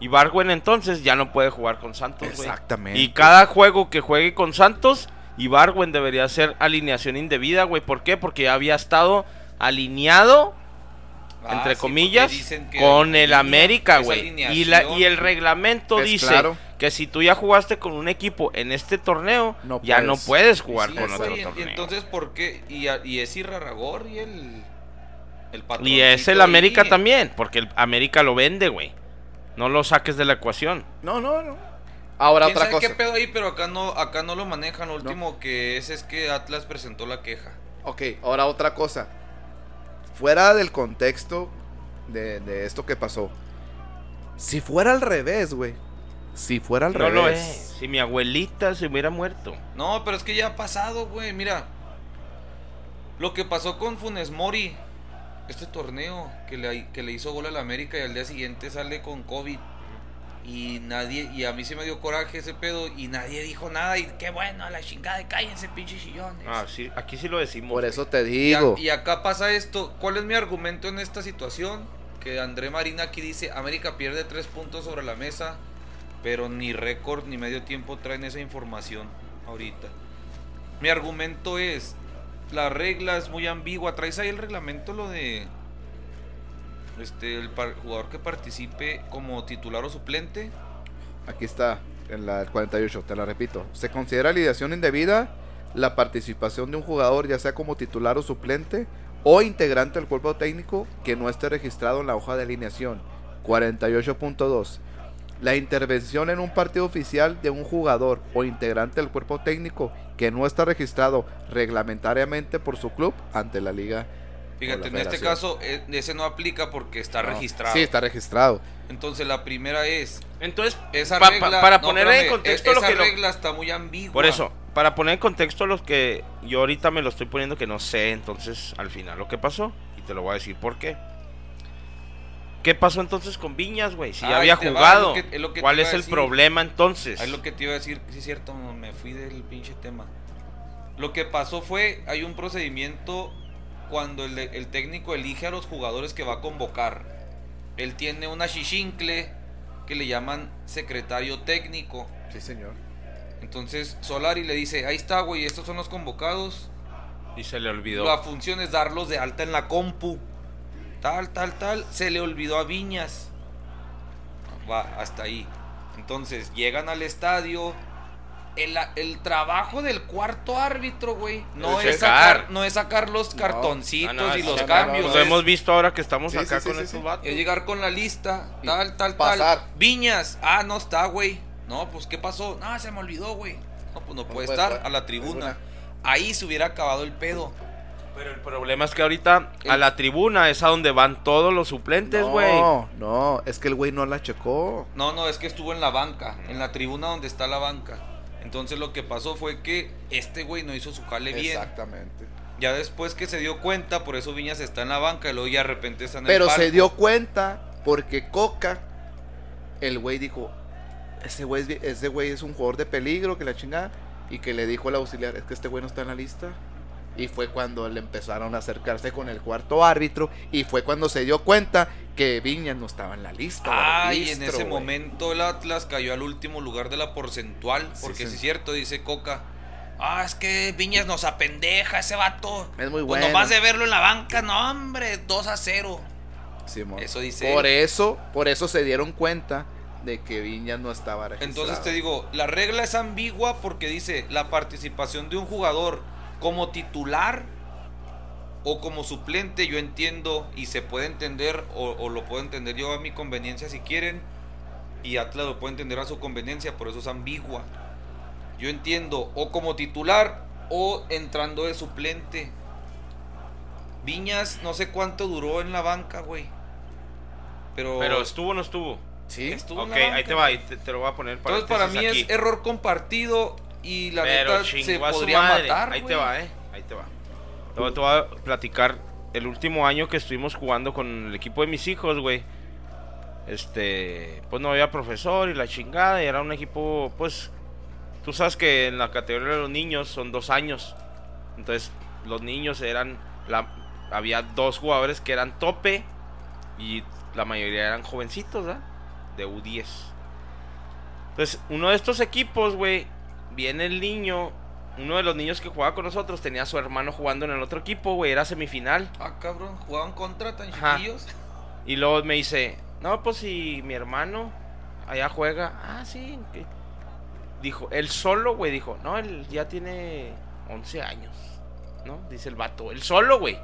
S3: Ibargüen? Ibargüen entonces ya no puede jugar con Santos, güey.
S5: Exactamente.
S3: Y cada juego que juegue con Santos, Ibargüen debería ser alineación indebida, güey. ¿Por qué? Porque ya había estado alineado,
S1: Ah,
S3: entre
S1: sí,
S3: comillas, con el América, güey. Y, la- y el reglamento
S5: Es
S3: dice
S5: claro.
S3: que si tú ya jugaste con un equipo en este torneo,
S5: No
S3: ya no
S5: puedes.
S3: jugar
S1: Sí,
S3: con otro
S1: y-
S3: torneo.
S1: Y entonces, ¿por qué? Y, a- y es Irarragor y el. El
S3: Y es el América también, porque el América lo vende, güey. No lo saques de la ecuación.
S5: No, no, no. Ahora
S1: ¿Quién
S5: otra
S1: sabe
S5: cosa.
S1: qué pedo ahí? Pero acá no, acá no lo manejan. Lo último que es es que Atlas presentó la queja.
S5: Ok, ahora otra cosa. Fuera del contexto de, de esto que pasó. Si fuera al revés, güey. Si fuera al
S3: No
S5: revés.
S3: lo es. Si mi abuelita se hubiera muerto.
S1: No, pero es que ya ha pasado, güey. Mira. Lo que pasó con Funes Mori. Este torneo que le, que le hizo gol al América y al día siguiente sale con COVID. Y nadie, y a mí se me dio coraje ese pedo y nadie dijo nada. Y qué bueno, a la chingada, y cállense, pinches chillones.
S3: Ah, sí, aquí sí lo decimos.
S5: Por eso te
S1: Y, a-
S5: digo.
S1: y acá pasa esto. ¿Cuál es mi argumento en esta situación? Que André Marina aquí dice, América pierde tres puntos sobre la mesa, pero ni récord ni medio tiempo traen esa información ahorita. Mi argumento es, la regla es muy ambigua. ¿Traes ahí el reglamento lo de este el jugador que participe como titular o suplente?
S5: Aquí está, en la del 48, te la repito. Se considera alineación indebida la participación de un jugador, ya sea como titular o suplente, o integrante del cuerpo técnico que no esté registrado en la hoja de alineación. 48.2. La intervención en un partido oficial de un jugador o integrante del cuerpo técnico que no está registrado reglamentariamente por su club ante la liga.
S1: Fíjate,
S5: la
S1: en este caso eh, ese no aplica porque está
S5: No.
S1: registrado.
S5: Sí, está registrado.
S1: Entonces la primera es,
S3: Entonces,
S1: esa
S3: pa- pa-
S1: regla,
S3: para
S1: no,
S3: poner
S1: espérame,
S3: en contexto
S1: e-
S3: lo
S1: esa
S3: que lo-
S1: regla está muy ambigua.
S3: Por eso, para poner en contexto lo que yo ahorita me lo estoy poniendo que no sé, entonces al final lo que pasó, y te lo voy a decir por qué. ¿Qué pasó entonces con Viñas, güey? Si ya
S1: Ahí
S3: había
S1: va,
S3: jugado.
S1: es lo que- es lo que te
S3: ¿Cuál es el problema entonces?
S1: Es lo que te iba a decir, sí es cierto, me fui del pinche tema. Lo que pasó fue, hay un procedimiento cuando el, el técnico elige a los jugadores que va a convocar. Él tiene una chichincle que le llaman secretario técnico.
S5: Sí, señor.
S1: Entonces Solari le dice, ahí está, güey, estos son los convocados.
S3: Y se le olvidó.
S1: La función es darlos de alta en la compu. Tal, tal, tal. Se le olvidó a Viñas. Va, hasta ahí. Entonces llegan al estadio. El, el trabajo del cuarto árbitro, güey, no
S3: Es
S1: sacar, no es sacar los cartoncitos
S3: no,
S1: y los cambios.
S5: no,
S3: lo
S1: es-
S3: hemos visto ahora que estamos
S5: Sí,
S3: acá
S5: sí,
S3: con
S5: sí,
S3: estos
S5: sí.
S3: vatos.
S1: es llegar con la lista, tal, tal,
S5: pasar.
S1: tal. Viñas, ah, no está, güey. No, pues, ¿qué pasó? No, se me olvidó, güey. No, pues no, puede
S5: puede
S1: estar
S5: estar.
S1: a la tribuna. Ahí se hubiera acabado el pedo.
S3: Pero el problema es que ahorita a la tribuna es a donde van todos los suplentes, güey.
S5: No, no, es que el güey no la checó.
S1: No, no, es que estuvo en la banca, en la tribuna donde está la banca. Entonces lo que pasó fue que este güey no hizo su jale bien.
S5: Exactamente.
S1: Ya después que se dio cuenta, por eso Viñas está en la banca y luego ya de repente está en el
S5: Pero se dio cuenta porque Coca, el güey dijo, ese güey, es ese güey es un jugador de peligro, que la chingada. Y que le dijo al auxiliar, es que este güey no está en la lista. Y fue cuando le empezaron a acercarse con el cuarto árbitro. Y fue cuando se dio cuenta que Viñas no estaba en la lista.
S1: Ah, y en ese momento el Atlas cayó al último lugar de la porcentual.
S5: Sí,
S1: Porque
S5: sí.
S1: si es cierto, dice Coca. Ah, es que Viñas nos apendeja ese vato.
S5: Es muy
S1: Pues
S5: bueno.
S1: nomás de verlo en la banca, no, hombre, 2 a 0.
S5: Simón.
S1: Eso dice
S5: Por
S1: él.
S5: eso, por eso se dieron cuenta de que Viñas no estaba registrado.
S1: Entonces te digo, la regla es ambigua porque dice la participación de un jugador como titular o como suplente, yo entiendo y se puede entender o, o lo puedo entender yo a mi conveniencia si quieren y Atlas lo puede entender a su conveniencia, por eso es ambigua. Yo entiendo o como titular o entrando de suplente. Viñas no sé cuánto duró en la banca, güey. Pero,
S3: Pero estuvo o no estuvo.
S5: Sí,
S1: estuvo en
S3: Ok, ahí te va,
S1: güey.
S3: ahí te, te lo voy a poner para
S1: Entonces para mí es error compartido y la
S3: Pero
S1: neta se podría
S3: madre.
S1: matar.
S3: Ahí te va, eh. Ahí te va. Luego te voy a platicar el último año que estuvimos jugando con el equipo de mis hijos, güey. Este, pues no había profesor y la chingada, y era un equipo, pues, tú sabes que en la categoría de los niños son dos años. Entonces, los niños eran, la, había dos jugadores que eran tope y la mayoría eran jovencitos, ¿verdad? De U10. Entonces, uno de estos equipos, güey, viene el niño, uno de los niños que jugaba con nosotros tenía a su hermano jugando en el otro equipo, güey, era semifinal.
S1: Ah, cabrón, jugaban contra tan
S3: Ajá.
S1: chiquillos.
S3: Y luego me dice, no, pues si mi hermano allá juega, ah, sí. ¿qué?". Dijo, él solo, güey, dijo, no, él ya tiene 11 años, ¿no? Dice el vato, él solo, güey.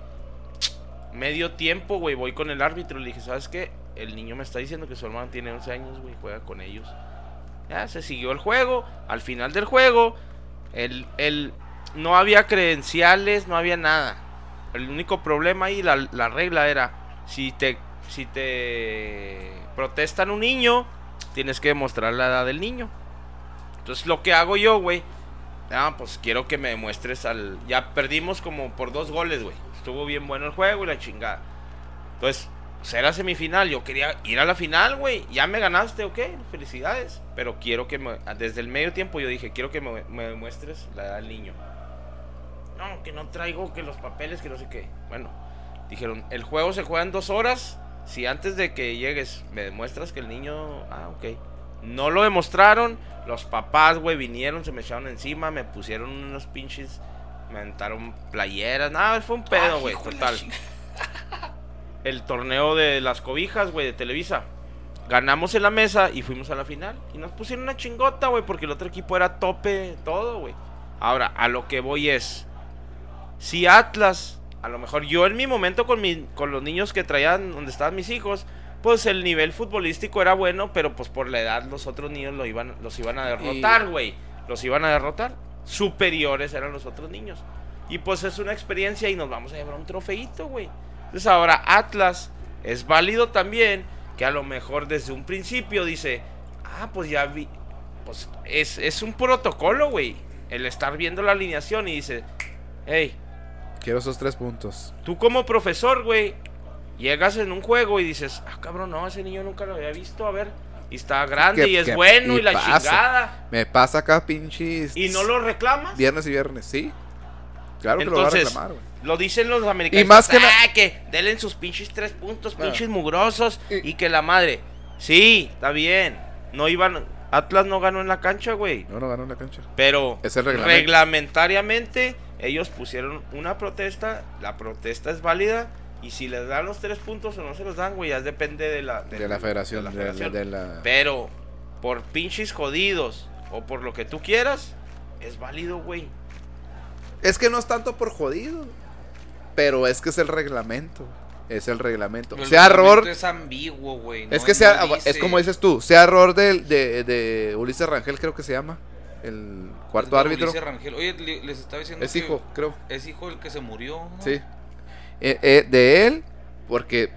S3: Medio tiempo, güey, voy con el árbitro, le dije, ¿sabes qué? El niño me está diciendo que su hermano tiene 11 años, güey, juega con ellos. Ya se siguió el juego, al final del juego, el, el, no había credenciales, no había nada. El único problema ahí, la, la regla era, si te, si te protestan un niño, tienes que demostrar la edad del niño. Entonces lo que hago yo, güey, ah, pues quiero que me demuestres al... Ya perdimos como por dos goles, güey. Estuvo bien bueno el juego y la chingada. Entonces, pues era semifinal, yo quería ir a la final, güey. Ya me ganaste, ok, felicidades. Pero quiero que me... Desde el medio tiempo yo dije, quiero que me, me demuestres la edad del niño. No, que no traigo, que los papeles, que no sé qué. Bueno, dijeron, el juego se juega en dos horas. Si antes de que llegues me demuestras que el niño... Ah, ok. No lo demostraron. Los papás, güey, vinieron, se me echaron encima, me pusieron unos pinches... Me aventaron playeras. Nada, fue un pedo,
S1: Ay,
S3: güey, total. El torneo de las cobijas, güey, de Televisa. Ganamos en la mesa y fuimos a la final. Y nos pusieron una chingota, güey, porque el otro equipo era tope, todo, güey. Ahora, a lo que voy es... Si Atlas, a lo mejor yo en mi momento con, mi, con los niños que traían donde estaban mis hijos, pues el nivel futbolístico era bueno, pero pues por la edad los otros niños lo iban, los iban a derrotar, güey. Los iban a derrotar. Superiores eran los otros niños. Y pues es una experiencia y nos vamos a llevar un trofeito, güey. Entonces ahora Atlas es válido también que a lo mejor desde un principio dice, ah, pues ya vi, pues es, es un protocolo, güey. El estar viendo la alineación y dice, hey,
S5: Quiero esos tres puntos.
S3: Tú como profesor, güey, Llegas en un juego y dices, ah, cabrón, no, ese niño nunca lo había visto, a ver. Y está grande
S5: ¿Qué-
S3: y es bueno y,
S5: y
S3: la
S5: pasa?
S3: chingada.
S5: Me pasa acá, pinches.
S3: Y no lo reclamas.
S5: Viernes y viernes, sí. Claro que lo va a
S3: Entonces,
S5: reclamar, güey.
S3: Lo dicen los americanos.
S5: Y más que
S3: ah, que denle sus pinches tres puntos, pinches mugrosos.
S5: Y-
S3: Y... que la madre. Sí, está bien. No iban. Atlas no ganó en la cancha, güey.
S5: No, no ganó en la cancha.
S3: Pero
S5: Es
S3: reglamentariamente ellos pusieron una protesta. La protesta es válida. Y si les dan los tres puntos o no se los dan, güey, ya depende de la,
S5: De la federación.
S3: de la
S5: de la-
S3: federación.
S5: de la-
S3: Pero por pinches jodidos o por lo que tú quieras, es válido, güey.
S5: Es que no es tanto por jodido. Pero es que es el reglamento. Es el reglamento.
S1: El
S5: sea
S1: reglamento
S5: error.
S1: Es ambiguo, güey.
S5: Es
S1: no-
S5: que sea,
S1: no
S5: es como dices tú, sea error del- de, de Ulises Rangel, creo que se llama, el cuarto árbitro.
S1: Ulises Rangel. Oye, le- les estaba diciendo
S5: Es
S1: que
S5: hijo, creo.
S1: Es hijo el que se murió. ¿no?
S5: Sí. Eh, eh, de él, porque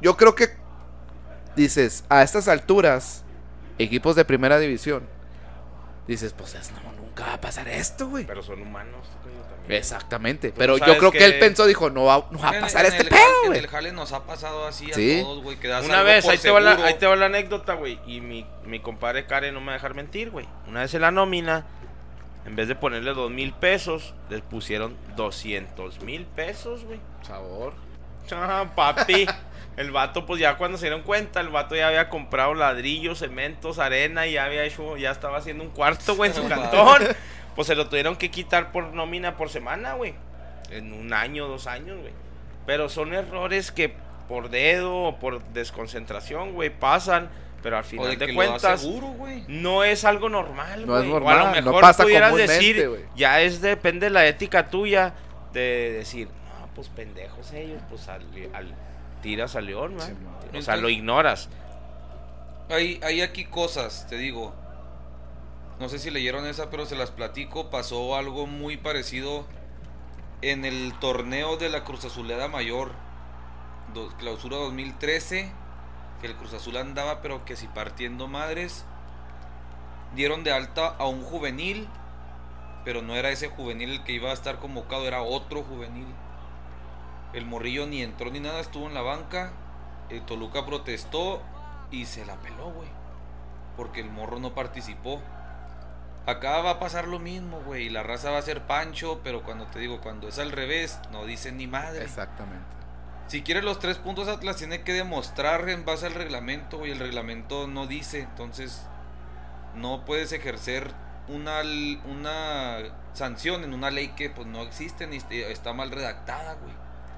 S5: yo creo que dices, a estas alturas, equipos de primera división, dices, pues es- no, nunca va a pasar esto, güey.
S3: Pero son humanos, también.
S5: Exactamente. Pero yo creo que...
S3: que-
S5: él pensó, dijo, no va, no va a pasar
S1: en
S5: este
S1: el
S5: pedo,
S1: En
S5: güey.
S1: el jale nos ha pasado así a
S5: Sí.
S1: todos, güey.
S3: Una vez, ahí te, va la, ahí te va la anécdota, güey. Y mi, mi compadre Karen no me va a dejar mentir, güey. Una vez en la nómina, en vez de ponerle dos mil pesos, les pusieron 200 mil pesos, güey.
S5: Sabor.
S3: Ah, papi. El vato, pues ya cuando se dieron cuenta, el vato ya había comprado ladrillos, cementos, arena y ya había hecho, ya estaba haciendo un cuarto, güey, en su
S1: No
S3: cantón. Pues se lo tuvieron que quitar por nómina por semana, güey. En un año, dos años, güey. Pero son errores que por dedo o por desconcentración, güey, pasan. Pero al
S1: O
S3: final
S1: de
S3: cuentas,
S1: seguro,
S3: no es algo normal,
S5: No
S3: güey.
S5: es
S3: O a
S5: normal,
S3: lo
S5: no
S3: mejor
S5: pasa
S3: pudieras decir, ya es depende de la ética tuya de decir, no, pues pendejos ellos, pues al, al- tiras al león, O sea, lo ignoras.
S1: Hay, hay aquí cosas, te digo. No sé si leyeron esa, pero se las platico. Pasó algo muy parecido en el torneo de la Cruz Azuleda Mayor, do- clausura 2013, que el Cruz Azul andaba, pero que si partiendo madres, dieron de alta a un juvenil, pero no era ese juvenil el que iba a estar convocado, era otro juvenil. El morrillo ni entró ni nada, estuvo en la banca. El Toluca protestó y se la peló, güey. Porque el morro no participó. Acá va a pasar lo mismo, güey. y La raza va a ser Pancho, pero cuando te digo, cuando es al revés, no dicen ni madre.
S5: Exactamente.
S1: Si quieres los tres puntos, Atlas tiene que demostrar en base al reglamento, güey. El reglamento no dice, entonces no puedes ejercer una, una sanción en una ley que pues no existe ni est- está mal redactada, güey.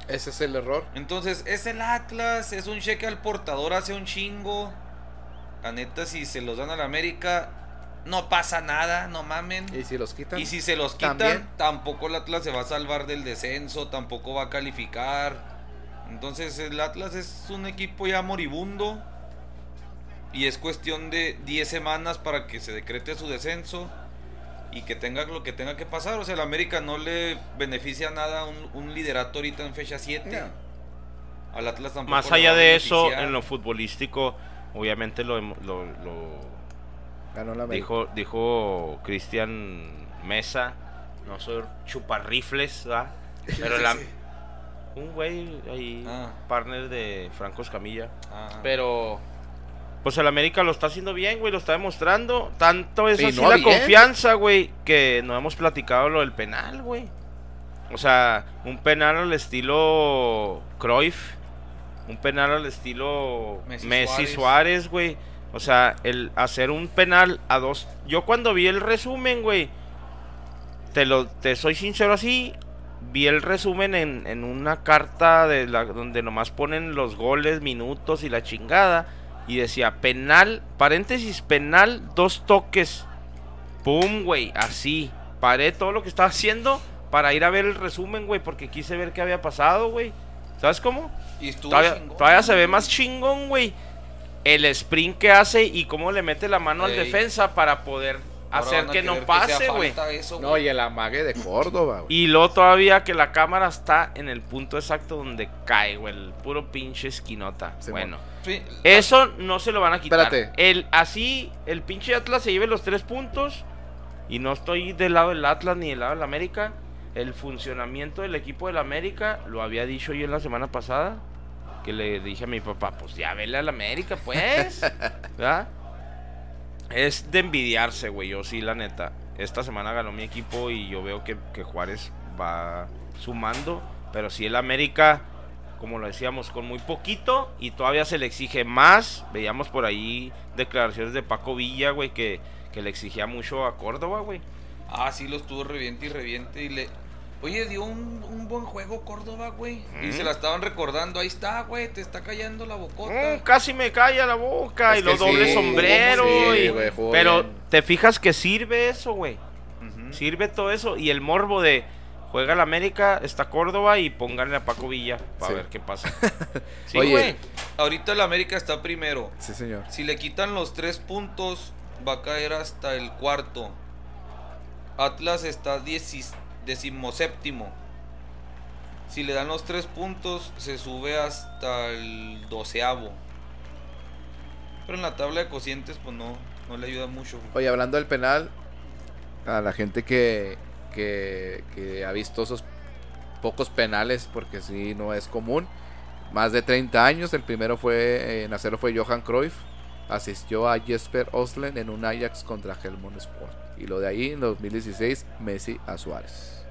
S5: Ese es el error.
S1: Entonces, es el Atlas, es un cheque al portador hace un chingo. La neta, si se los dan a la América, no pasa nada, no mamen.
S5: Y si los quitan.
S1: Y si se los quitan,
S5: También.
S1: tampoco el Atlas se va a salvar del descenso, tampoco va a calificar. Entonces el Atlas es un equipo ya moribundo. Y es cuestión de 10 semanas para que se decrete su descenso. Y que tenga lo que tenga que pasar. O sea, el América no le beneficia nada un, un liderato ahorita en fecha 7.
S5: No.
S1: Al Atlas tampoco.
S3: Más allá
S1: a
S3: de eso, en lo futbolístico, obviamente lo, lo, lo
S5: Ganó la América.
S3: dijo, dijo Cristian Mesa, no soy chuparrifles, ¿va? Pero la, un güey ahí,
S1: Ah.
S3: partner de Franco Escamilla.
S1: Ajá.
S3: Pero, pues el América lo está haciendo bien, güey, lo está demostrando. Tanto es
S5: Y
S3: así
S5: no
S3: la
S5: bien.
S3: confianza, güey, que no hemos platicado lo del penal, güey. O sea, un penal al estilo Cruyff, un penal al estilo
S1: Messi. Suárez,
S3: güey. O sea, el hacer un penal a dos. Yo cuando vi el resumen, güey, te lo, te soy sincero así, vi el resumen en, en una carta de la, donde nomás ponen los goles, minutos y la chingada. Y decía, penal, paréntesis, penal, dos toques. Pum, güey, así. Paré todo lo que estaba haciendo para ir a ver el resumen, güey, porque quise ver qué había pasado, güey. ¿Sabes cómo?
S1: Y estuvo
S3: Todavía,
S1: chingón,
S3: todavía se ve más chingón, güey. El sprint que hace y cómo le mete la mano al defensa para poder
S1: Ahora
S3: hacer que no pase, güey.
S5: No, y el amague de Córdoba, güey.
S3: Y luego todavía que la cámara está en el punto exacto donde cae, güey. El puro pinche esquinota.
S5: Sí,
S3: bueno.
S1: Sí,
S3: Eso no se lo van a quitar.
S5: Espérate.
S3: El, así, el pinche Atlas se lleve los tres puntos. Y no estoy del lado del Atlas ni del lado del América. el funcionamiento del equipo del América, lo había dicho yo en la semana pasada, que le dije a mi papá, pues ya vele al América, pues. ¿Verdad? Es de envidiarse, güey, yo sí, la neta. Esta semana ganó mi equipo y yo veo que, que Juárez va sumando, pero si el América, como lo decíamos, con muy poquito y todavía se le exige más. Veíamos por ahí declaraciones de Paco Villa, güey, que, que le exigía mucho a Córdoba, güey.
S1: Ah, sí, los tuvo reviente y reviente y le... Oye, dio un, un buen juego Córdoba, güey. Y se la estaban recordando. Ahí está, güey, te está callando la bocota.
S3: Mm, casi me calla la boca
S5: Es
S3: y los dobles
S5: sí,
S3: sombrero.
S5: sí,
S3: y-
S5: güey,
S3: pero
S5: bien.
S3: te fijas que sirve eso, güey. Sirve todo eso. Y el morbo de juega la América, está Córdoba y pónganle a Paco Villa para
S5: Sí.
S3: ver qué pasa. Sí,
S5: Oye.
S3: güey.
S1: Ahorita el América está primero.
S5: Sí, señor.
S1: Si le quitan los tres puntos, va a caer hasta el cuarto. Atlas está diecis- decimoséptimo. Si le dan los tres puntos, se sube hasta el doceavo. Pero en la tabla de cocientes, pues no, no le ayuda mucho.
S5: Oye, hablando del penal, a la gente que, que, que ha visto esos pocos penales, porque sí no es común, más de 30 años, el primero fue eh, en hacerlo fue Johan Cruyff, asistió a Jesper Oslen en un Ajax contra Helmond Sport. Y lo de ahí en 2016, Messi a Suárez.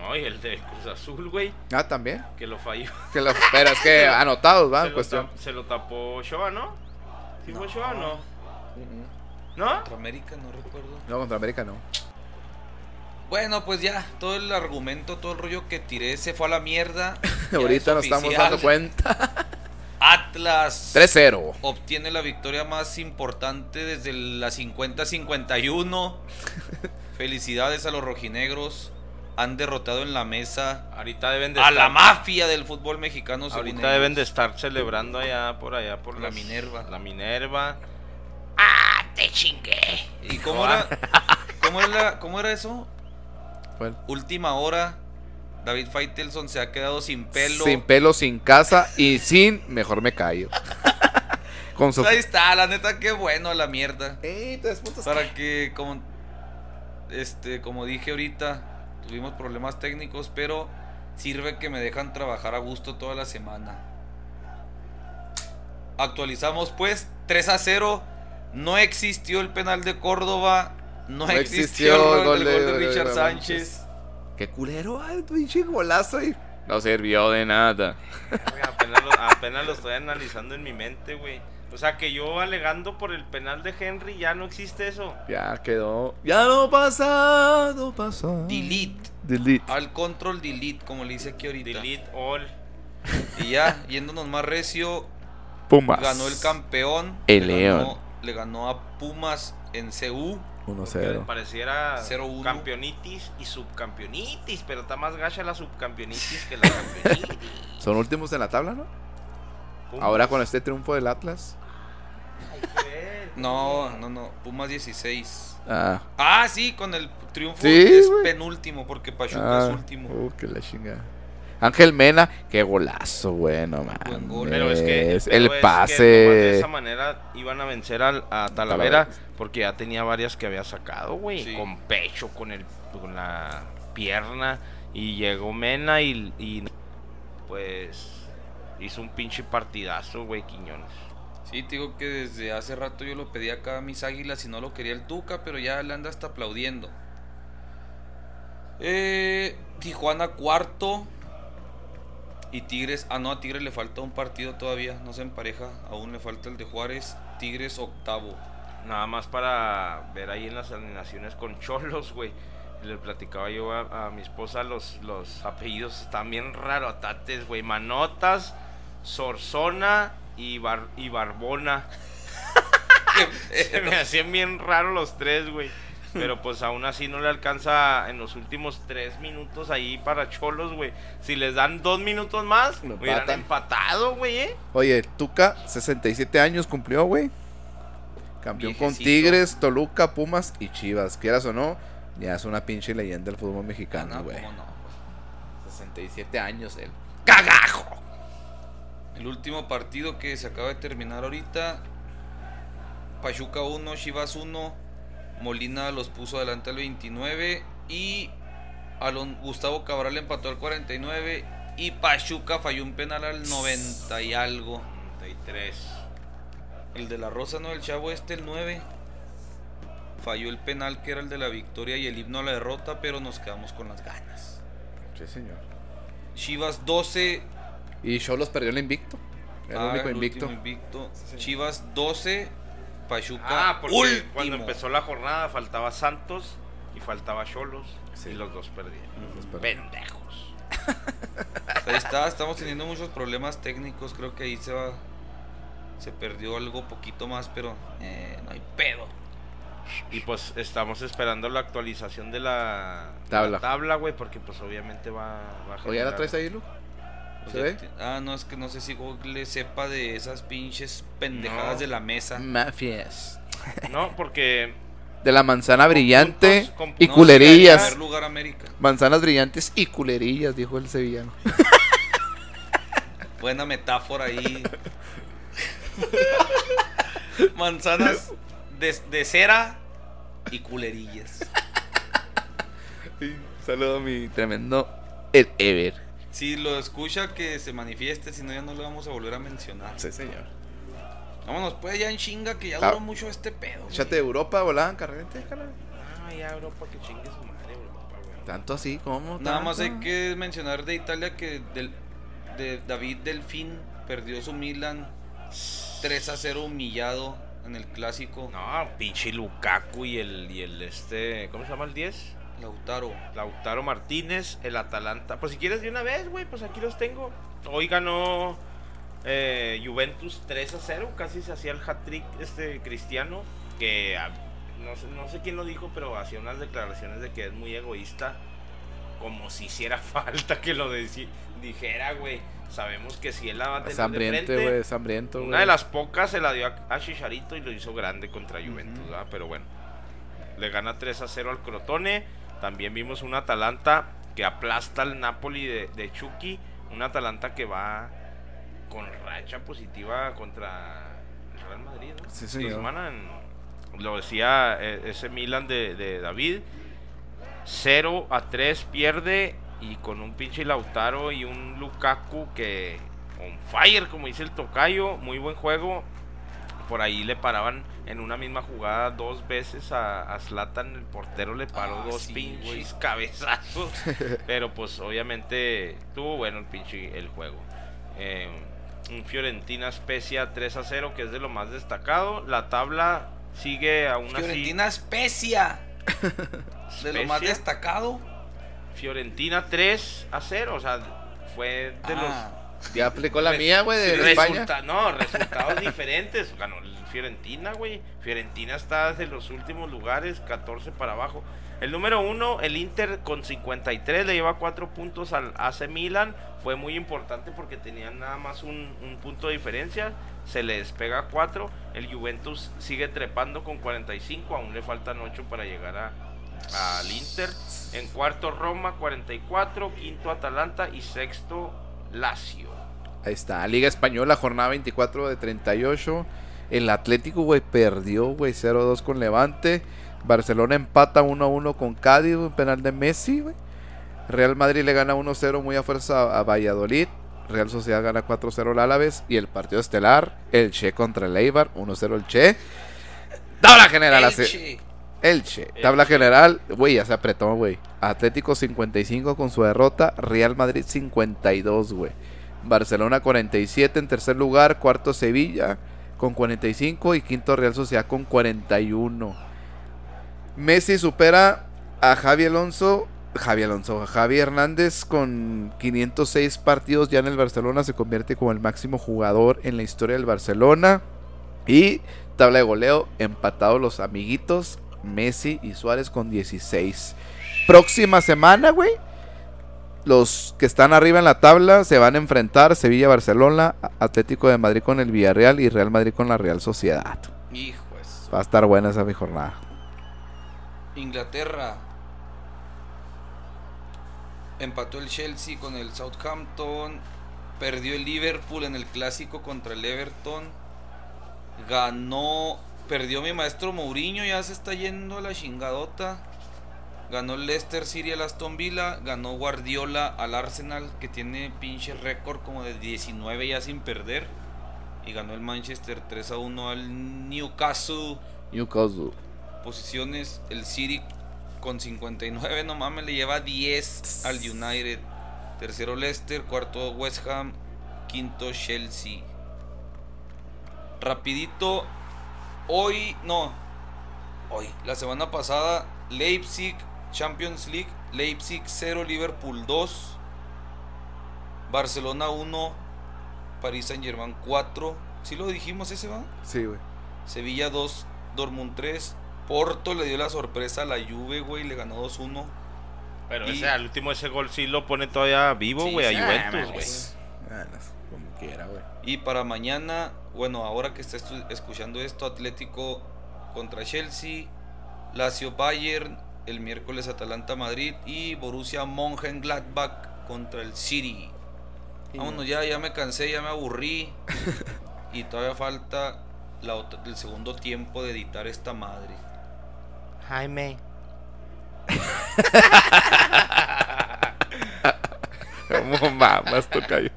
S3: No, y el de Cruz Azul, güey,
S5: Ah, también.
S3: que lo falló.
S5: Que lo, pero es que anotados, va,
S3: se,
S5: en
S3: lo
S5: cuestión.
S3: tap- se lo tapó Shoa, ¿no? ¿Sí fue Shoa o no? ¿No?
S1: Contra América, no recuerdo.
S5: No, contra América no.
S1: Bueno, pues ya, todo el argumento, todo el rollo que tiré se fue a la mierda.
S5: Ahorita
S1: es
S5: nos estamos dando cuenta.
S1: Atlas
S5: 3-0.
S1: obtiene la victoria más importante desde la 50-51. Felicidades a los rojinegros. Han derrotado en la mesa
S3: Ahorita deben de
S1: a
S3: estar,
S1: la mafia del fútbol mexicano. según
S3: Ahorita
S1: ellos.
S3: deben de estar celebrando allá por allá por
S1: La
S3: las-
S1: Minerva.
S3: La Minerva.
S1: ¿Y cómo era, cómo era, cómo era eso? Última hora. David Faitelson se ha quedado sin pelo.
S5: Sin pelo, sin casa y sin. Mejor me callo. Con su.
S1: Ahí está, la neta, qué bueno a la mierda.
S5: Ey.
S1: Para que, como, este, como dije ahorita, tuvimos problemas técnicos, pero sirve que me dejan trabajar a gusto toda la semana. Actualizamos pues 3 a 0. No existió el penal de Córdoba. No,
S5: No
S1: existió,
S5: existió
S1: el gol de,
S5: de- de
S1: Richard
S5: Sánchez.
S1: Sánchez.
S5: Qué culero, ay, pinche golazo ahí. No sirvió de nada.
S3: Apenas, lo, apenas lo estoy analizando en mi mente, güey. O sea, que yo alegando por el penal de Henry ya no existe eso.
S5: Ya quedó. Ya no pasado, pasado.
S1: Delete.
S5: Delete.
S1: Al control delete, como le dice aquí ahorita.
S3: Delete all.
S1: Y ya, yéndonos más recio,
S5: Pumas.
S1: ganó el campeón.
S5: El
S1: le
S5: León.
S1: Ganó, le ganó a Pumas en CU.
S3: Que
S5: 1-0.
S3: pareciera
S1: 0-1.
S3: campeonitis y subcampeonitis, pero está más gacha la subcampeonitis que la campeonitis.
S5: Son últimos en la tabla, ¿no?
S3: Pumas.
S5: Ahora con este triunfo del Atlas.
S3: Ay.
S1: No, no, no. Pumas 16.
S5: Ah.
S1: Ah, sí, con el triunfo
S5: Sí,
S1: es penúltimo, porque Pachuca
S5: ah.
S1: es último.
S5: Uh, que la chinga. Ángel Mena, qué golazo, güey, no mames.
S1: Buen gol.
S3: Pero es que
S5: el
S3: pero es que
S5: pase.
S3: de esa manera iban a vencer al- a, Talavera
S5: Talavera.
S3: porque ya tenía varias que había sacado, güey,
S1: Sí.
S3: con pecho, con el con la pierna y llegó Mena y, y, pues hizo un pinche partidazo, güey, Quiñones.
S1: Sí, te digo que desde hace rato yo lo pedí acá a mis águilas y no lo quería el Tuca, pero ya le anda hasta aplaudiendo. Eh, Tijuana cuarto. Y Tigres, ah no, a Tigres le falta un partido todavía, no se empareja, aún le falta el de Juárez. Tigres octavo.
S3: Nada más para ver ahí en las alineaciones con Cholos, güey. Le platicaba yo a, a mi esposa los, los apellidos bien rarotates, güey. Manotas, Sorzona y, Bar- y Barbona. Se me hacían bien raros los tres, güey. Pero pues aún así no le alcanza en los últimos tres minutos ahí para Cholos, güey. Si les dan dos minutos más, hubieran
S5: empatan.
S3: empatado, güey, ¿eh?
S5: Oye, Tuca, 67 años cumplió, güey. Campeón con. Tigres, Toluca, Pumas y Chivas. Quieras o no, ya es una pinche leyenda del fútbol
S1: Ah,
S5: mexicano,
S1: no,
S5: güey.
S1: cómo no.
S5: 67 años él.
S1: ¡Cagajo! El último partido que se acaba de terminar ahorita. Pachuca 1, Chivas 1. Molina los puso adelante al 29. Y Alon- Gustavo Cabral empató al 49 y Pachuca falló un penal al 90 y algo.
S3: 33.
S1: El de la Rosa, no, el chavo este, el 9. Falló el penal que era el de la victoria y el himno a la derrota, pero nos quedamos con las ganas.
S5: Sí, señor.
S1: Chivas 12,
S5: Y Cholos perdió el invicto. El
S1: ah,
S5: único
S1: el
S5: invicto.
S1: invicto.
S5: Sí.
S1: Chivas 12, Pachuca
S3: Ah, porque
S1: último.
S3: cuando empezó la jornada faltaba Santos y faltaba Cholos
S5: Sí.
S3: y los dos perdieron.
S5: Los dos perdieron.
S3: Pendejos.
S1: Ahí está, estamos teniendo muchos problemas técnicos. Creo que ahí se va. Se perdió algo poquito más, pero eh, no hay pedo.
S3: Y pues estamos esperando la actualización de la de
S5: Tabla.
S3: la tabla, güey, porque pues obviamente va, va a
S5: ¿O ya la
S3: generar-
S5: traes ahí, Lu?
S1: O
S5: ¿Se
S1: sea,
S5: ve?
S1: te- Ah, no, es que no sé si Google sepa de esas pinches pendejadas
S3: No.
S1: de la mesa.
S5: Mafias.
S3: No, porque
S5: De la manzana brillante
S3: puntos, con
S5: y.
S1: No,
S5: culerillas.
S1: Lugar, América.
S5: Manzanas brillantes y culerillas, dijo el sevillano.
S1: Buena metáfora ahí. Manzanas de, de cera y culerillas.
S5: Saludo a mi tremendo el Ever.
S1: Si lo escucha, que se manifieste, si no, ya no lo vamos a volver a mencionar.
S5: Sí, señor.
S1: Vámonos, pues ya en chinga, que ya
S5: Ah.
S1: duró mucho este pedo.
S5: Échate de Europa, volaban carrete, carnal.
S3: Ah, ya, Europa, que chingue su madre, Europa, güey.
S5: Tanto así como.
S1: Nada más hay que mencionar de Italia que del, de David Delfín perdió su Milan 3 a 0 humillado en el clásico.
S3: No, pinche Lukaku y el, y el este, ¿cómo se llama el 10?
S1: Lautaro.
S3: Lautaro Martínez, el Atalanta. Pues si quieres de una vez, güey, pues aquí los tengo. Hoy ganó eh, Juventus 3 a 0, casi se hacía el hat-trick este cristiano, que ah, no sé, no sé quién lo dijo, pero hacía unas declaraciones de que es muy egoísta, como si hiciera falta que lo dijera, güey. Sabemos que si él la va a tener
S5: Es
S3: de frente,
S5: güey, es hambriento, güey.
S3: una de las pocas se la dio a, a Chicharito y lo hizo grande contra Juventus,
S5: Ujú.
S3: ¿verdad? Pero bueno, le gana 3 a 0 al Crotone. También vimos un Atalanta que aplasta al Napoli de, de Chucky. Un Atalanta que va con racha positiva contra el Real Madrid, ¿no?
S5: Sí,
S3: semana en- lo decía eh, ese Milan de, de David. 0 a 3 pierde y con un pinche Lautaro y un Lukaku que on fire, como dice el tocayo, muy buen juego. Por ahí le paraban en una misma jugada dos veces a, a Zlatan, el portero le paró
S1: Ah,
S3: dos
S1: sí,
S3: pinches
S1: güey.
S3: cabezazos. pero pues obviamente tuvo bueno el pinche el juego. Eh, un Fiorentina Spezia 3 a 0, que es de lo más destacado. La tabla sigue aún así.
S1: Fiorentina Especia. De lo más
S3: Spezia.
S1: destacado.
S3: Fiorentina 3 a 0, o sea, fue de
S1: Ah,
S5: Ya aplicó la mía, güey, de
S3: los
S5: España.
S3: resulta- No, resultados diferentes. Ganó el Fiorentina, güey. Fiorentina está desde los últimos lugares, 14 para abajo. El número uno, el Inter con 53, le lleva 4 puntos al AC Milan. Fue muy importante porque tenían nada más un, un punto de diferencia. Se le despega 4. El Juventus sigue trepando con 45. Aún le faltan 8 para llegar a, al Inter. En cuarto Roma 44, quinto Atalanta y sexto Lazio.
S5: Ahí está, Liga Española, jornada 24 de 38. El Atlético, güey, perdió, güey, 0-2 con Levante. Barcelona empata 1-1 con Cádiz, un penal de Messi, güey. Real Madrid le gana 1-0 muy a fuerza a Valladolid. Real Sociedad gana 4-0 al Álaves. Y el partido estelar, el Che contra el Eibar, 1-0 el Che. Tabla general, así-
S1: Elche.
S5: Elche. Tabla general, güey, ya se apretó, güey. Atlético 55 con su derrota. Real Madrid 52, güey. Barcelona 47 en tercer lugar. Cuarto Sevilla con 45 y quinto Real Sociedad con 41. Messi supera a Javi Alonso. Javi Alonso, a Javi Hernández con 506 partidos ya en el Barcelona se convierte como el máximo jugador en la historia del Barcelona. Y tabla de goleo, empatados los amiguitos, Messi y Suárez con 16. Próxima semana, güey. Los que están arriba en la tabla se van a enfrentar Sevilla-Barcelona, Atlético de Madrid con el Villarreal y Real Madrid con la Real Sociedad.
S1: Hijo eso.
S5: Va a estar buena esa mi jornada.
S1: Inglaterra. Empató el Chelsea con el Southampton. Perdió el Liverpool en el clásico contra el Everton. Ganó. Perdió mi maestro Mourinho. Ya se está yendo a la chingadota. Ganó Leicester City al Aston Villa. Ganó Guardiola al Arsenal, que tiene pinche récord como de 19 ya sin perder. Y ganó el Manchester 3 a 1 al Newcastle.
S6: Newcastle.
S1: Posiciones, el City con 59, no mames, le lleva 10 al United. Tercero Leicester, cuarto West Ham, quinto Chelsea. Rapidito, hoy, no, hoy, la semana pasada, Leipzig, Champions League, Leipzig 0, Liverpool 2, Barcelona 1, París Saint Germain 4. ¿Sí lo dijimos ese va?
S5: Sí, güey.
S1: Sevilla 2, Dortmund 3. Porto le dio la sorpresa a la Juve, güey, le ganó 2-1.
S3: Pero
S1: Y-
S3: ese, al último ese gol sí lo pone todavía vivo, güey,
S1: sí,
S3: a Juventus, güey.
S6: Ah, como quiera, güey.
S1: Y para mañana, bueno, ahora que está escuchando esto, Atlético contra Chelsea, Lazio Bayern, el miércoles Atalanta Madrid y Borussia Mönchengladbach contra el City. Vámonos ya, ya me cansé, ya me aburrí. y todavía falta la el segundo tiempo de editar esta madre.
S3: Jaime.
S6: ¿Cómo mamas, tocayo?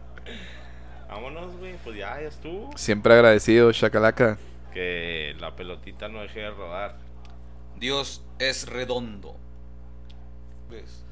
S3: Vámonos, güey, pues ya, ya estuvo.
S5: Siempre agradecido, Chacalaca.
S3: Que la pelotita no deje de rodar.
S1: Dios es redondo. ¿Ves?